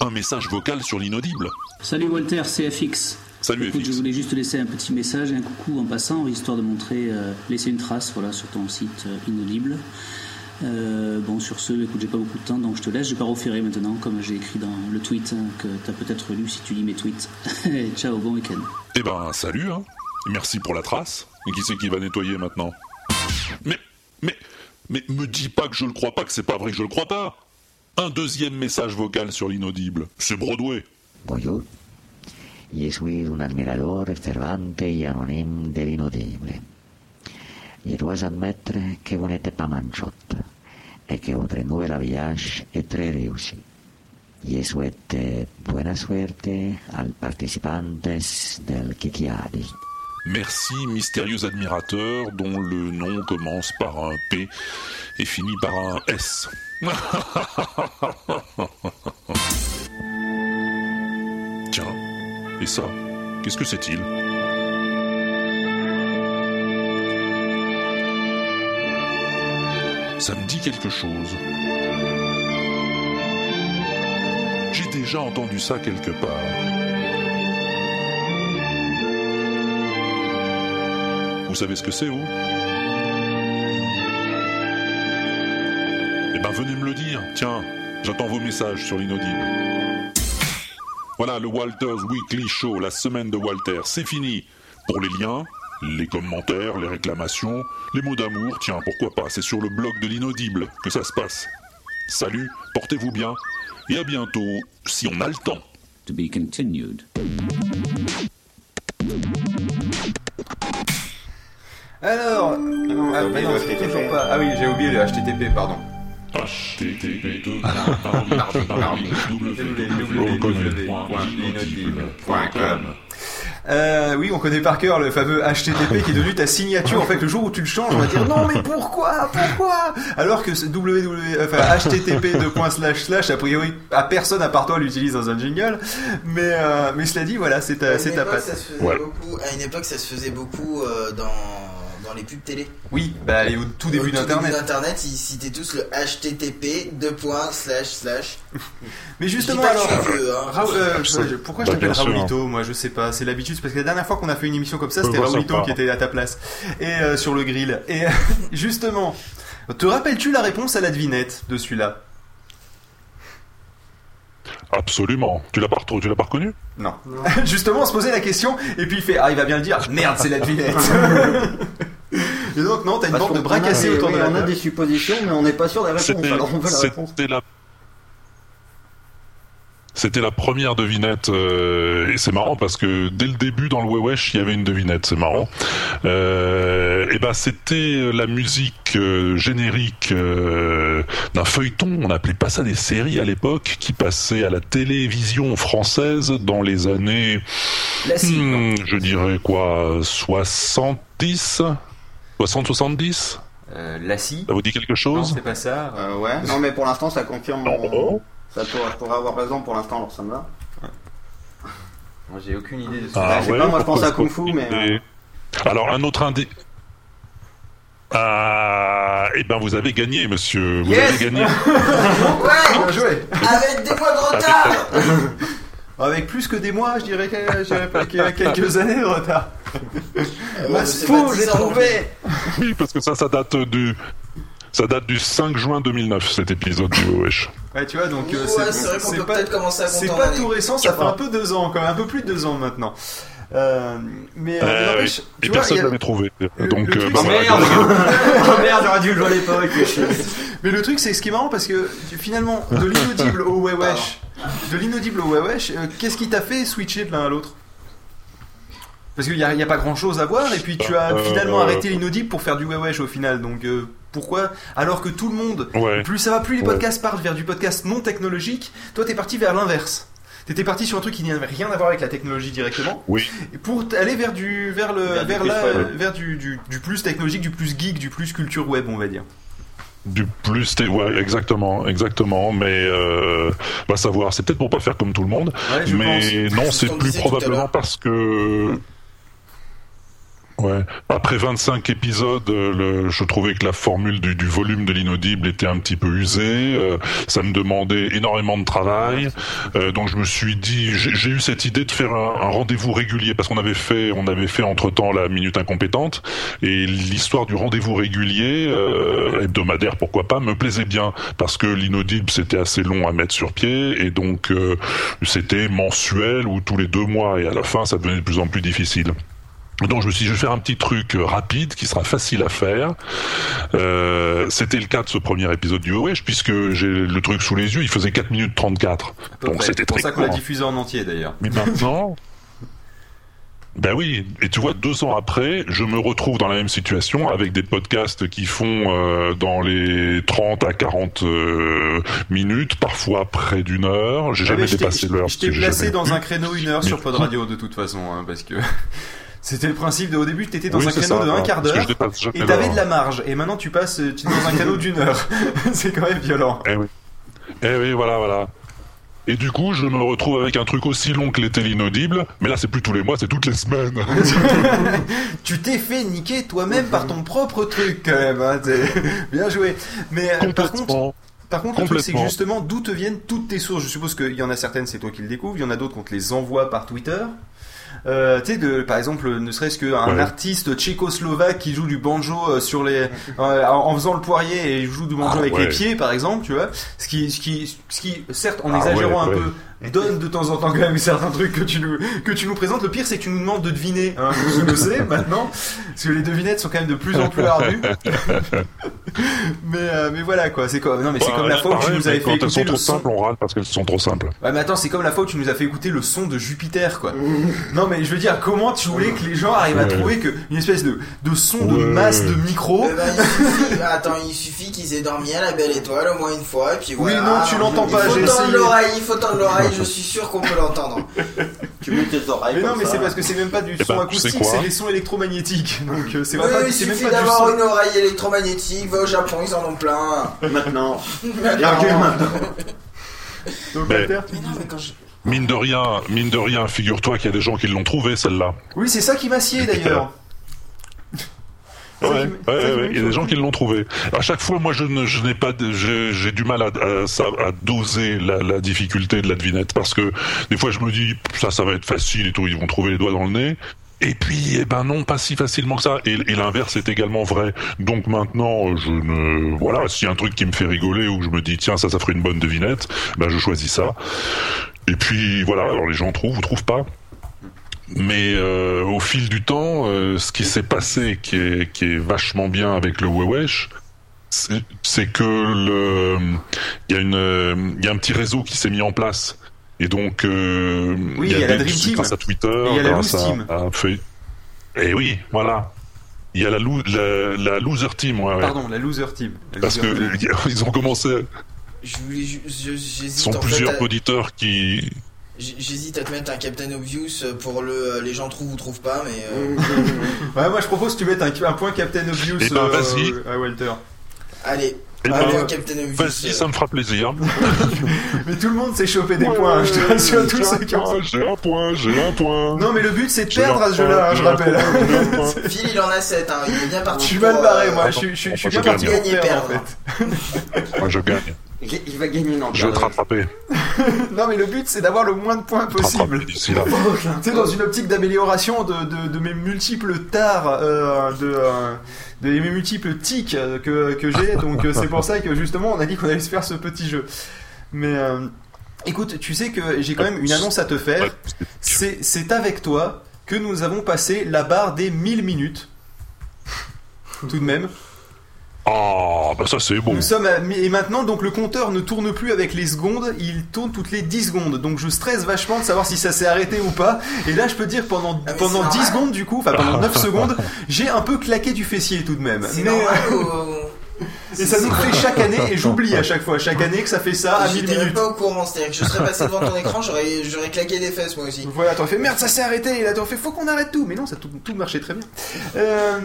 S2: Un message vocal sur l'inaudible.
S25: Salut Walter, c'est FX.
S2: Salut
S25: Écoute, je voulais juste te laisser un petit message et un coucou en passant, histoire de montrer, euh, laisser une trace voilà, sur ton site euh, Inaudible. Euh, bon, sur ce, écoute, j'ai pas beaucoup de temps, donc je te laisse. Je vais pas refaire maintenant, comme j'ai écrit dans le tweet hein, que tu as peut-être lu si tu lis mes tweets. Ciao, bon week-end.
S2: Eh ben, salut, hein. Merci pour la trace. Et qui c'est qui va nettoyer maintenant? Mais, mais,
S12: Mais me dis pas que je le crois pas, que c'est pas vrai que je le crois pas. Un deuxième message vocal sur l'inaudible. C'est Broadway.
S26: Bonjour. Je suis un admirador fervente et anonyme de l'inaudible. Je dois admettre que vous n'êtes pas manchotte et que votre nouvel habillage est très réussi. Je souhaite buena suerte al participantes del Kikiadi.
S12: Merci, mystérieux admirateur dont le nom commence par un P et finit par un S. Tiens, et ça, qu'est-ce que c'est-il? Ça me dit quelque chose. J'ai déjà entendu ça quelque part. Vous savez ce que c'est, vous? Eh ben, venez me le dire. Tiens, j'attends vos messages sur l'inaudible. Voilà, le Walters Weekly Show, la semaine de Walter, c'est fini. Pour les liens, les commentaires, les réclamations, les mots d'amour, tiens, pourquoi pas, c'est sur le blog de l'inaudible que ça se passe. Salut, portez-vous bien, et à bientôt, si on a le temps.
S20: To be continued.
S1: Alors, ah, mais non, c'est toujours pas. Ah oui, j'ai oublié le HTTP, pardon.
S12: HTTP
S1: www.inaudible.com euh, oui, on connaît par cœur le fameux HTTP qui est devenu ta signature. En fait, le jour où tu le changes, on va dire non, mais pourquoi, pourquoi? Alors que www, enfin HTTP a priori, à personne à part toi l'utilise dans un jingle. Mais euh, mais cela dit, voilà, c'est ta, c'est ta
S4: époque,
S1: patte.
S4: ça se faisait beaucoup- à une époque, ça se faisait beaucoup euh, dans, dans les pubs télé.
S1: Oui, bah et au tout début
S4: Au tout
S1: d'Internet.
S4: début d'Internet, ils citaient tous le HTTP deux points slash slash.
S1: Mais justement, alors,
S4: hein.
S1: Euh, pourquoi je t'appelle. Raoulito Moi, je sais pas, c'est l'habitude, c'est parce que la dernière fois qu'on a fait une émission comme ça, c'était Raoulito qui était à ta place et euh, sur le grill. Et justement, te rappelles-tu la réponse à la devinette de celui-là?
S2: Absolument. Tu l'as pas, tu l'as pas reconnu?
S1: Non. Justement, on se posait la question et puis il fait ah il va bien le dire. Merde, c'est la devinette. Et donc non, t'as une bande de bras cassés autour
S3: oui,
S1: de la
S3: On a des suppositions, mais on n'est pas sûr des réponses.
S2: C'était
S3: Alors on veut la réponse.
S2: c'était la c'était la première devinette euh, et c'est marrant parce que dès le début dans le Wewesh il y avait une devinette c'est marrant euh, et ben c'était la musique euh, générique euh, d'un feuilleton on n'appelait pas ça des séries à l'époque qui passait à la télévision française dans les années hmm, je dirais quoi 70 60 70
S1: Euh, Lassie.
S2: ça vous dit quelque
S1: Non,
S2: chose
S1: c'est pas ça.
S3: Euh, ouais. Non, mais pour l'instant, ça confirme. mon- Ça pourrait, je pourrais avoir raison pour l'instant, alors ça me va.
S1: Moi, J'ai aucune idée de ce
S2: Ah
S3: je sais
S2: ouais,
S3: pas, moi je pense à Kung Fu, mais. euh,
S2: Alors un autre indice. Ah, eh ben vous avez gagné, monsieur. Vous
S1: Yes
S2: avez gagné.
S4: Ouais
S1: Bien joué.
S4: Avec des mois de retard
S1: Avec plus que des mois, je dirais, que- je dirais pas qu'il y a quelques années de retard. c'est
S4: c'est
S1: fou, j'ai
S4: 10 ans,
S1: trouvé.
S2: Oui, parce que ça, ça date du. Ça date du 5 juin 2009, cet épisode du Wesh.
S1: Ouais, tu vois, donc euh,
S4: Ouais, c'est vrai qu'on peut
S1: pas,
S4: peut-être commencer à
S1: c'est pas tout récent, ça fait un peu deux ans, quand même, un peu plus de deux ans maintenant. Euh, mais euh,
S2: Euh,
S1: n'empêche,
S2: oui.
S1: tu
S2: Et
S1: vois,
S2: personne
S1: il y a-
S2: l'avait trouvé.
S1: le-
S2: Donc,
S1: le
S2: euh,
S1: truc,
S2: bah,
S1: c'est-
S2: voilà,
S1: Merde.
S2: donc-
S3: Oh merde, j'aurais dû le jouer à l'époque.
S1: Mais le truc, c'est ce qui est marrant parce que tu- finalement, de l'inaudible au wewesh, de l'inaudible au wewesh, euh, qu'est-ce qui t'a fait switcher de l'un à l'autre? Parce qu'il n'y a, il y a pas grand chose à voir, et puis tu as
S2: Euh,
S1: finalement
S2: euh,
S1: arrêté l'inaudible pour faire du wewesh au final. Donc euh, pourquoi? Alors que tout le monde,
S2: Ouais.
S1: plus ça va, plus les
S2: Ouais.
S1: podcasts partent vers du podcast non technologique, toi t'es parti vers l'inverse. T'étais parti sur un truc qui n'avait rien à voir avec la technologie directement.
S2: Oui.
S1: Et pour aller vers du vers le
S3: Vers
S1: la- vers du, du, du plus technologique, du plus geek, du plus culture web, on va dire.
S2: Du plus, ouais, exactement, exactement. Mais euh, va savoir, c'est peut-être pour pas faire comme tout le monde.
S1: Ouais, je
S2: mais
S1: pense.
S2: non,
S1: C'est
S2: plus probablement parce que. Ouais. Après 25 épisodes, euh, le, je trouvais que la formule du, du volume de l'inaudible était un petit peu usée. euh, ça me demandait énormément de travail. euh, donc je me suis dit, j'ai eu cette idée de faire un, un rendez-vous régulier parce qu'on avait fait, on avait fait entre temps la minute incompétente et l'histoire du rendez-vous régulier euh, hebdomadaire, pourquoi pas, me plaisait bien parce que l'inaudible c'était assez long à mettre sur pied et donc euh, c'était mensuel ou tous les deux mois et à la fin ça devenait de plus en plus difficile. Donc je me suis dit, je vais faire un petit truc euh, rapide qui sera facile à faire. Euh, C'était le cas de ce premier épisode du Wesh, puisque j'ai le truc sous les yeux, il faisait 4 minutes 34. Donc c'était
S1: C'est pour
S2: très
S1: ça qu'on l'a
S2: court.
S1: diffusé en entier d'ailleurs.
S2: Mais maintenant, ben oui, et tu vois, deux ans après, je me retrouve dans la même situation avec des podcasts qui font euh, dans les 30 à 40 euh, minutes, parfois près d'une heure. J'ai
S1: Ah,
S2: jamais dépassé l'heure.
S1: Je t'ai placé dans un créneau une heure
S2: Mais-
S1: sur Pod Radio de toute façon, hein, parce que c'était le principe de au début, t'étais dans
S2: Oui,
S1: un créneau
S2: ça,
S1: de un quart d'heure et t'avais de la marge. Et maintenant tu passes, tu es dans un créneau d'une heure. C'est quand même violent.
S2: Eh oui. Eh oui, voilà, voilà. Et du coup, je me retrouve avec un truc aussi long que l'été l'inaudible, mais là, c'est plus tous les mois, c'est toutes les semaines.
S1: tu t'es fait niquer toi-même par ton propre truc quand même. hein, Bien joué. Mais euh, par contre. Par contre, le truc, c'est que justement, d'où te viennent toutes tes sources? Je suppose qu'il y en a certaines, c'est toi qui le découvres, il y en a d'autres qu'on te les envoie par Twitter. Euh, tu sais, de- par exemple, ne serait-ce qu'un
S2: Ouais.
S1: artiste tchécoslovaque qui joue du banjo euh, sur les, euh, en faisant le poirier et il joue du banjo
S2: Ah,
S1: avec
S2: ouais.
S1: les pieds, par exemple, tu vois. Ce qui, ce qui, ce qui, certes, en
S2: Ah,
S1: exagérant
S2: ouais,
S1: un
S2: ouais.
S1: peu, donne de temps en temps quand même certains trucs que tu nous, que tu nous présentes. Le pire, c'est que tu nous demandes de deviner. Hein, je le sais maintenant, parce que les devinettes sont quand même de plus en plus ardues. mais, euh, mais voilà quoi. C'est comme, non mais c'est comme la fois où tu nous avais fait
S2: Quand elles
S1: écouter
S2: sont
S1: le
S2: trop
S1: son.
S2: simples, on râle parce qu'elles sont trop simples.
S1: Ouais, mais attends, c'est comme la fois où tu nous as fait écouter le son de Jupiter, quoi. non, mais je veux dire, comment tu voulais que les gens arrivent à trouver que une espèce de, de son de masse de micro.
S4: Eh ben, il suffit, attends, il suffit qu'ils aient dormi à la belle étoile au moins une fois, et puis
S1: Oui,
S4: voilà.
S1: non, tu l'entends
S4: Il
S1: pas,
S4: faut
S1: j'ai
S4: tendre
S1: essayé.
S4: l'oreille, il faut tendre l'oreille, je suis sûr qu'on peut l'entendre.
S3: Tu mets tes oreilles
S1: Mais non, mais c'est parce que c'est même pas du
S2: Eh
S1: son
S2: ben,
S1: acoustique, c'est des sons électromagnétiques. Donc euh, c'est
S4: Oui,
S1: pas,
S4: il
S1: c'est même
S4: suffit
S1: pas du
S4: d'avoir
S1: son.
S4: une oreille électromagnétique, va au Japon, ils en ont plein.
S3: Maintenant.
S1: Donc,
S2: Mais-
S4: non, mais quand je...
S2: Mine de rien, mine de rien, figure-toi qu'il y a des gens qui l'ont trouvé celle-là.
S1: Oui, c'est ça qui m'a scié d'ailleurs.
S2: Ouais, ouais, ouais, il y a des gens qui l'ont trouvé. À chaque fois, moi, je n'ai pas, j'ai du mal à, à, à doser la, la difficulté de la devinette parce que des fois, je me dis ça, ça va être facile et tout, ils vont trouver les doigts dans le nez. Et puis, eh ben non, pas si facilement que ça. Et, et l'inverse est également vrai. Donc maintenant, je ne, voilà, s'il y a un truc qui me fait rigoler ou que je me dis tiens, ça, ça ferait une bonne devinette, ben je choisis ça. Et puis voilà, alors les gens trouvent ou trouvent pas. Mais euh, au fil du temps, euh, ce qui s'est passé, qui est, qui est vachement bien avec le Wewesh, c'est que le, il y a une, il y a un petit réseau qui s'est mis en place. Et donc, euh,
S1: Oui, il y a la
S2: des-
S1: Dream Team.
S2: grâce à Twitter,
S1: Et il y a la
S2: grâce à- à Fe- Et oui, voilà. Il y a la, la, la loser team, ouais, ouais.
S1: Pardon, la loser team. La
S2: Parce
S1: loser
S2: que
S1: team.
S2: ils ont commencé.
S4: Je je-
S2: Ils
S4: j'hésite
S2: sont
S4: fait
S2: plusieurs
S4: à-
S2: auditeurs qui.
S4: J'hésite à te mettre un Captain Obvious pour le euh, les gens trouvent ou trouvent pas, mais euh,
S1: Ouais, moi je propose que tu mettes un, un point Captain Obvious
S2: Eh ben,
S1: euh,
S2: vas-y.
S1: à Walter.
S4: allez,
S2: Eh
S4: un
S2: ben,
S4: point Captain Obvious.
S2: Vas-y,
S4: euh,
S2: ça me fera plaisir.
S1: Mais tout le monde s'est chopé des points, hein, je te rassure, tous ceux qui ont
S2: J'ai un point, j'ai un point.
S1: Non, mais le but c'est de perdre à ce jeu-là, hein,
S2: point,
S1: je rappelle.
S4: Phil il en a 7, hein, il est bien
S1: Je
S4: parti.
S1: suis
S4: pour,
S1: mal barré,
S4: euh,
S1: moi, je suis- je suis je suis bien
S2: je
S1: parti
S2: gagne.
S1: pour
S4: Gagner,
S1: perdre fait.
S2: Moi, je gagne.
S3: Il il va gagner une
S2: Je vais te rattraper.
S1: Non, mais le but c'est d'avoir le moins de points possible. Tu sais, dans une optique d'amélioration de, de, de mes multiples tares, euh, de, euh, de mes multiples tics euh, que, que j'ai, donc c'est pour ça que justement on a dit qu'on allait se faire ce petit jeu. Mais euh, écoute, tu sais que j'ai quand même une annonce à te faire. C'est c'est avec toi que nous avons passé la barre des 1000 minutes. Tout de même.
S2: Ah, bah ça c'est bon.
S1: Nous sommes à- et maintenant donc le compteur ne tourne plus avec les secondes, il tourne toutes les 10 secondes. Donc je stresse vachement de savoir si ça s'est arrêté ou pas. Et là je peux dire pendant
S4: Ah,
S1: pendant
S4: c'est
S1: 10
S4: normal.
S1: secondes du coup, enfin pendant 9 secondes, j'ai un peu claqué du fessier tout de même. Mais,
S4: normal
S1: euh,
S4: ou-
S1: et ça nous fait chaque année et j'oublie à chaque fois chaque année que ça fait ça à 1000
S4: J'étais même
S1: minutes.
S4: pas au courant, c'est-à-dire que je serais passé devant ton écran, j'aurais j'aurais claqué des fesses moi aussi.
S1: Voilà, t'aurais fait merde, ça s'est arrêté. Et là, t'aurais fait faut qu'on arrête tout. Mais non, ça tout, tout marchait très bien. Euh,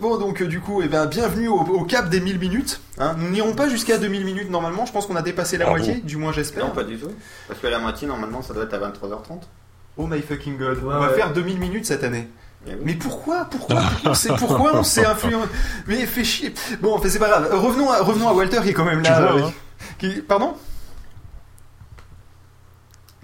S1: bon, donc, euh, du coup, eh ben, bienvenue au, au cap des 1000 minutes. hein. Nous n'irons pas jusqu'à 2000 minutes normalement. Je pense qu'on a dépassé la
S2: Bravo.
S1: moitié, du moins j'espère.
S3: Non, pas du tout. Parce que la moitié, normalement, ça doit être à 23h30.
S1: Oh my fucking god.
S3: Ouais,
S1: on va
S3: ouais.
S1: faire 2000 minutes cette année.
S3: Eh oui.
S1: Mais pourquoi? Pourquoi? On s'est pourquoi on s'est influencé Mais fait chier. Bon, enfin, c'est pas grave. Revenons à, revenons à Walter qui est quand même
S2: Tu
S1: là.
S2: vois,
S1: euh,
S2: hein.
S1: qui- Pardon?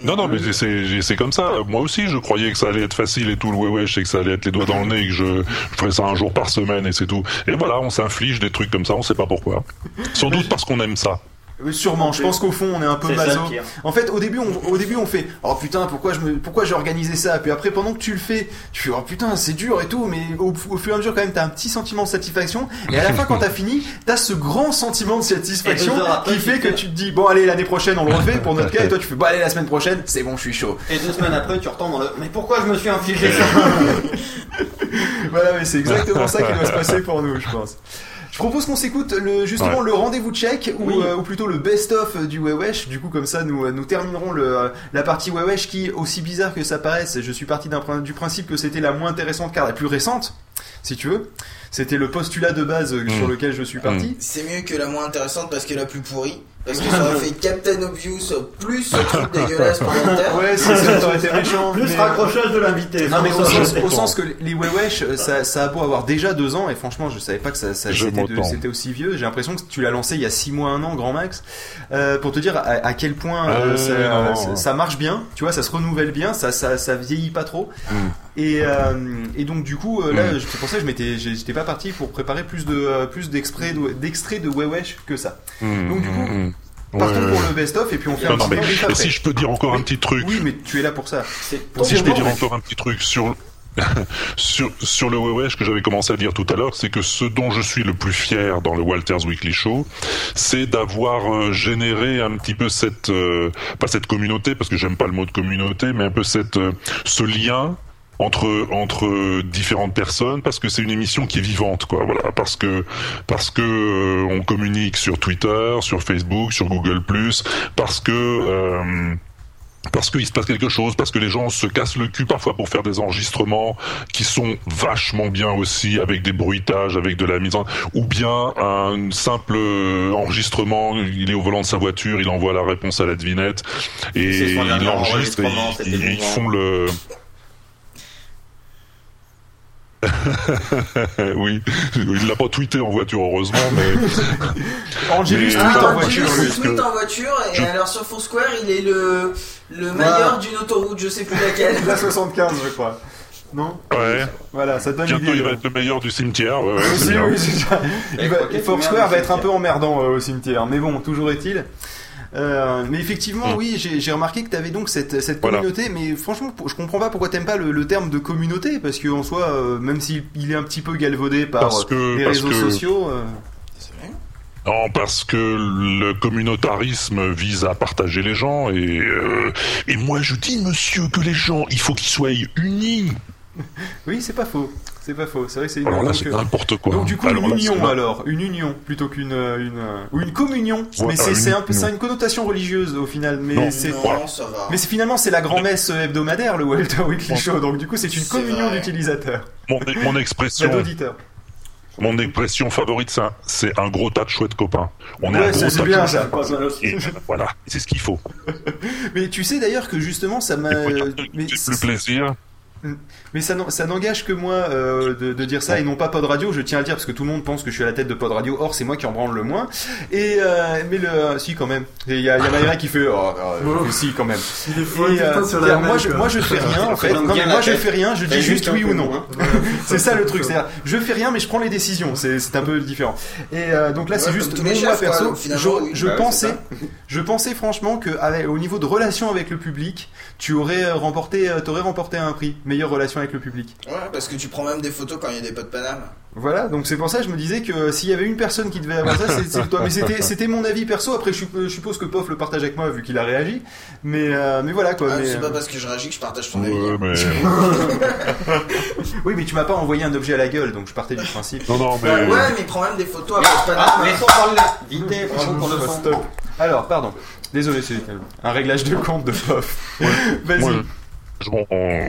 S2: Non, non, mais c'est comme ça. Moi aussi, je croyais que ça allait être facile et tout le wewesh et que ça allait être les doigts dans le nez que je, je ferais ça un jour par semaine et c'est tout. Et voilà, on s'inflige des trucs comme ça, on sait pas pourquoi. Sans doute parce qu'on aime ça.
S1: Oui, Sûrement, je pense qu'au fond on est un peu maso. En fait, au début, on, au début, on fait oh putain, pourquoi je me, pourquoi j'ai organisé ça? Puis après, pendant que tu le fais, tu fais oh putain, c'est dur et tout, mais au, au fur et à mesure, quand même, t'as un petit sentiment de satisfaction. Et à la fin, quand t'as fini, t'as ce grand sentiment de satisfaction qui fait que tu te dis bon allez l'année prochaine on le refait pour notre cas et toi tu fais bon allez la semaine prochaine c'est bon je suis chaud.
S3: Et deux semaines après, tu retombes dans le. Mais pourquoi je me suis infligé ça?
S1: Voilà, mais c'est exactement ça qui doit se passer pour nous, je pense. Je propose qu'on s'écoute le, justement
S2: Ouais.
S1: le rendez-vous check ou,
S3: Oui.
S1: euh, ou plutôt le best-of du Wewesh. Du coup, comme ça, nous, euh, nous terminerons le, euh, la partie Wewesh qui, aussi bizarre que ça paraisse, je suis parti du principe que c'était la moins intéressante car la plus récente, si tu veux. C'était le postulat de base euh, sur
S2: Mm.
S1: lequel je suis parti.
S4: C'est mieux que la moins intéressante parce que la plus pourrie. Parce que ça aurait fait Captain Obvious plus ce truc dégueulasse pour l'inter.
S1: Ouais, c'est ça, ça aurait été méchant.
S3: Plus
S1: mais-
S3: raccrochage de l'invité.
S1: Non mais au sens, au sens que les Wewesh, euh, ça, ça a beau avoir déjà deux ans et franchement je savais pas que ça, c'était, aussi vieux. J'ai l'impression que tu l'as lancé il y a six mois, un an, grand max, euh, pour te dire à, à quel point euh,
S2: Euh,
S1: ça,
S2: non.
S1: ça- ça marche bien. Tu vois, ça se renouvelle bien, ça, ça, ça vieillit pas trop.
S2: Mm.
S1: Et, euh, et donc du coup euh, là,
S2: Mm.
S1: c'est pour ça que je m'étais, j'étais pas parti pour préparer plus de euh, plus d'extraits de, d'extraits de Wewesh que ça.
S2: Mm,
S1: Donc du coup,
S2: mm, mm.
S1: partons
S2: Ouais.
S1: pour le best-of et puis on fait
S2: Non,
S1: un
S2: non,
S1: petit
S2: mais si je peux dire encore un petit truc.
S1: Oui, mais tu es là pour ça.
S2: Si je peux dire encore un petit truc sur sur sur le Wewesh que j'avais commencé à dire tout à l'heure, c'est que ce dont je suis le plus fier dans le Walters Weekly Show, c'est d'avoir euh, généré un petit peu cette euh, pas cette communauté parce que j'aime pas le mot de communauté, mais un peu cette euh, ce lien entre entre différentes personnes parce que c'est une émission qui est vivante quoi voilà. Parce que parce que euh, on communique sur Twitter sur Facebook sur Google parce que euh, parce qu'il se passe quelque chose, parce que les gens se cassent le cul parfois pour faire des enregistrements qui sont vachement bien aussi, avec des bruitages, avec de la mise en... Ou bien un simple enregistrement, il est au volant de sa voiture, il envoie la réponse à la devinette, et il enregistre, et ils, ils- font le... oui, il l'a pas tweeté en voiture heureusement, mais...
S1: Angelus tweet en voiture.
S4: Tweet en voiture et
S2: Je-
S4: alors sur Foursquare il est le, le meilleur d'une autoroute, je sais plus laquelle.
S1: La 75, je crois. Non
S2: Ouais.
S1: Voilà, ça donne
S2: Bientôt, il va être le meilleur du cimetière. Ouais, ouais,
S1: Oui, oui, c'est ça.
S3: C'est
S1: Foursquare va être un peu emmerdant euh, au cimetière, mais bon, toujours est-il. Euh, mais effectivement,
S2: Mm.
S1: oui, j'ai remarqué que tu avais donc cette, cette
S2: Voilà.
S1: communauté, mais franchement, je comprends pas pourquoi t'aimes pas le, le terme de communauté, parce qu'en soi, euh, même s'il il est un petit peu galvaudé par euh,
S2: que-
S1: les réseaux
S2: que-
S1: sociaux. euh,
S2: Non, parce que le communautarisme vise à partager les gens et et moi je dis monsieur que les gens il faut qu'ils soient unis.
S1: Oui, c'est pas faux. C'est pas faux. C'est vrai que c'est une.
S2: Alors là c'est n'importe quoi.
S1: Donc du coup
S2: Alors
S1: une
S2: là,
S1: union
S2: c'est-
S1: alors, une union plutôt qu'une euh, une euh, ou une communion.
S2: Ouais,
S1: mais c'est
S2: une
S1: c'est un peu ça a une connotation religieuse au final. Mais
S2: Non,
S1: c'est
S4: va.
S1: mais c'est finalement c'est la grand-messe hebdomadaire le Walter Weekly Show. Donc du coup c'est une
S4: C'est
S1: communion
S4: vrai.
S1: d'utilisateurs,
S2: Mon, mon expression
S1: d'auditeurs.
S2: mon expression favorite ça c'est un gros tas de chouettes copains. On est un gros tas de
S1: bien, ça.
S3: Pas mal aussi.
S2: Et voilà, c'est ce qu'il faut.
S1: Mais tu sais d'ailleurs que justement ça m'a.
S2: Dire
S1: euh,
S2: que
S1: mais
S2: c'est le plaisir.
S1: Mais ça, n'en- ça n'engage que moi euh, de, de dire ça et non pas Pod Radio. Je tiens à le dire parce que tout le monde pense que je suis à la tête de Pod Radio. Or, c'est moi qui en branle le moins. Et euh, mais le si quand même. Il y a, y a Maïra qui fait oh, oh, si quand même.
S6: Il est fou,
S1: Et, euh,
S6: putain, sur la
S1: c'est-à-dire,
S6: même,
S1: moi, je,
S6: quoi.
S1: moi je fais rien en fait.
S3: Présente
S1: Non, mais
S3: bien
S1: moi je fais rien. Je dis juste oui ou non. C'est ça le truc. C'est-à-dire, je fais rien mais je prends les décisions. C'est un peu différent. Et euh, donc là
S4: Ouais,
S1: c'est juste
S4: chefs, quoi,
S1: perso. je je
S3: Bah ouais,
S1: pensais, je pensais franchement que avec- au niveau de relation avec le public, tu aurais euh, remporté, euh, t'aurais remporté un prix meilleure relation avec le public.
S4: Ouais, parce que tu prends même des photos quand il y a des potes Paname.
S1: Voilà, donc c'est pour ça que je me disais que s'il y avait une personne qui devait avoir ça, c'est toi. Mais c'était mon avis perso. Après, je, supp- je suppose que Pof le partage avec moi vu qu'il a réagi. Mais euh, mais voilà quoi.
S4: Ah,
S1: mais,
S4: c'est pas
S1: euh,
S4: parce que je réagis que je partage ton avis.
S2: Ouais, mais...
S1: Oui, mais tu m'as pas envoyé un objet à la gueule, donc je partais du principe.
S2: Non, non, mais...
S4: Bah ouais, mais il prend même des photos à potes
S3: Ah,
S4: Paname.
S3: laissons parler là. Vite, pour le.
S1: Stop. Alors, pardon. Désolé, c'est un réglage de compte de Pof. Vas-y.
S2: Bon, on-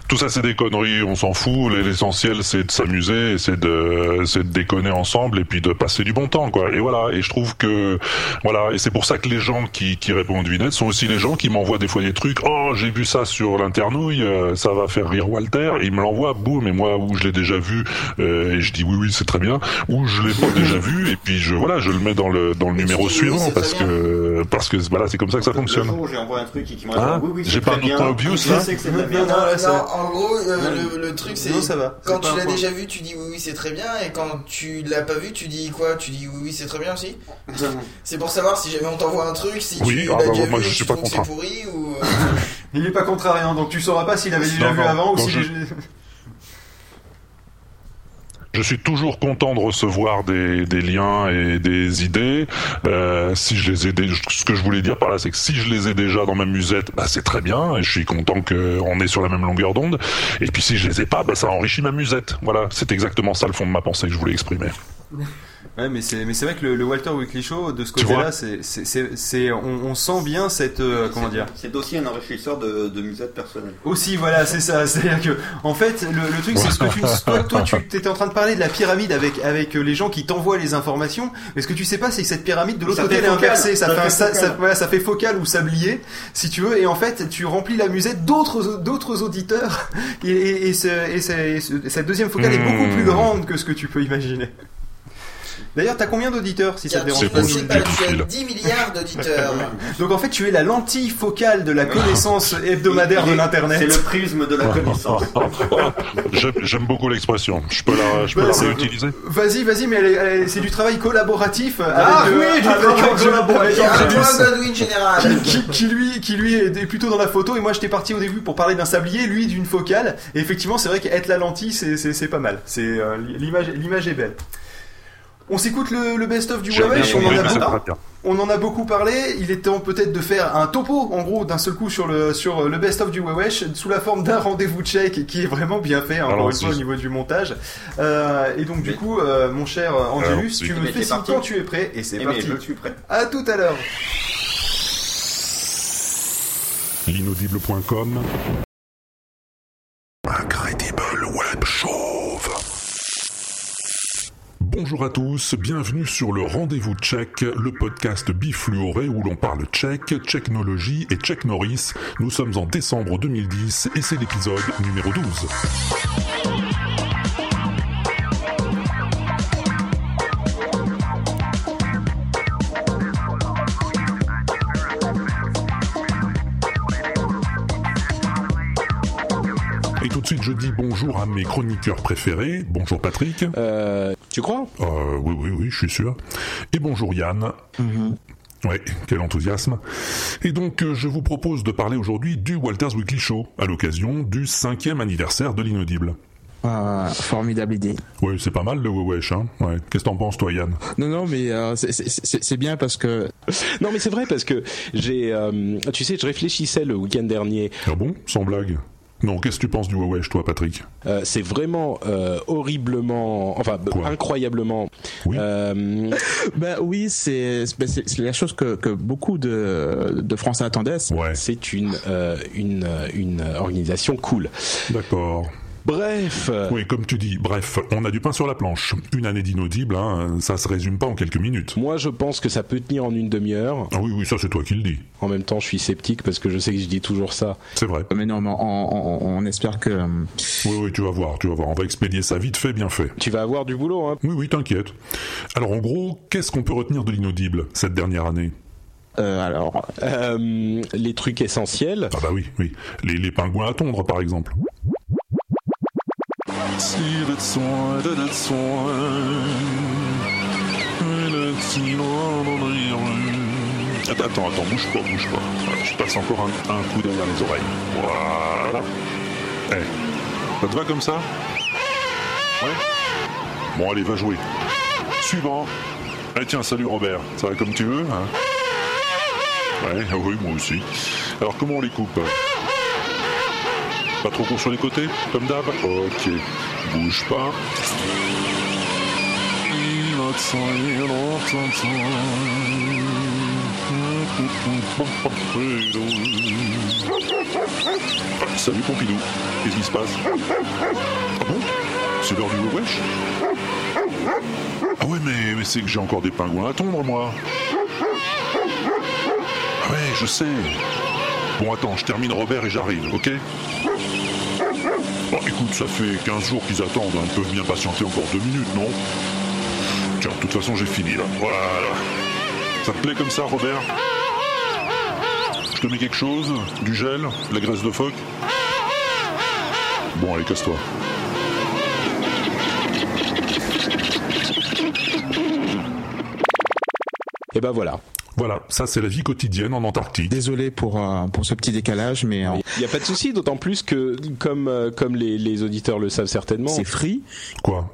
S2: Tout ça, c'est des conneries, on s'en fout. L'essentiel, c'est de s'amuser, c'est de, c'est de déconner ensemble et puis de passer du bon temps, quoi. Et voilà. Et je trouve que, voilà. Et c'est pour ça que les gens qui, qui répondent aux devinettes sont aussi les gens qui m'envoient des fois des trucs. Oh, j'ai vu ça sur l'internouille, euh, ça va faire rire Walter. Et ils me l'envoient, boum. Et moi, où je l'ai déjà vu, euh, et je dis oui, oui, c'est très bien. Ou je l'ai pas déjà vu, et puis je, voilà, je le mets dans le, dans le
S4: Et
S2: numéro
S4: oui,
S2: suivant parce que, parce que, voilà, c'est comme ça que ça fonctionne.
S3: j'ai envoyé un truc et qui me
S2: Hein
S3: répond oui, oui,
S2: J'ai
S3: c'est
S2: pas un autre
S3: bien.
S2: obvious, là
S4: en gros, euh,
S1: Non,
S4: le, le truc c'est.
S1: non, ça va.
S4: Quand tu l'as déjà vu, tu dis oui, oui, c'est très bien. Et quand tu l'as pas vu, tu dis quoi? Tu dis oui, oui, c'est très bien aussi C'est pour savoir si jamais on t'envoie un truc, si
S2: Oui,
S4: tu
S2: ah
S4: l'as
S2: bah,
S4: déjà
S2: moi,
S4: vu
S2: je
S4: et
S2: suis
S4: tu
S2: pas
S4: trouves que c'est
S2: contraint.
S4: pourri ou. euh,
S1: Il est pas contrariant, donc tu sauras pas s'il avait déjà
S2: Non,
S1: vu
S2: non,
S1: avant ou si.
S2: je- Je suis toujours content de recevoir des, des liens et des idées. Euh, si je les ai, dé- ce que je voulais dire par là, c'est que si je les ai déjà dans ma musette, bah, c'est très bien. Et je suis content qu'on est sur la même longueur d'onde. Et puis si je les ai pas, bah, ça enrichit ma musette. Voilà, c'est exactement ça le fond de ma pensée que je voulais exprimer.
S1: Ouais, mais c'est mais c'est vrai que le, le Walter Weekly Show de ce côté-là, c'est c'est c'est c'est- on, on sent bien cette euh, comment dire.
S3: C'est aussi un enrichisseur de, de musette personnelle.
S1: Aussi, voilà, c'est ça. C'est-à-dire que, en fait, le, le truc, c'est ce que tu, toi, toi, tu étais en train de parler de la pyramide avec avec euh, les gens qui t'envoient les informations. Mais ce que tu sais pas, c'est que cette pyramide de l'autre côté elle est
S3: focal.
S1: inversée. Ça,
S3: Ça
S1: fait,
S3: fait
S1: ça- voilà, ça fait focal ou sablier, si tu veux. Et en fait, tu remplis la musette d'autres d'autres auditeurs. Et, et, et, ce- et ce- et ce- cette deuxième focale est beaucoup
S2: Hmm.
S1: plus grande que ce que tu peux imaginer. D'ailleurs, t'as combien d'auditeurs si ça te dérange pas
S4: sais pas, tu as 10 milliards d'auditeurs.
S1: Donc en fait, tu es la lentille focale de la connaissance hebdomadaire de l'internet.
S3: C'est le prisme de la connaissance.
S2: J'aime beaucoup l'expression. Je peux la, je peux
S1: Bah,
S2: la
S1: c'est-
S2: réutiliser.
S1: Vas-y, vas-y, mais c'est du travail collaboratif. euh,
S3: Ah
S1: avec,
S3: oui,
S1: euh,
S3: du travail collaboratif.
S4: général.
S1: qui, qui lui, qui lui est plutôt dans la photo. Et moi, j'étais parti au début pour parler d'un sablier, lui d'une focale. Et effectivement, c'est vrai qu'être la lentille, c'est- pas mal. C'est euh, l'image, l'image est belle. On s'écoute le, le best-of du Huawei. On en, a beaucoup, on en a beaucoup parlé. Il est temps peut-être de faire un topo, en gros, d'un seul coup sur le sur le best-of du Huawei sous la forme d'un rendez-vous check qui est vraiment bien fait, hein, encore une fois au niveau du montage. Euh, et donc du coup, euh, mon cher Angelus, tu
S2: si-
S1: me
S3: Mais
S1: fais signe quand tu es prêt et c'est
S3: Eh, mais
S1: parti.
S3: je suis prêt.
S1: À tout à l'heure.
S2: L'inaudible.com Bonjour à tous, bienvenue sur le Rendez-vous Tchèque, le podcast bifluoré où l'on parle tchèque, technologie et tchèque Norris. Nous sommes en décembre 2010 et c'est l'épisode numéro 12. Bonjour à mes chroniqueurs préférés. Bonjour Patrick.
S27: Euh, tu crois?
S2: Euh, oui, oui, oui, je suis sûr. Et bonjour Yann. Ouais, quel enthousiasme. Et donc, euh, je vous propose de parler aujourd'hui du Walters Weekly Show, à l'occasion du cinquième anniversaire de l'inaudible.
S27: Ah, Formidable idée.
S2: Ouais, c'est pas mal le wewesh, hein. Ouais. Qu'est-ce que t'en penses, toi, Yann?
S27: Non, non, mais euh, c'est bien parce que. Non, mais c'est vrai parce que j'ai. euh, tu sais, je réfléchissais le week-end dernier.
S2: Ah bon? Sans blague? Non, qu'est-ce que tu penses du wewesh, toi, Patrick?
S27: Euh, c'est vraiment euh, horriblement, enfin incroyablement. Euh,
S28: Ben oui, c'est ben, c'est la chose que, que beaucoup de, de Français attendaient.
S27: C'est une, euh, une, une organisation cool.
S2: D'accord.
S27: Bref.
S2: Oui, comme tu dis, bref, on a du pain sur la planche. Une année d'inaudible, hein, ça se résume pas en quelques minutes.
S27: Moi, je pense que ça peut tenir en une demi-heure.
S2: Ah oui, oui, ça c'est toi qui le dis.
S27: En même temps, je suis sceptique parce que je sais que je dis toujours ça.
S2: C'est vrai.
S28: Mais non, mais on, on- on espère que. euh,
S2: Oui, oui, tu vas voir, tu vas voir. On va expédier ça vite fait, bien fait.
S27: Tu vas avoir du boulot, hein
S2: Oui, oui, t'inquiète. Alors, en gros, qu'est-ce qu'on peut retenir de l'inaudible cette dernière année?
S28: Alors.
S27: Euh, les trucs essentiels.
S2: Ah bah oui, oui. Les, les pingouins à tondre, par exemple. Attends, attends, attends, bouge pas, bouge pas. Je passe encore un, un coup derrière les oreilles. Voilà. Eh, ça te va comme ça? Ouais? Bon, allez, va jouer. Suivant. Eh tiens, salut Robert. Ça va comme tu veux, hein? Ouais, oui, moi aussi. Alors, comment on les coupe? Pas trop court sur les côtés, comme d'hab. Ok. Bouge pas. Salut Pompidou, qu'est-ce qui se passe? Ah bon? C'est l'heure du wesh? Ah ouais mais, c'est que j'ai encore des pingouins à tondre moi. Ah ouais je sais. Bon attends, je termine Robert et j'arrive, ok? Bon écoute, ça fait 15 jours qu'ils attendent, hein. ils peuvent bien patienter encore deux minutes, non? Tiens, de toute façon j'ai fini là, voilà. Ça te plaît comme ça Robert? Je te mets quelque chose? Du gel? La graisse de phoque? Bon, allez, casse-toi.
S27: Et ben voilà.
S2: Voilà, ça c'est la vie quotidienne en Antarctique.
S28: Désolé pour, euh, pour ce petit décalage, mais euh,
S27: Il n'y a pas de souci, d'autant plus que, comme, euh, comme les, les auditeurs le savent certainement,
S28: c'est free.
S2: Quoi?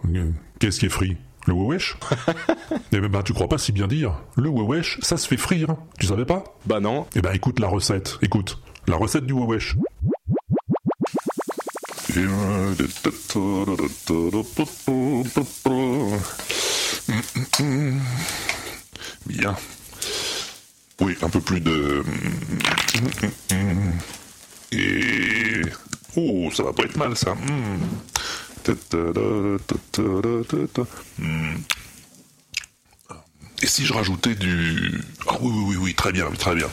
S2: Qu'est-ce qui est frit? Le wewesh? Eh ben, bah, tu crois pas si bien dire. Le wewesh, ça se fait frire. Tu savais pas?
S27: Bah non.
S2: Eh ben, écoute la recette. Écoute. La recette du wewesh. Bien. Oui, un peu plus de... Et... Oh, ça va pas être mal, ça. Hmm. Et si je rajoutais du... Ah oui, oui, oui, oui, très bien, très bien.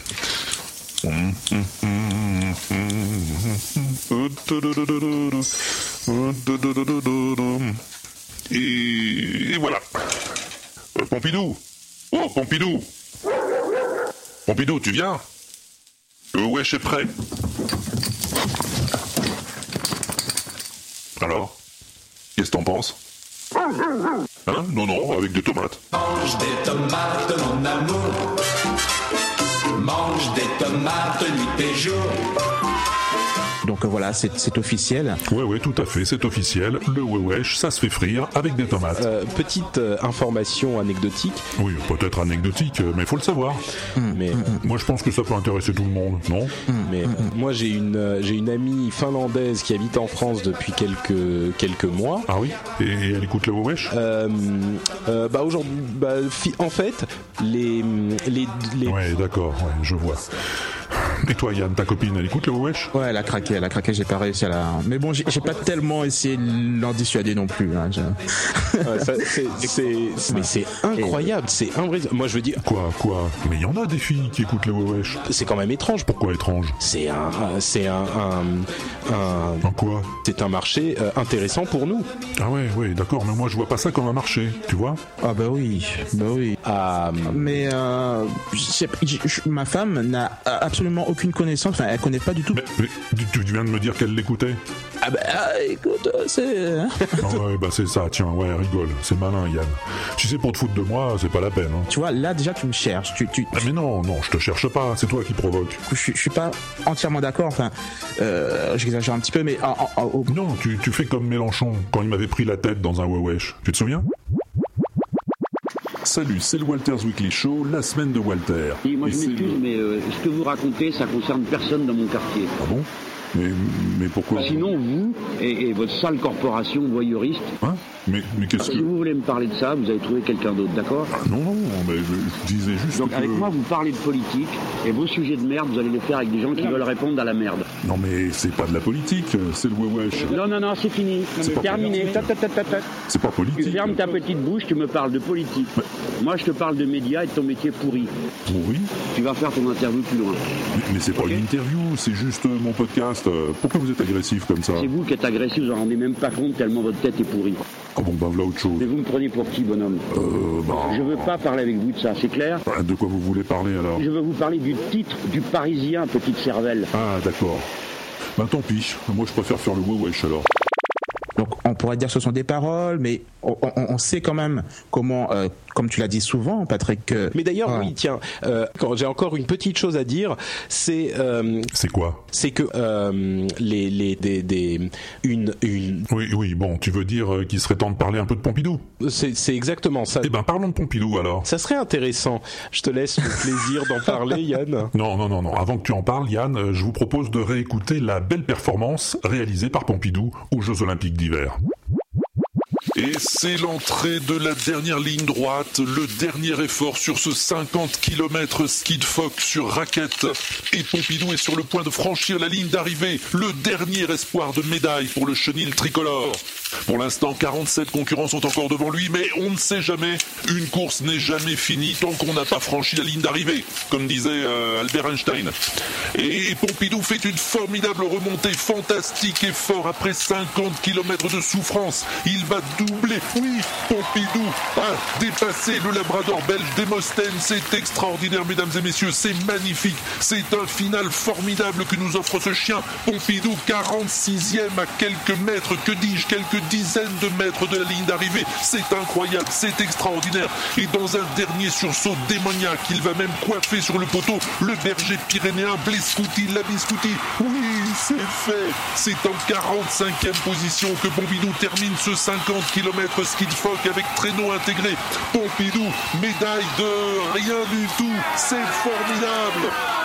S2: Et, et voilà. Euh, Pompidou Oh, Pompidou Pompidou, tu viens? Le wesh est prêt. Alors Qu'est-ce que t'en penses? Hein? Non, non, avec des tomates.
S29: Mange des tomates, mon amour. Mange des tomates nuit et jour.
S28: Donc euh, voilà, c'est officiel.
S2: Ouais, ouais, tout à fait, c'est officiel. Le wewesh, ça se fait frire avec des tomates.
S27: Euh, petite euh, information anecdotique.
S2: Oui, peut-être anecdotique, mais faut le savoir.
S27: Mais
S2: Moi, je pense que ça peut intéresser tout le monde, non?
S27: Mais moi j'ai une euh, j'ai une amie finlandaise qui habite en France depuis quelques quelques mois.
S2: Ah oui? Et elle écoute le wewesh
S27: Euh, euh, bah aujourd'hui, bah, en fait, les les, les
S2: Ouais, d'accord, ouais, je vois. Et toi, Yann, ta copine, elle écoute le wewesh
S28: Ouais, elle a craqué, elle a craqué, j'ai pas réussi à la. Mais bon, j'ai pas tellement essayé de l'en dissuader non plus. hein, je-
S27: Ouais, ça, c'est- c'est- mais c'est incroyable, c'est invraisemblable. Moi je veux dire,
S2: Quoi, quoi Mais il y en a des filles qui écoutent le wewesh.
S27: c'est quand même étrange.
S2: Pourquoi étrange
S27: C'est un, c'est un, un,
S2: quoi
S27: c'est un marché euh, intéressant pour nous.
S2: Ah ouais, ouais, d'accord, mais moi je vois pas ça comme un marché, tu vois
S28: Ah bah oui, bah oui.
S27: Ah,
S28: Mais euh, ma femme n'a absolument aucune connaissance, enfin elle connaît pas du tout.
S2: mais, mais tu, tu viens de me dire qu'elle l'écoutait
S28: Ah bah ah, écoute, euh, c'est... hein.
S2: Ah ouais, bah c'est ça, tiens, ouais, rigole, c'est malin, Yann. Tu sais, pour te foutre de moi, c'est pas la peine. Hein.
S28: Tu vois, là déjà tu me cherches, tu, tu,
S2: Ah, mais non, non, je te cherche pas, c'est toi qui provoque.
S28: je, suis- je suis pas entièrement d'accord, enfin, euh, j'exagère un petit peu, mais au-
S2: Non, tu, tu fais comme Mélenchon, quand il m'avait pris la tête dans un wewesh. Tu te souviens? Salut, c'est le Walter's Weekly Show, la semaine de Walter.
S30: Oui, moi
S2: Et
S30: je
S2: c'est
S30: m'excuse,
S2: le-
S30: mais euh, ce que vous racontez, ça concerne personne dans mon quartier.
S2: Ah bon? Mais, mais pourquoi
S30: Sinon, vous et, et votre sale corporation voyeuriste,
S2: Hein? Mais, mais qu'est-ce
S30: si
S2: que...
S30: vous voulez me parler de ça, vous avez trouvé quelqu'un d'autre, d'accord
S2: Ah, non, non, mais je, je disais juste
S30: Donc
S2: que...
S30: avec moi, vous parlez de politique, et vos sujets de merde, vous allez les faire avec des gens qui veulent répondre à la merde.
S2: Non mais c'est pas de la politique, c'est le wewesh.
S30: Non, non, non, c'est fini.
S2: C'est
S30: Terminé.
S2: C'est pas
S30: Tu
S2: politique.
S30: fermes ta petite bouche, tu me parles de politique. Moi, je te parle de médias et de ton métier pourri.
S2: Oui,
S30: Tu vas faire ton interview plus loin.
S2: mais, mais c'est pas une interview, c'est juste euh, mon podcast. Euh, Pourquoi vous êtes agressif comme ça
S30: C'est vous qui êtes agressif, vous en rendez même pas compte tellement votre tête est pourrie.
S2: Ah bon, ben voilà autre chose.
S30: Mais vous me prenez pour qui, bonhomme
S2: Euh, bah...
S30: Je veux pas parler avec vous de ça, c'est clair
S2: bah, De quoi vous voulez parler alors
S30: Je veux vous parler du titre du Parisien, petite cervelle.
S2: Ah d'accord. Ben tant pis, moi je préfère faire le wewesh alors.
S28: donc on pourrait dire que ce sont des paroles, mais on, on- on sait quand même comment, euh, comme tu l'as dit souvent, Patrick.
S27: Mais d'ailleurs,
S28: Ah.
S27: oui, tiens, euh, quand j'ai encore une petite chose à dire, c'est euh,
S2: C'est quoi?
S27: c'est que euh, les les des, des une une
S2: Oui, oui, bon, tu veux dire qu'il serait temps de parler un peu de Pompidou?
S27: C'est c'est exactement ça.
S2: Eh ben parlons de Pompidou alors.
S27: Ça serait intéressant. Je te laisse le plaisir d'en parler, Yann.
S2: Non, non, non, non. Avant que tu en parles, Yann, je vous propose de réécouter la belle performance réalisée par Pompidou aux Jeux Olympiques d'hiver. Et c'est l'entrée de la dernière ligne droite, le dernier effort sur ce 50 km ski de sur raquette. Et Pompidou est sur le point de franchir la ligne d'arrivée, le dernier espoir de médaille pour le chenil tricolore. Pour l'instant, 47 concurrents sont encore devant lui, mais on ne sait jamais. Une course n'est jamais finie tant qu'on n'a pas franchi la ligne d'arrivée, comme disait euh, Albert Einstein. Et Pompidou fait une formidable remontée, fantastique et fort après 50 km de souffrance. Il va doubler. Oui, Pompidou a dépassé le Labrador belge Demosthène. C'est extraordinaire, mesdames et messieurs. C'est magnifique. C'est un final formidable que nous offre ce chien. Pompidou, 46e à quelques mètres, que dis-je, quelques dizaines de mètres de la ligne d'arrivée. C'est incroyable, c'est extraordinaire. Et dans un dernier sursaut démoniaque, il va même coiffer sur le poteau le berger pyrénéen Blescouti, Labiscouti. Oui, c'est fait. C'est en 45e position que Pompidou termine ce 50 km ski de phoque avec traîneau intégré. Pompidou, médaille de rien du tout. C'est formidable.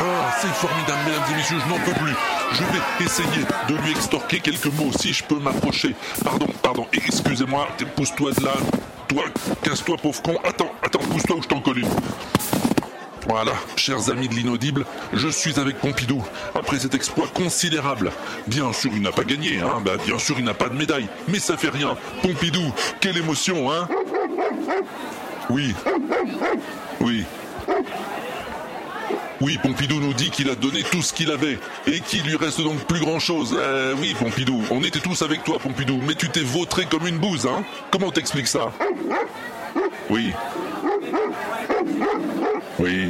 S2: Ah, c'est formidable, mesdames et messieurs, je n'en peux plus. Je vais essayer de lui extorquer quelques mots si je peux m'approcher. Pardon, pardon, excusez-moi, pousse-toi de là. Toi, casse-toi, pauvre con. Attends, attends, pousse-toi ou je t'en colle une. Voilà, chers amis de l'inaudible, je suis avec Pompidou. Après cet exploit considérable, bien sûr il n'a pas gagné, hein, bah, bien sûr il n'a pas de médaille, mais ça fait rien. Pompidou, quelle émotion, hein Oui, oui. Oui, Pompidou nous dit qu'il a donné tout ce qu'il avait et qu'il lui reste donc plus grand chose. oui, Pompidou, on était tous avec toi, Pompidou, mais tu t'es vautré comme une bouse, hein Comment t'expliques ça? Oui. Oui.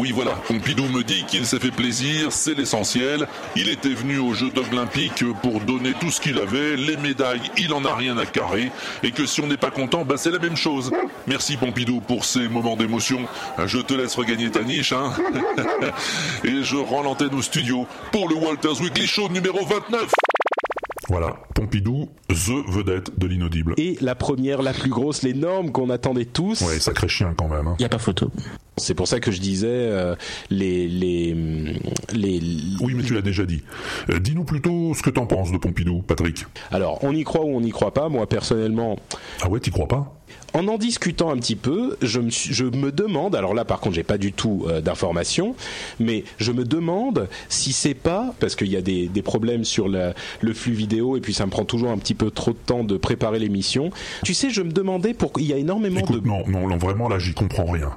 S2: Oui, voilà, Pompidou me dit qu'il s'est fait plaisir, c'est l'essentiel. Il était venu aux Jeux olympiques pour donner tout ce qu'il avait, les médailles, il en a rien à carrer, et que si on n'est pas content, bah c'est la même chose. Merci Pompidou pour ces moments d'émotion. Je te laisse regagner ta niche, hein. et je rends l'antenne au studio pour le Walters Weekly Show numéro 29. Voilà, Pompidou, the vedette de l'inaudible.
S27: Et la première, la plus grosse, l'énorme qu'on attendait tous.
S2: Ouais, sacré chien quand même. hein.
S28: Il n'y a pas photo.
S27: C'est pour ça que je disais euh, les, les les
S2: Oui, mais tu l'as déjà dit. Euh, Dis-nous plutôt ce que t'en penses de Pompidou, Patrick.
S27: Alors, on y croit ou on n'y croit pas. Moi, personnellement.
S2: Ah ouais, t'y crois pas?
S27: En en discutant un petit peu, je me, je me demande. Alors là, par contre, j'ai pas du tout euh, d'informations, mais je me demande si c'est pas parce qu'il y a des, des problèmes sur la- le flux vidéo et puis ça me prend toujours un petit peu trop de temps de préparer l'émission. Tu sais, je me demandais pour il y a énormément
S2: Écoute, non, non, non, vraiment là, j'y comprends rien.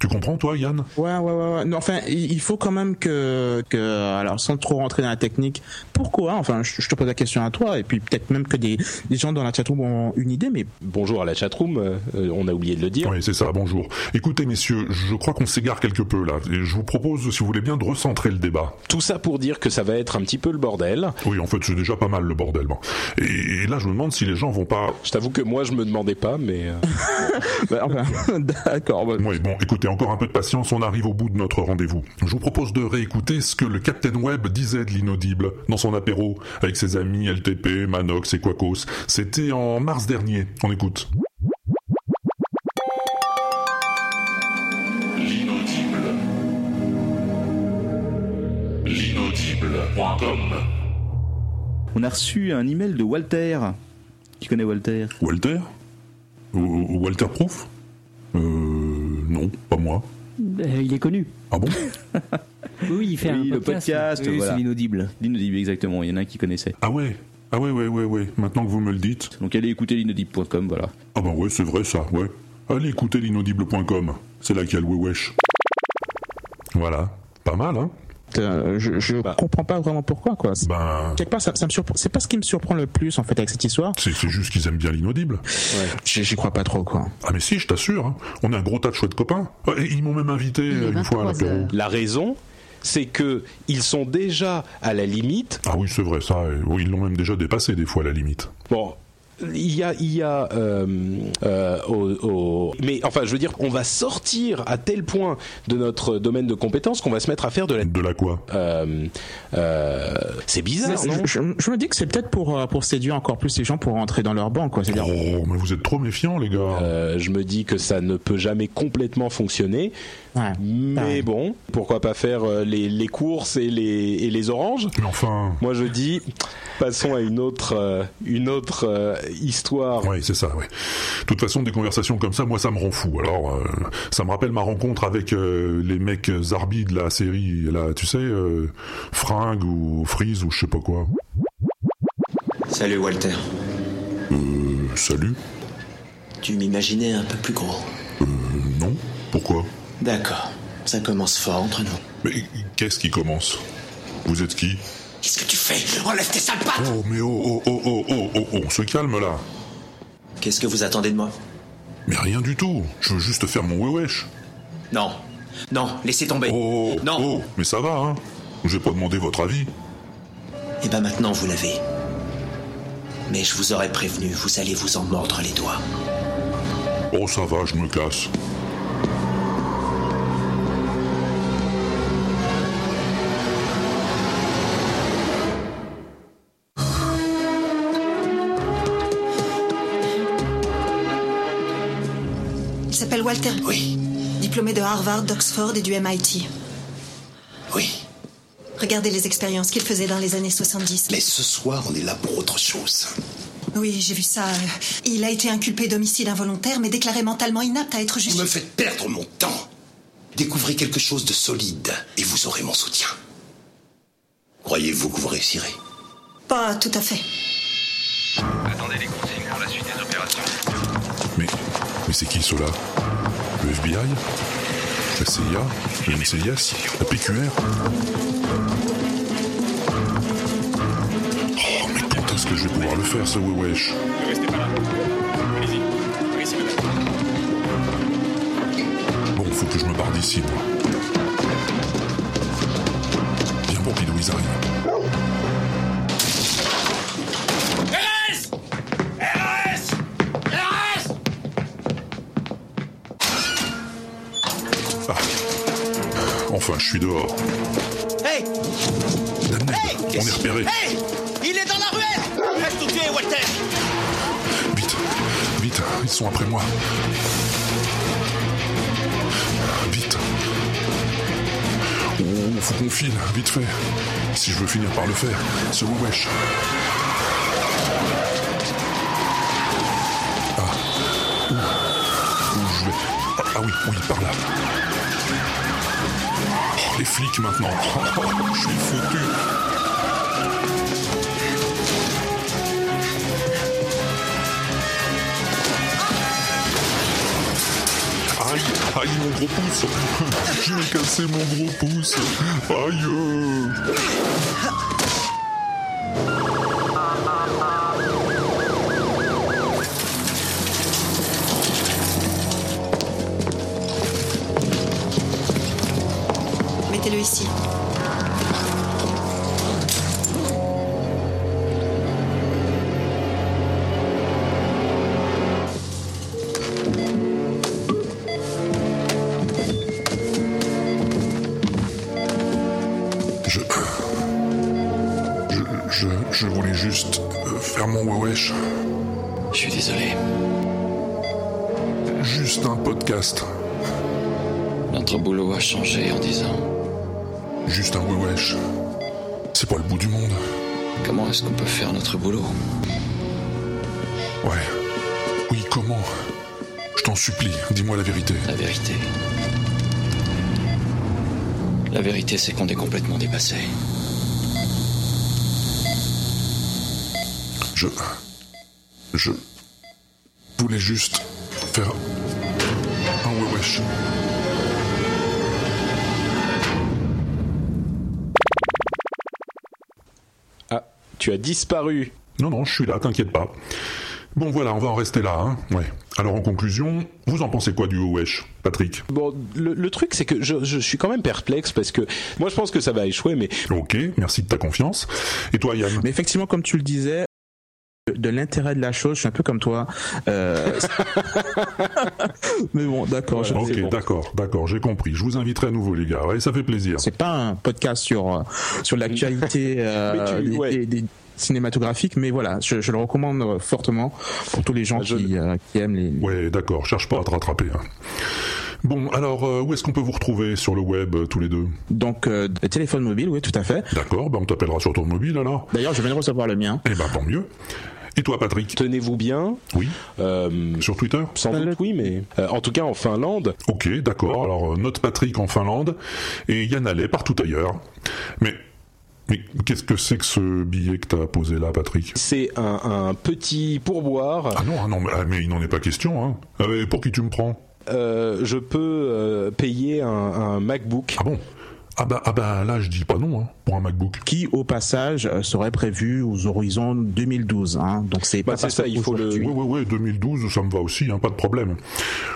S2: Tu comprends, toi, Yann?
S28: Ouais, ouais, ouais, ouais. Non, enfin, il faut quand même que, que, alors, sans trop rentrer dans la technique, pourquoi? Enfin, je, je te pose la question à toi, et puis peut-être même que des, des gens dans la chatroom ont une idée, mais
S27: bonjour à la chatroom, euh, on a oublié de le dire.
S2: Oui, c'est ça, bonjour. Écoutez, messieurs, je crois qu'on s'égare quelque peu là. Et je vous propose, si vous voulez bien, de recentrer le débat.
S27: Tout ça pour dire que ça va être un petit peu le bordel.
S2: Oui, en fait, c'est déjà pas mal le bordel. Bon. Et, et là, je me demande si les gens vont pas.
S27: Je t'avoue que moi, je me demandais pas, mais. euh,
S28: Bah, enfin, d'accord. bah,
S2: Oui, bon, écoutez, encore un peu de patience, on arrive au bout de notre rendez-vous. Je vous propose de réécouter ce que le Captain Web disait de l'inaudible dans son apéro avec ses amis LTP, Manox et Quacos. C'était en mars dernier. On écoute.
S31: L'inaudible. L'inaudible.com
S32: On a reçu un email de Walter. Tu connais Walter?
S2: Walter? Walter Proof Euh. Non, pas moi.
S33: Euh, il est connu.
S2: Ah bon
S33: Oui, il fait
S32: Oui,
S33: un
S32: le
S33: podcast.
S32: podcast,
S33: Oui,
S32: voilà.
S33: c'est
S32: l'inaudible. L'inaudible, exactement. Il y en a un qui connaissait.
S2: Ah ouais Ah ouais, ouais, ouais, ouais. Maintenant que vous me le dites.
S32: Donc allez écouter l'inaudible.com, voilà.
S2: Ah bah ouais, c'est vrai ça, ouais. Allez écouter l'inaudible.com. C'est là qu'il y a le wesh. Voilà. Pas mal, hein
S28: euh, je, je comprends pas vraiment pourquoi, quoi.
S2: Ben.
S28: Quelque part, ça, ça me surprend. C'est pas ce qui me surprend le plus, en fait, avec cette histoire.
S2: C'est juste qu'ils aiment bien l'inaudible.
S28: J'y j'y crois pas trop, quoi.
S2: Ah mais si, je t'assure. hein. On a un gros tas de chouettes copains. Et ils m'ont même invité euh, une fois à l'apéro.
S27: La raison, c'est que ils sont déjà à la limite.
S2: Ah oui, c'est vrai, ça. Ils l'ont même déjà dépassé des fois à la limite.
S27: Bon. Il y a, il y a, euh, euh, au- au- mais enfin, je veux dire, on va sortir à tel point de notre domaine de compétences qu'on va se mettre à faire de la.
S2: De la quoi?
S27: Euh, euh, C'est bizarre, non?
S28: je, je- je me dis que c'est peut-être pour, euh, pour séduire encore plus les gens pour rentrer dans leur banc, quoi. C'est-à-dire,
S2: Oh, mais vous êtes trop méfiants, les gars.
S27: Euh, je me dis que ça ne peut jamais complètement fonctionner. Mais bon, pourquoi pas faire euh, les, les courses et les, et les oranges?
S2: Mais enfin.
S27: Moi je dis, passons à une autre, euh, une autre euh, histoire.
S2: Oui, c'est ça, oui. De toute façon, des conversations comme ça, moi, ça me rend fou. Alors, euh, ça me rappelle ma rencontre avec euh, les mecs Zarbi de la série, là, tu sais, euh, Fringue ou Freeze ou je sais pas quoi.
S34: Salut Walter.
S2: Euh, salut
S34: Tu m'imaginais un peu plus gros.
S2: Euh, non. Pourquoi?
S34: D'accord. Ça commence fort entre nous.
S2: Mais qu'est-ce qui commence? Vous êtes qui?
S34: Qu'est-ce que tu fais? Enlève tes sales pattes
S2: Oh, mais oh, oh, oh, oh, oh, oh, oh, on se calme là.
S34: Qu'est-ce que vous attendez de moi?
S2: Mais rien du tout. Je veux juste faire mon wesh.
S34: Non. Non, laissez tomber.
S2: Oh,
S34: non.
S2: Oh, mais ça va, hein J'ai pas demandé votre avis.
S34: Et ben maintenant vous l'avez. Mais je vous aurais prévenu, vous allez vous en mordre les doigts.
S2: Oh, ça va, je me casse.
S35: Walter.
S34: Oui.
S35: Diplômé de Harvard, d'Oxford et du MIT.
S34: Oui.
S35: Regardez les expériences qu'il faisait dans les années 70.
S34: Mais ce soir, on est là pour autre chose.
S35: Oui, j'ai vu ça. euh, Il a été inculpé d'homicide involontaire, mais déclaré mentalement inapte à être
S34: Vous
S35: justifié.
S34: me faites perdre mon temps. Découvrez quelque chose de solide et vous aurez mon soutien. Croyez-vous que vous réussirez?
S35: Pas tout à fait.
S22: Attendez les consignes pour la suite des opérations.
S2: Mais, mais c'est qui cela Le FBI La CIA Le NCIS La PQR Oh, mais quand est-ce que je vais pouvoir le faire, ce wesh?
S22: Ne restez pas là. Allez-y. Madame.
S2: Bon, faut que je me barre d'ici, moi. Viens, Pompidou, ils arrivent. Enfin, je suis dehors.
S23: Hey
S2: Damned, on est repéré.
S23: Hey Il est dans la ruelle Reste où tu es, Walter?
S2: Vite, vite, ils sont après moi. Vite. Oh, faut qu'on file, vite fait. Si je veux finir par le faire, ce wesh. Ah, où Où je vais? Ah, ah oui, oui, par là. Les flics maintenant. je suis foutu. Aïe, aïe mon gros pouce J'ai cassé mon gros pouce Aïe
S34: Notre boulot a changé en dix ans.
S2: Juste un wesh. C'est pas le bout du monde.
S34: Comment est-ce qu'on peut faire notre boulot?
S2: Ouais. Oui, comment? Je t'en supplie, dis-moi la vérité.
S34: La vérité. La vérité, c'est qu'on est complètement dépassé.
S2: Je. Je. voulais juste faire. un wesh.
S27: Tu as disparu.
S2: Non, non, je suis là, t'inquiète pas. Bon, voilà, on va en rester là, hein. Ouais. Alors, en conclusion, vous en pensez quoi du wesh, Patrick?
S27: Bon, le, le truc, c'est que je, je suis quand même perplexe parce que moi, je pense que ça va échouer, mais.
S2: Ok, merci de ta confiance. Et toi, Yann?
S28: Mais effectivement, comme tu le disais, de l'intérêt de la chose, je suis un peu comme toi. Euh, Mais bon, d'accord. je- c'est
S2: Ok,
S28: bon.
S2: d'accord, d'accord, j'ai compris. Je vous inviterai à nouveau, les gars. Ouais, ça fait plaisir.
S28: C'est pas un podcast sur euh, sur l'actualité euh,
S2: Mais tu-
S28: des-
S2: ouais.
S28: des- des cinématographiques, mais voilà, je, je le recommande fortement pour tous les gens qui, euh, qui aiment les.
S2: Ouais, d'accord, cherche pas à te rattraper. hein. Bon, alors, euh, où est-ce qu'on peut vous retrouver sur le web, euh, tous les deux?
S28: Donc, téléphone mobile, oui, tout à fait.
S2: D'accord, ben on t'appellera sur ton mobile alors.
S28: D'ailleurs, je viens de recevoir le mien.
S2: Eh ben, tant mieux. Et toi, Patrick
S27: Tenez-vous bien.
S2: Oui.
S27: sur
S2: Twitter
S27: Sans doute, oui, mais euh, en tout cas en Finlande.
S2: Ok, d'accord. Alors, euh, note Patrick en Finlande et Yann Allais partout ailleurs. Mais Mais qu'est-ce que c'est que ce billet que t'as posé là, Patrick
S27: C'est un, un petit pourboire.
S2: Ah non, ah non mais, ah, mais il n'en est pas question. Hein. Ah, pour qui tu me prends?
S27: Euh, je peux euh, payer un, un MacBook.
S2: Ah bon? Ah bah, ah bah là, je dis pas non hein, pour un MacBook.
S28: Qui, au passage, euh, serait prévu aux horizons 2012. Hein. Donc c'est
S27: Bah,
S28: pas
S27: ça, il faut le-
S2: Oui, oui, oui, 2012, ça me va aussi, hein, pas de problème.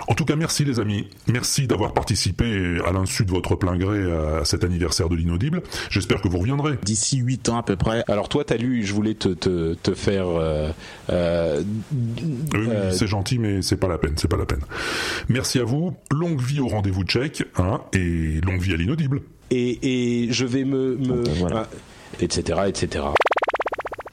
S2: En tout cas, merci les amis. Merci d'avoir participé à l'insu de votre plein gré à cet anniversaire de l'inaudible. J'espère que vous reviendrez.
S28: D'ici 8 ans à peu près.
S27: Alors toi, t'as lu, je voulais te, te, te faire... euh, euh,
S2: Oui, oui,
S27: euh,
S2: c'est gentil, mais c'est pas la peine, c'est pas la peine. Merci à vous. Longue vie au rendez-vous tchèque, hein, et longue vie à l'inaudible.
S27: Et, et je vais me... me ah, etc., etc.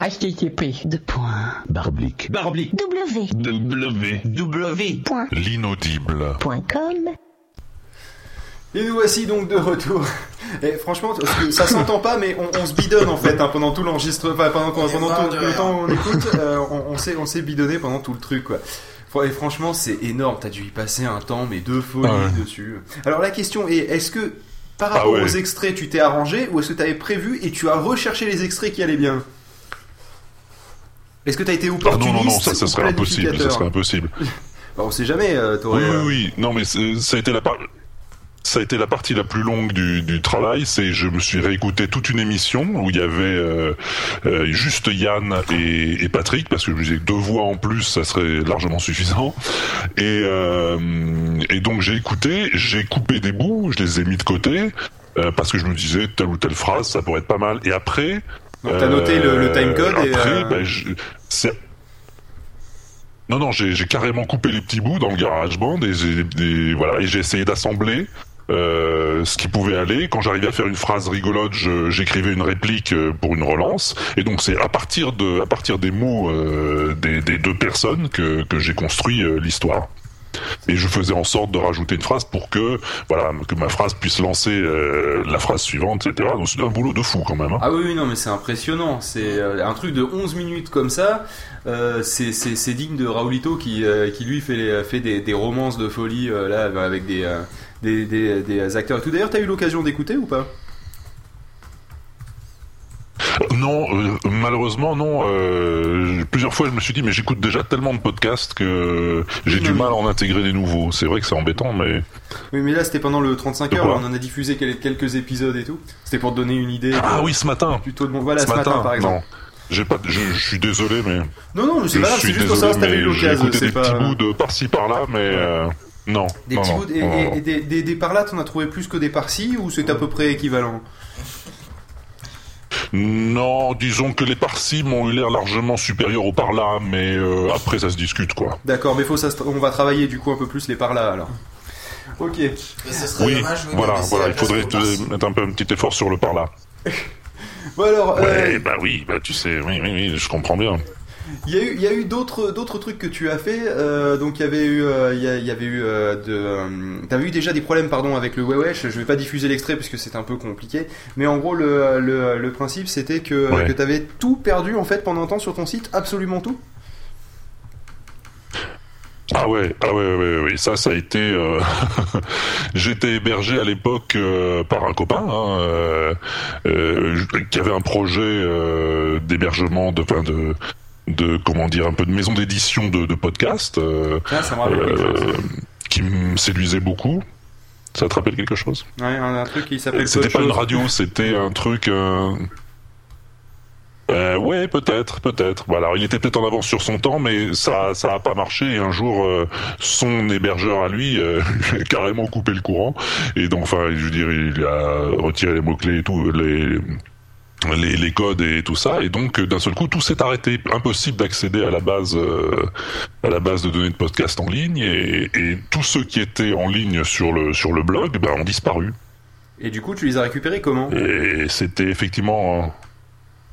S33: HTTP. Deux points.
S23: Barblick.
S33: Barblick. W.
S23: W.
S33: W. Point.
S2: L'inaudible.
S33: Point com.
S1: Et nous voici donc de retour. Et franchement, ça s'entend pas, mais on, on se bidonne en fait hein, pendant tout l'enregistrement, enfin, pendant, qu'on- pendant tout
S4: de
S1: le temps où on écoute, euh, on, on s'est on s'est bidonné pendant tout le truc quoi. Et franchement, c'est énorme. T'as dû y passer un temps, mais de folie
S2: Ah ouais.
S1: dessus. Alors la question est, est-ce que par
S2: Ah
S1: rapport
S2: ouais.
S1: aux extraits, tu t'es arrangé, ou est-ce que tu avais prévu et tu as recherché les extraits qui allaient bien? Est-ce que t'as été
S2: Ah
S1: opportuniste
S2: non, non, non, ça, serait impossible, ça serait impossible.
S1: Bah, on sait jamais. euh,
S2: Oui, oui,
S1: euh,
S2: oui. Non, mais ça a été la part. Ça a été la partie la plus longue du, du travail, c'est je me suis réécouté toute une émission où il y avait euh, euh, juste Yann et, et Patrick parce que je me disais que deux voix en plus ça serait largement suffisant. Et, euh, et donc j'ai écouté, j'ai coupé des bouts, je les ai mis de côté parce que je me disais telle ou telle phrase ça pourrait être pas mal. Et après
S1: Donc, t'as noté le- le timecode
S2: après ben, je- non, non, j'ai carrément coupé les petits bouts dans le GarageBand et j'ai des- voilà et j'ai essayé d'assembler euh, ce qui pouvait aller. Quand j'arrivais à faire une phrase rigolote, j'écrivais une réplique euh, pour une relance. Et donc c'est à partir de à partir des mots euh, des, des deux personnes que, que j'ai construit l'histoire. Et je faisais en sorte de rajouter une phrase pour que voilà que ma phrase puisse lancer la phrase suivante, etc. Donc c'est un boulot de fou quand même. hein.
S1: Ah oui, non, mais c'est impressionnant. C'est un truc de 11 minutes comme ça. euh, c'est- digne de Raoulito qui, qui lui fait, fait des, des romances de folie là avec des, des, des, des acteurs et tout. D'ailleurs, t'as eu l'occasion d'écouter ou pas?
S2: Non, euh, malheureusement non. Euh, plusieurs fois, je me suis dit, mais j'écoute déjà tellement de podcasts que j'ai du mal à en intégrer des nouveaux. C'est vrai que c'est embêtant, mais
S1: Oui, mais là c'était pendant le 35
S2: De
S1: heures. on en a diffusé quel- quelques épisodes et tout. C'était pour te donner une idée.
S2: ah
S1: de-
S2: oui, ce matin.
S1: taux de mon- Voilà, ce, matin, par exemple.
S2: Non, j'ai pas. Je, je suis désolé, mais.
S1: Non, non, c'est pas grave, c'est juste pour savoir si t'avais eu
S2: mais J'ai
S1: l'occasion.
S2: écouté des
S1: pas.
S2: petits bouts de par-ci par-là, mais euh, non.
S1: Des
S2: non,
S1: petits
S2: non,
S1: bouts et,
S2: non,
S1: et-
S2: non.
S1: et des, des, des par là, t'en as trouvé plus que des par-ci ou c'est à peu près équivalent
S2: Non, disons que les par-ci m'ont eu l'air largement supérieurs aux par-là, mais euh, après ça se discute quoi.
S1: D'accord, mais faut ça, on va travailler du coup un peu plus les par là alors. Ok.
S4: Mais ce serait
S2: Oui,
S4: dommage,
S2: voilà, voilà, il faudrait te mettre un peu un petit effort sur le par-là.
S1: Bon alors, euh,
S2: Ouais, bah oui, bah tu sais, oui, oui, oui, je comprends bien.
S1: Il y a eu, il y a eu d'autres, d'autres trucs que tu as fait. euh, donc il y avait eu, euh, il y, a- il y avait eu euh, de, euh, t'avais eu déjà des problèmes, pardon, avec le Wewesh. Je vais pas diffuser l'extrait parce que c'est un peu compliqué. Mais en gros, le, le, le principe c'était que
S2: Ouais.
S1: que t'avais tout perdu en fait pendant un temps sur ton site, absolument tout.
S2: Ah ouais, ah ouais, ouais, ouais, ouais. ça, ça a été. euh, J'étais hébergé à l'époque euh, par un copain hein, euh, qui avait un projet d'hébergement, de, enfin, de, de comment dire, un peu de maison d'édition de, de podcast, euh,
S1: Ah, ça me rappelle quelque chose.
S2: euh, qui me séduisait beaucoup. Ça te rappelle quelque chose?
S1: Ouais, un, un truc qui s'appelle.
S2: C'était pas une radio, c'était un truc. Euh... euh, ouais, peut-être, peut-être. Voilà, il était peut-être en avance sur son temps, mais ça, ça a pas marché. Et un jour, son hébergeur à lui a carrément coupé le courant. Et donc, enfin, je veux dire, il a retiré les mots clés et tout, les, les, les codes et tout ça. Et donc, euh, d'un seul coup, tout s'est arrêté. Impossible d'accéder à la base, euh, à la base de données de podcast en ligne. Et, et tous ceux qui étaient en ligne sur le sur le blog, ben, ont disparu.
S1: Et du coup, tu les as récupérés comment?
S2: Et c'était effectivement.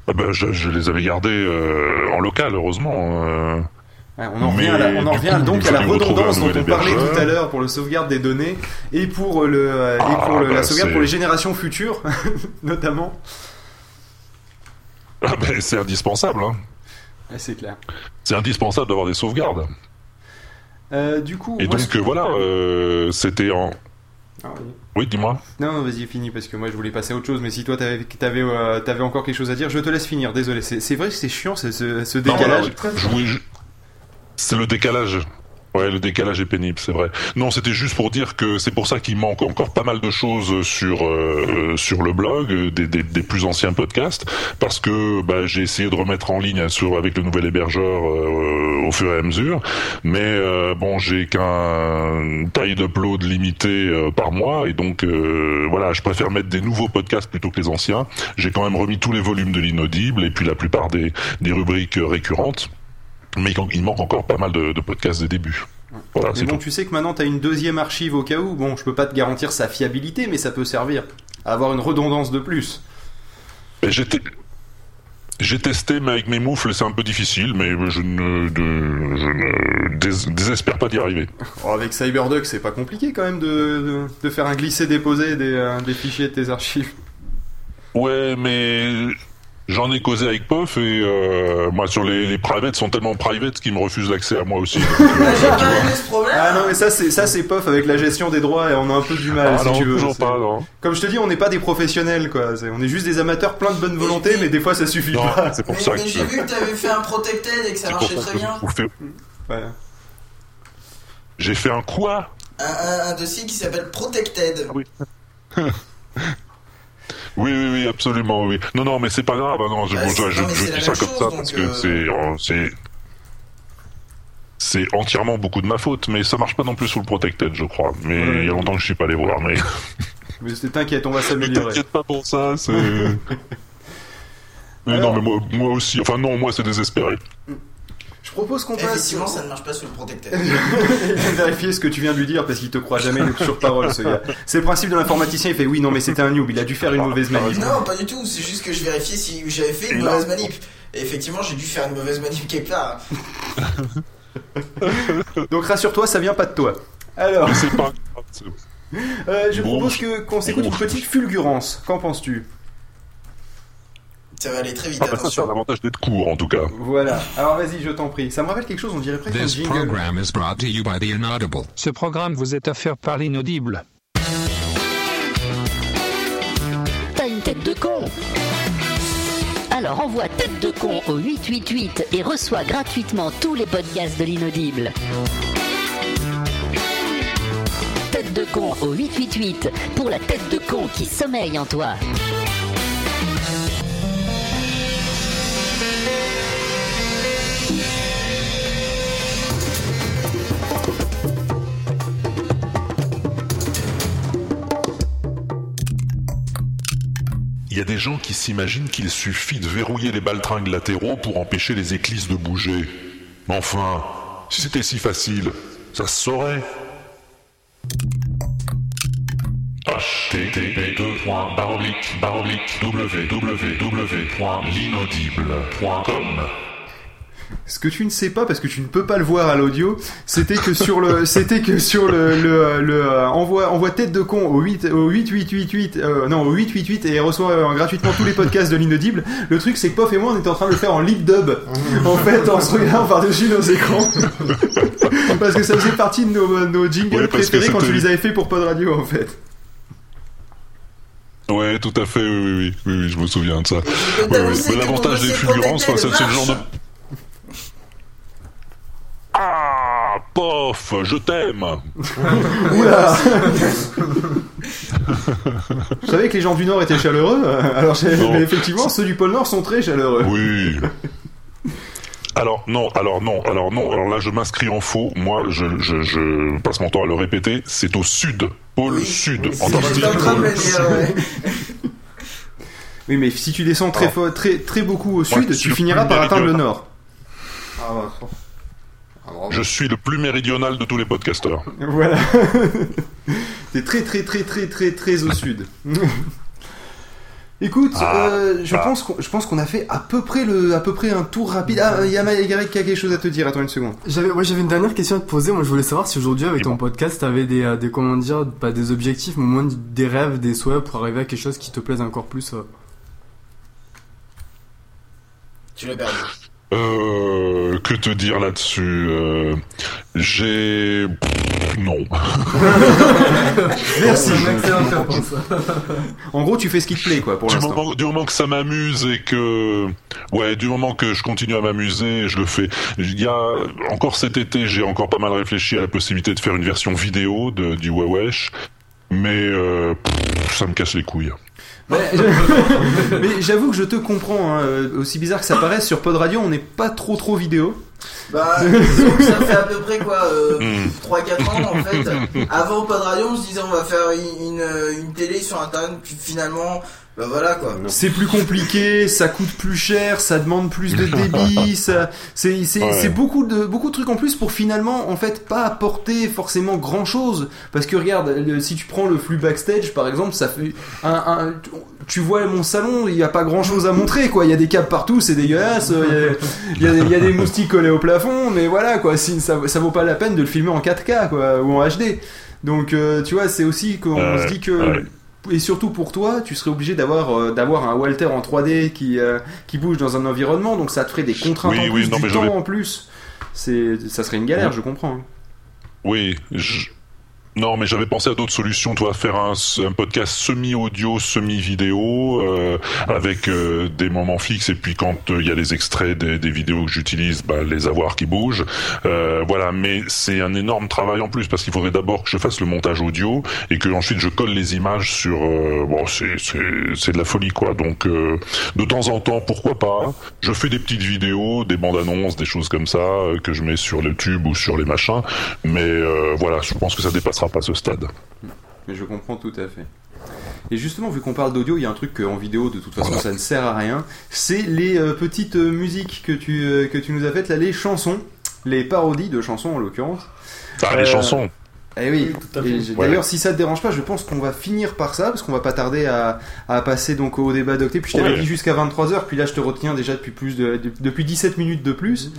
S2: ah ben, je, je les avais gardés euh, en local, heureusement. euh.
S1: On en revient, à la, on en
S2: du
S1: revient
S2: coup,
S1: donc à la redondance dont on parlait tout à l'heure pour le sauvegarde des données et pour le euh, et
S2: Ah,
S1: pour la
S2: bah,
S1: sauvegarde pour les générations futures notamment.
S2: Ah ben, c'est indispensable. Hein.
S1: Ouais, c'est clair.
S2: C'est indispensable d'avoir des sauvegardes.
S1: Euh, du coup,
S2: Et
S1: moi,
S2: donc voilà, euh, c'était en.
S1: Ah oui.
S2: Oui, dis-moi.
S1: Non, vas-y, finis parce que moi je voulais passer à autre chose. Mais si toi t'avais euh, encore quelque chose à dire, je te laisse finir. Désolé, c'est vrai que c'est chiant ce, ce,
S2: voilà,
S1: décalage.
S2: je C'est le décalage. Ouais, le décalage est pénible, c'est vrai. Non, c'était juste pour dire que c'est pour ça qu'il manque encore pas mal de choses sur euh, sur le blog, des, des, des plus anciens podcasts, parce que bah, j'ai essayé de remettre en ligne sur avec le nouvel hébergeur euh, au fur et à mesure, mais euh, bon, j'ai qu'un taille d'upload limité euh, par mois, et donc euh, voilà, je préfère mettre des nouveaux podcasts plutôt que les anciens. J'ai quand même remis tous les volumes de l'inaudible et puis la plupart des des rubriques euh, récurrentes. Mais il manque encore pas mal de, de podcasts des débuts. Voilà,
S1: Mais bon,
S2: tout.
S1: tu sais que maintenant t'as une deuxième archive au cas où. Bon, je peux pas te garantir sa fiabilité, mais ça peut servir à avoir une redondance de plus.
S2: J'ai te- j'ai testé, mais avec mes moufles, c'est un peu difficile, mais je ne, de- je ne dés- désespère pas d'y arriver.
S1: Oh, avec CyberDuck, c'est pas compliqué quand même de, de, de faire un glisser-déposer des, euh, des fichiers de tes archives.
S2: Ouais, mais j'en ai causé avec Puff et euh, moi sur les, les privates sont tellement private qu'ils me refusent l'accès à moi aussi.
S1: Ah non, mais ça c'est ça c'est pof avec la gestion des droits et on a un peu du mal
S2: Ah
S1: si
S2: non,
S1: tu veux.
S2: toujours pas, non.
S1: Comme je te dis, on n'est pas des professionnels quoi. On est juste des amateurs plein de bonne volonté, mais des fois ça suffit
S2: Non,
S1: pas.
S2: c'est pour
S4: Mais,
S2: ça
S4: mais
S2: que
S4: j'ai vu que t'avais fait un Protected et que ça marchait très bien.
S2: J'ai fait un quoi?
S4: Un, un- un dossier qui s'appelle Protected.
S2: Oui. Oui, oui, oui, absolument, oui. Non, non, mais c'est pas grave. hein, non, je,
S4: Bah,
S2: je-
S4: non,
S2: dis ça comme ça parce que
S4: euh,
S2: c'est, euh, c'est, c'est entièrement beaucoup de ma faute, mais ça marche pas non plus sous le protected, je crois. Mais
S1: Ouais.
S2: il y a longtemps que je suis pas allé voir, mais.
S1: Mais t'inquiète, on va s'améliorer.
S2: t'inquiète pas pour ça, c'est. mais non, mais moi, moi aussi. Enfin, non, moi, c'est désespéré.
S1: Je propose qu'on passe.
S4: Effectivement, ça ne marche pas sur le
S1: de vérifier ce que tu viens de lui dire parce qu'il te croit jamais sur parole ce gars. C'est le principe de l'informaticien, il fait oui non mais c'était un noob, il a dû faire une mauvaise manip.
S4: Non, pas du tout. C'est juste que je vérifiais si j'avais fait une mauvaise manip. Et effectivement, j'ai dû faire une mauvaise manip quelque part.
S1: Donc rassure-toi, ça vient pas de toi. Alors,
S2: C'est pas.
S1: euh, je
S2: Bon,
S1: propose
S2: je-
S1: que qu'on s'écoute une petite fulgurance. Qu'en penses-tu?
S4: Ça va aller très vite,
S2: Ah, bah, ça, c'est
S4: attention.
S2: l'avantage d'être court, en tout cas.
S1: Voilà. Alors vas-y, je t'en prie. Ça me rappelle quelque chose, on dirait presque un
S20: This
S1: jingle.
S20: program is brought to you by the Inaudible.
S33: Ce programme vous est offert par l'inaudible.
S36: T'as une tête de con Alors envoie tête de con au 888 et reçois gratuitement tous les podcasts de l'inaudible. Tête de con au 888 pour la tête de con qui sommeille en toi.
S12: Y a des gens qui s'imaginent qu'il suffit de verrouiller les baltringues latéraux pour empêcher les éclisses de bouger. Enfin, si c'était si facile, ça se saurait. http www.l'inaudible.com
S1: Ce que tu ne sais pas parce que tu ne peux pas le voir à l'audio, c'était que sur le, c'était que sur le, le, le, euh, envoie, envoie tête de con au 8, au 8888, euh, non au 888 et reçoit euh, gratuitement tous les podcasts de l'inaudible. Le truc c'est que Pof et moi on était en train de le faire en lip dub. En fait, en se regardant par-dessus nos écrans. parce que ça faisait partie de nos, nos jingles
S2: Ouais,
S1: préférés quand tu les avais fait pour Pod Radio en fait.
S2: Ouais, tout à fait, oui, oui, oui, oui, oui, je me souviens de ça. Oui, oui. l'avantage des fulgurances, c'est le genre de...
S4: marche.
S2: Ah, pof, je t'aime.
S1: Oula Je savais que les gens du Nord étaient chaleureux, euh, alors mais effectivement ceux du pôle Nord sont très chaleureux.
S2: Oui. Alors non, alors non, alors non, alors là je m'inscris en faux. Moi, je, je, je passe mon temps à le répéter. C'est au sud, pôle sud. Antarctique, pôle
S4: ouais.
S1: Oui, mais si tu descends très,
S2: Ah.
S1: très, très beaucoup au sud, tu finiras par atteindre le nord. Ah, bah,
S2: Je suis le plus méridional de tous les podcasteurs.
S1: Voilà. T'es très, très, très, très, très, très au sud. Écoute,
S2: Ah,
S1: euh, je
S2: ah.
S1: pense qu'on, je pense qu'on a fait à peu près le, à peu près un tour rapide. Ah, il y a Maïgarek qui a quelque chose à te dire. Attends une seconde.
S6: J'avais, ouais, j'avais une dernière question à te poser. Moi, je voulais savoir si aujourd'hui, avec ton podcast, t'avais des, euh, des, comment dire, pas des objectifs, mais au moins des rêves, des souhaits pour arriver à quelque chose qui te plaise encore plus. euh.
S4: Tu l'as perdu.
S2: Euh, que te dire là-dessus Euh, J'ai... pff, Non.
S1: Merci. En gros, tu fais ce qui te plaît, quoi, pour
S2: du
S1: l'instant.
S2: moment, du moment que ça m'amuse et que ouais du moment que je continue à m'amuser je le fais il y a encore cet été j'ai encore pas mal réfléchi à la possibilité de faire une version vidéo de, du Wewesh mais euh, pff, ça me casse les couilles
S1: Mais, j'avoue que je te comprends, hein, aussi bizarre que ça paraisse, sur Pod Radio, on n'est pas trop trop vidéo.
S4: Bah, disons que ça fait à peu près quoi, euh,
S1: Mm.
S4: 3-4 ans en fait. Avant Pod Radio, on se disait on va faire une, une, une télé sur internet, puis finalement, bah voilà quoi.
S1: C'est plus compliqué, ça coûte plus cher, ça demande plus de débit, ça, c'est, c'est,
S2: Ouais.
S1: c'est beaucoup de, beaucoup de trucs en plus pour finalement, en fait, pas apporter forcément grand chose. Parce que regarde, le- si tu prends le flux backstage, par exemple, ça fait un, un- tu vois mon salon, il y a pas grand chose à montrer, quoi. Il y a des câbles partout, c'est dégueulasse, euh, il y a, il y a- il y a des moustiques collés au plafond, mais voilà, quoi. Si, ça, ça vaut pas la peine de le filmer en 4K, quoi, ou en HD. Donc, euh, tu vois, c'est aussi qu'on
S2: Ouais,
S1: se dit que,
S2: ouais.
S1: Et surtout pour toi, tu serais obligé d'avoir euh, d'avoir un Walter en 3D qui euh, qui bouge dans un environnement, donc ça te ferait des contraintes
S2: Oui,
S1: en
S2: oui,
S1: plus,
S2: non,
S1: du temps en plus. C'est ça serait une galère, je comprends. hein.
S2: oui je- non mais j'avais pensé à d'autres solutions toi faire un, un podcast semi audio semi vidéo euh, avec euh, des moments fixes. Et puis quand euh, il y a les extraits des, des vidéos que j'utilise bah, les avoir qui bougent. Euh, voilà mais c'est un énorme travail en plus parce qu'il faudrait d'abord que je fasse le montage audio et que ensuite je colle les images sur euh, bon c'est de la folie quoi. Donc de temps en temps pourquoi pas. Je fais des petites vidéos des bandes annonces des choses comme ça que je mets sur le tube ou sur les machins. Mais voilà je pense que ça dépassera pas ce stade
S1: Mais je comprends tout à fait. Et justement, vu qu'on parle d'audio, il y a un truc qu'en vidéo, de toute façon, ça ne sert à rien. C'est les euh, petites euh, musiques que tu, euh, que tu nous as faites, là, les chansons, les parodies de chansons en l'occurrence.
S2: ah les chansons
S1: Eh oui,
S2: Ouais.
S1: d'ailleurs si ça te dérange pas, je pense qu'on va finir par ça, parce qu'on va pas tarder à, à passer donc au débat d'octet. Puis je t'avais
S2: Ouais.
S1: dit jusqu'à 23h, puis là je te retiens déjà depuis plus de, de- depuis 17 minutes de plus.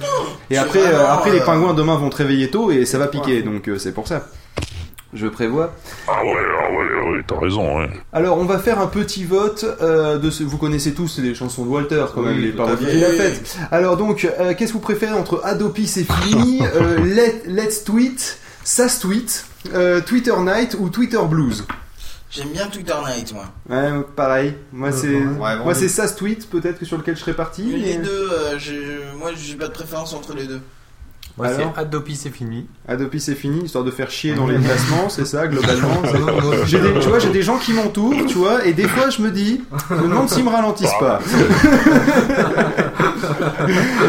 S1: Et après, euh, après les pingouins demain vont te réveiller tôt et ça va piquer, donc euh, c'est pour ça. Je prévois.
S2: ah ouais ah ouais, ouais t'as raison ouais.
S1: Alors on va faire un petit vote euh, de ce... Vous connaissez tous les chansons de Walter quand même,
S3: Oui,
S1: les parodies
S3: fait.
S1: qu'il a faites. Alors donc, euh, qu'est-ce que vous préférez entre Adopi c'est fini, euh, Let, Let's Tweet, Sas Tweet, euh, Twitter Night ou Twitter Blues?
S4: J'aime bien Twitter Night moi.
S1: Ouais, pareil. Moi, c'est,
S3: Ouais,
S1: moi,
S3: bon,
S1: c'est tweet, peut-être que sur lequel je serais parti.
S4: Les deux, euh, moi j'ai pas de préférence entre les deux.
S37: Moi,
S1: Alors
S37: c'est Adopi, c'est fini.
S1: Adopi, c'est fini, histoire de faire chier dans les classements, c'est ça, globalement. c'est- J'ai des, tu vois, j'ai des gens qui m'entourent, tu vois, et des fois, je me dis, je me demande s'ils me ralentissent pas.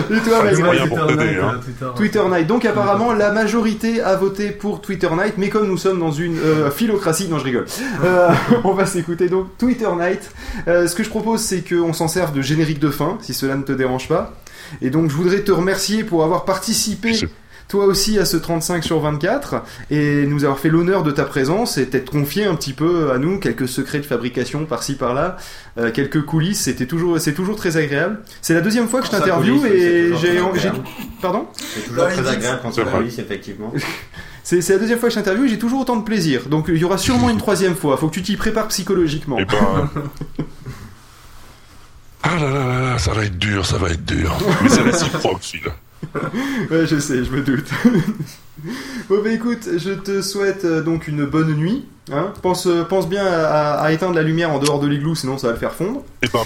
S1: et toi,
S2: Ah,
S1: vas-y,
S2: c'est moyen
S1: vas-y.
S2: pour t'aider, hein.
S1: Twitter Night. Donc apparemment la majorité a voté pour Twitter Night, mais comme nous sommes dans une euh, philocratie, non je rigole, Euh, on va s'écouter donc Twitter Night. Euh, ce que je propose c'est qu'on s'en serve de générique de fin, si cela ne te dérange pas. Et donc je voudrais te remercier pour avoir participé toi aussi à ce 35 sur 24 et nous avoir fait l'honneur de ta présence et t'être confié un petit peu à nous quelques secrets de fabrication par-ci par-là, euh, quelques coulisses, c'était toujours c'est toujours très agréable. C'est la deuxième fois que je
S3: Quand ça
S1: t'interview
S3: coulisse, oui, c'est
S1: et j'ai pardon
S3: C'est toujours très agréable quand ça coulisse, effectivement.
S1: c'est la deuxième fois que je t'interview et j'ai toujours autant de plaisir. Donc il y aura sûrement une troisième fois. Faut que tu t'y prépares psychologiquement.
S2: Et ben. Ah là là là là, ça va être dur, ça va être dur. Mais c'est réciproque, Phil.
S1: ouais, je sais, je me doute. bon, bah écoute, je te souhaite euh, donc une bonne nuit. Hein pense, euh, pense bien à, à éteindre la lumière en dehors de l'igloo, sinon ça va le faire fondre.
S2: Et ben.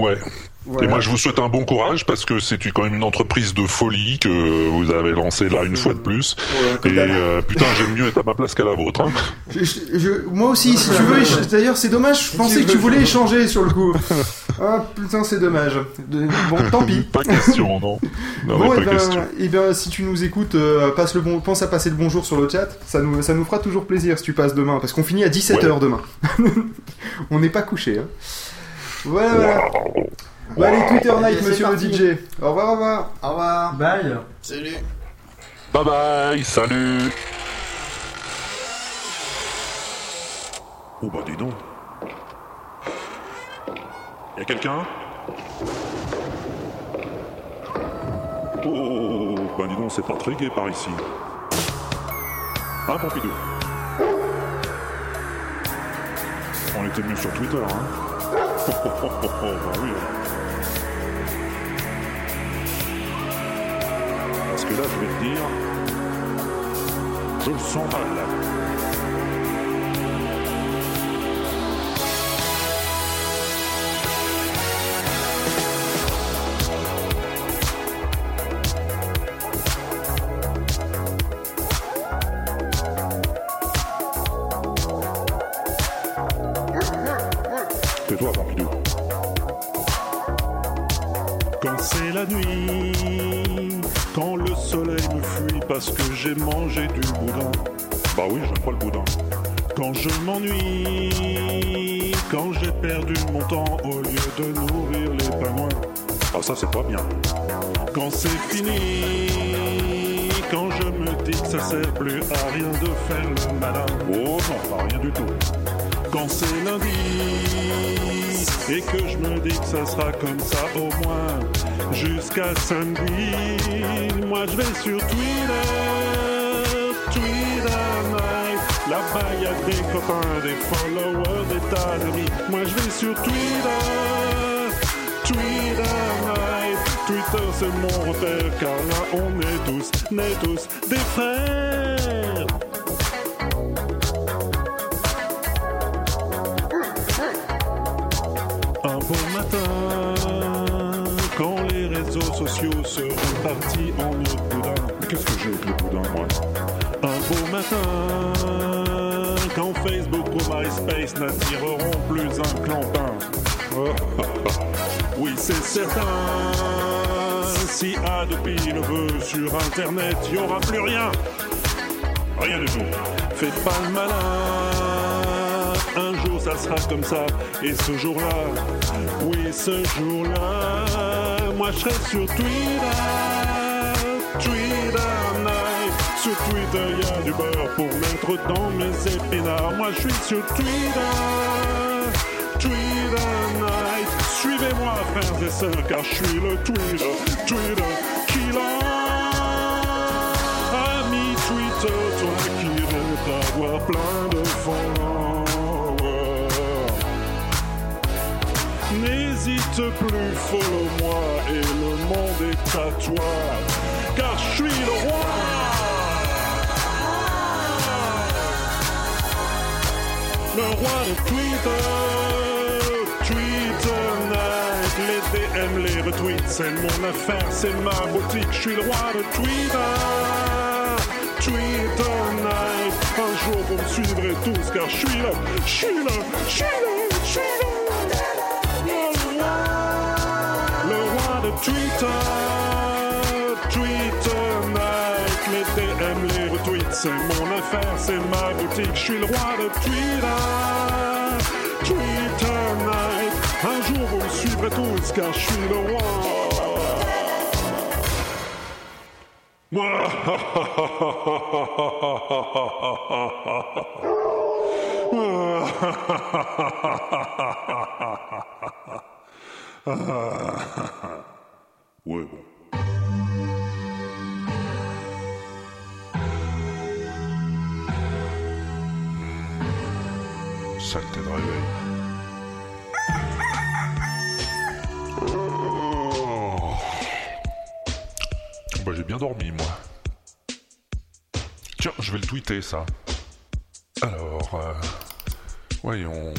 S2: Ouais.
S1: Voilà.
S2: Et moi, je vous souhaite un bon courage parce que c'est quand même une entreprise de folie que vous avez lancée là une fois de plus.
S1: Ouais,
S2: Et euh, putain, j'aime mieux être à ma place qu'à la vôtre. Hein.
S1: Je- je- je- moi aussi, si tu veux. D'ailleurs, c'est dommage. Je pensais que tu voulais échanger sur le coup. Ah putain, c'est dommage. Bon, tant pis.
S2: Pas question, non. Non,
S1: bon, et
S2: pas
S1: ben,
S2: question.
S1: eh ben, si tu nous écoutes, euh, passe le bon, pense à passer le bonjour sur le chat. Ça nous, ça nous fera toujours plaisir si tu passes demain, parce qu'on finit à 17h demain. On n'est pas couché. Hein. Voilà, voilà. Bon, allez, Twitter Night, monsieur le. DJ. Au revoir, au revoir.
S3: Au revoir.
S6: Bye.
S4: Salut.
S2: Bye bye, salut. Oh bah dis donc. Y'a quelqu'un? Oh, oh, oh, oh, bah dis donc, c'est pas très gai par ici. Ah, Pompidou? On était mieux sur Twitter, hein. Oh, oh, oh, oh, oh, bah oui.
S12: Que là, je vais te dire, je le sens mal. Quand j'ai perdu mon temps au lieu de nourrir les pingouins. Ah ça c'est pas bien. Quand c'est fini, quand je me dis que ça sert plus à rien de faire le malin. Oh non, pas rien du tout. Quand c'est lundi et que je me dis que ça sera comme ça au moins jusqu'à samedi, moi je vais sur Twitter. Là-bas y a des copains, des followers, des tas d'amis. Moi je vais sur Twitter, Twitter night. Twitter c'est mon repère car là on est tous, on est tous des frères. Un beau matin, quand les réseaux sociaux seront partis en de boudin. Qu'est-ce que j'ai avec le boudin, moi? Un beau matin, quand Facebook ou MySpace n'attireront plus un clampin. Oui, c'est certain. Si Adobe le veut sur Internet, il n'y aura plus rien. Rien du tout. Fais pas le malin. Un jour ça sera comme ça. Et ce jour-là, oui, ce jour-là, moi je serai sur Twitter. Twitter. Sur Twitter, y a du beurre pour mettre dans mes épinards. Moi je suis sur Twitter. Twitter night. Suivez-moi, frères et sœurs, car je suis le Twitter. Twitter killer. Ami Twitter, toi qui rêves d'avoir plein de followers. N'hésite plus, follow-moi et le monde est à toi, car je suis le roi. Le roi de Twitter, Twitter night, les DM, les retweets, c'est mon affaire, c'est ma boutique, je suis le roi de Twitter. Twitter night, un jour vous me suivrez tous car je suis là, je suis là, je suis là, je suis là. Le roi de Twitter, Twitter c'est mon affaire, c'est ma boutique, je suis le roi de Twitter. Twitter night, un jour vous me suivrez tous car je suis le roi. Ouais, bon. Saleté de réveil. Oh. Bah, j'ai bien dormi, moi. Tiens, je vais le tweeter, ça. Alors, euh, voyons.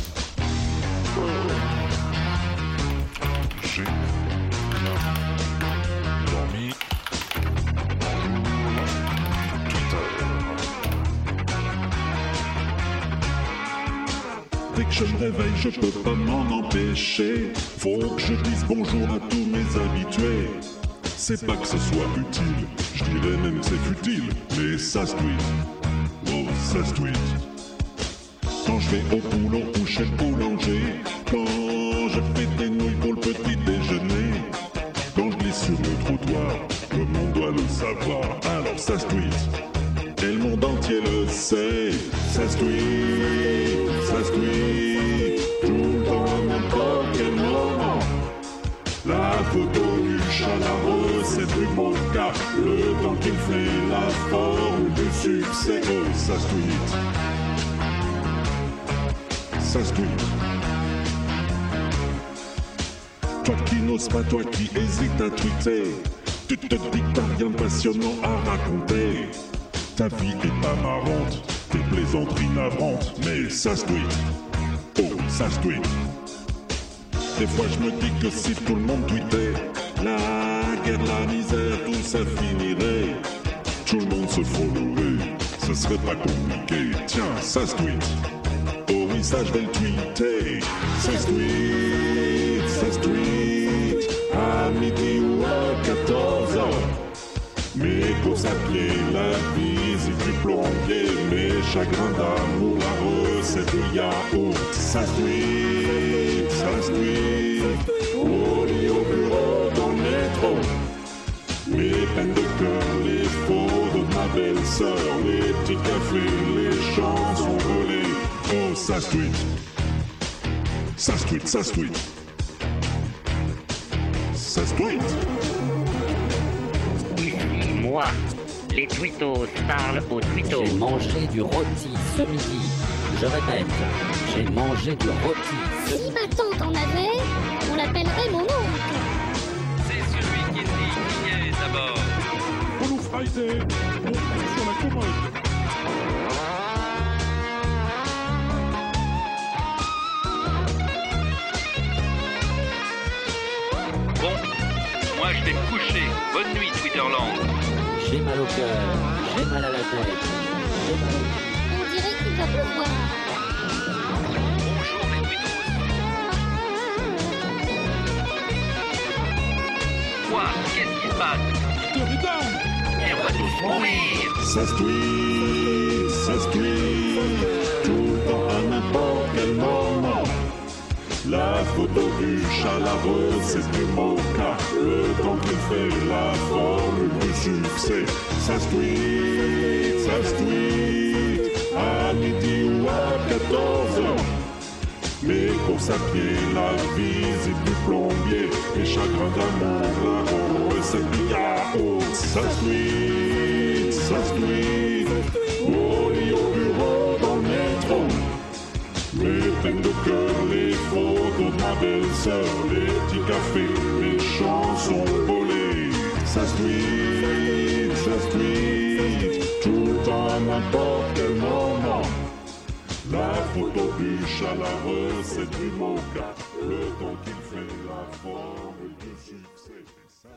S12: J'ai Dès que je me réveille, je peux pas m'en empêcher. Faut que je dise bonjour à tous mes habitués. C'est pas que ce soit utile, je dirais même c'est futile, mais ça se tweet. Oh, ça se tweet. Quand je vais au boulot ou chez le boulanger, quand je fais des nouilles pour le petit déjeuner, quand je glisse sur le trottoir, le monde doit le savoir, alors ça se tweet. Et le monde entier le sait, ça se tweet, ça se tweet. Ça se tweet. Toi qui n'oses pas, toi qui hésites à tweeter, Tu te dis que t'as rien de passionnant à raconter. Ta vie est pas marrante, tes plaisanteries navrantes, mais ça se tweet. Oh, ça se tweet. Des fois je me dis que si tout le monde tweetait, la guerre, la misère, tout ça finirait. Tout le monde se followerait, ce serait pas compliqué. Tiens, ça se tweet. Oh oui, ça je vais le tweeter. Ça se tweet, ça se tweet. À midi ou à 14 heures. Courses à pied, la visite du plombier, mes chagrins d'amour, la recette de yaourt. Ça se tweet, ça se tweet. Au lit, au bureau, dans le métro. Mes peines de cœur, les photos les petits cafés, les chansons volées. Oh, ça se tweet. Ça se tweet, ça se tweet. Ça se tweet.
S26: Moi, les twittos parlent aux twittos.
S16: J'ai mangé du rôti ce midi. Je répète, j'ai mangé du rôti.
S8: Si ma tante en avait, on l'appellerait mon oncle.
S38: C'est celui qui dit qui est d'abord.
S12: Blue Friday,
S38: Bon, moi je vais me coucher. Bonne nuit, Twitterland.
S16: J'ai mal au cœur, j'ai mal à la tête. j'ai mal au-
S8: On dirait qu'il va pleuvoir.
S38: Bonjour les Twittos. Quoi Qu'est-ce qui se passe? Va tous
S12: Ça se tweet, ça se tweet, tout le temps à n'importe quel moment. La photo du chat, la recette du mocha, le temps qu'il fait la formule du succès. Ça se tweet, ça se tweet, à midi ou à 14 heures. Mes courses à pied, la visite du plombier, les chagrins d'amour, la recette du yaourt. Ça se tweet, ça se tweet, au lit, au bureau, dans le métro. Mes peines de cœur, les photos de ma belle-sœur, les petits cafés, les chansons volées. Ça se tweet, ça se tweet, tout à n'importe. La photo du chalareux, c'est du manque. Le temps qu'il fait la forme du succès, ça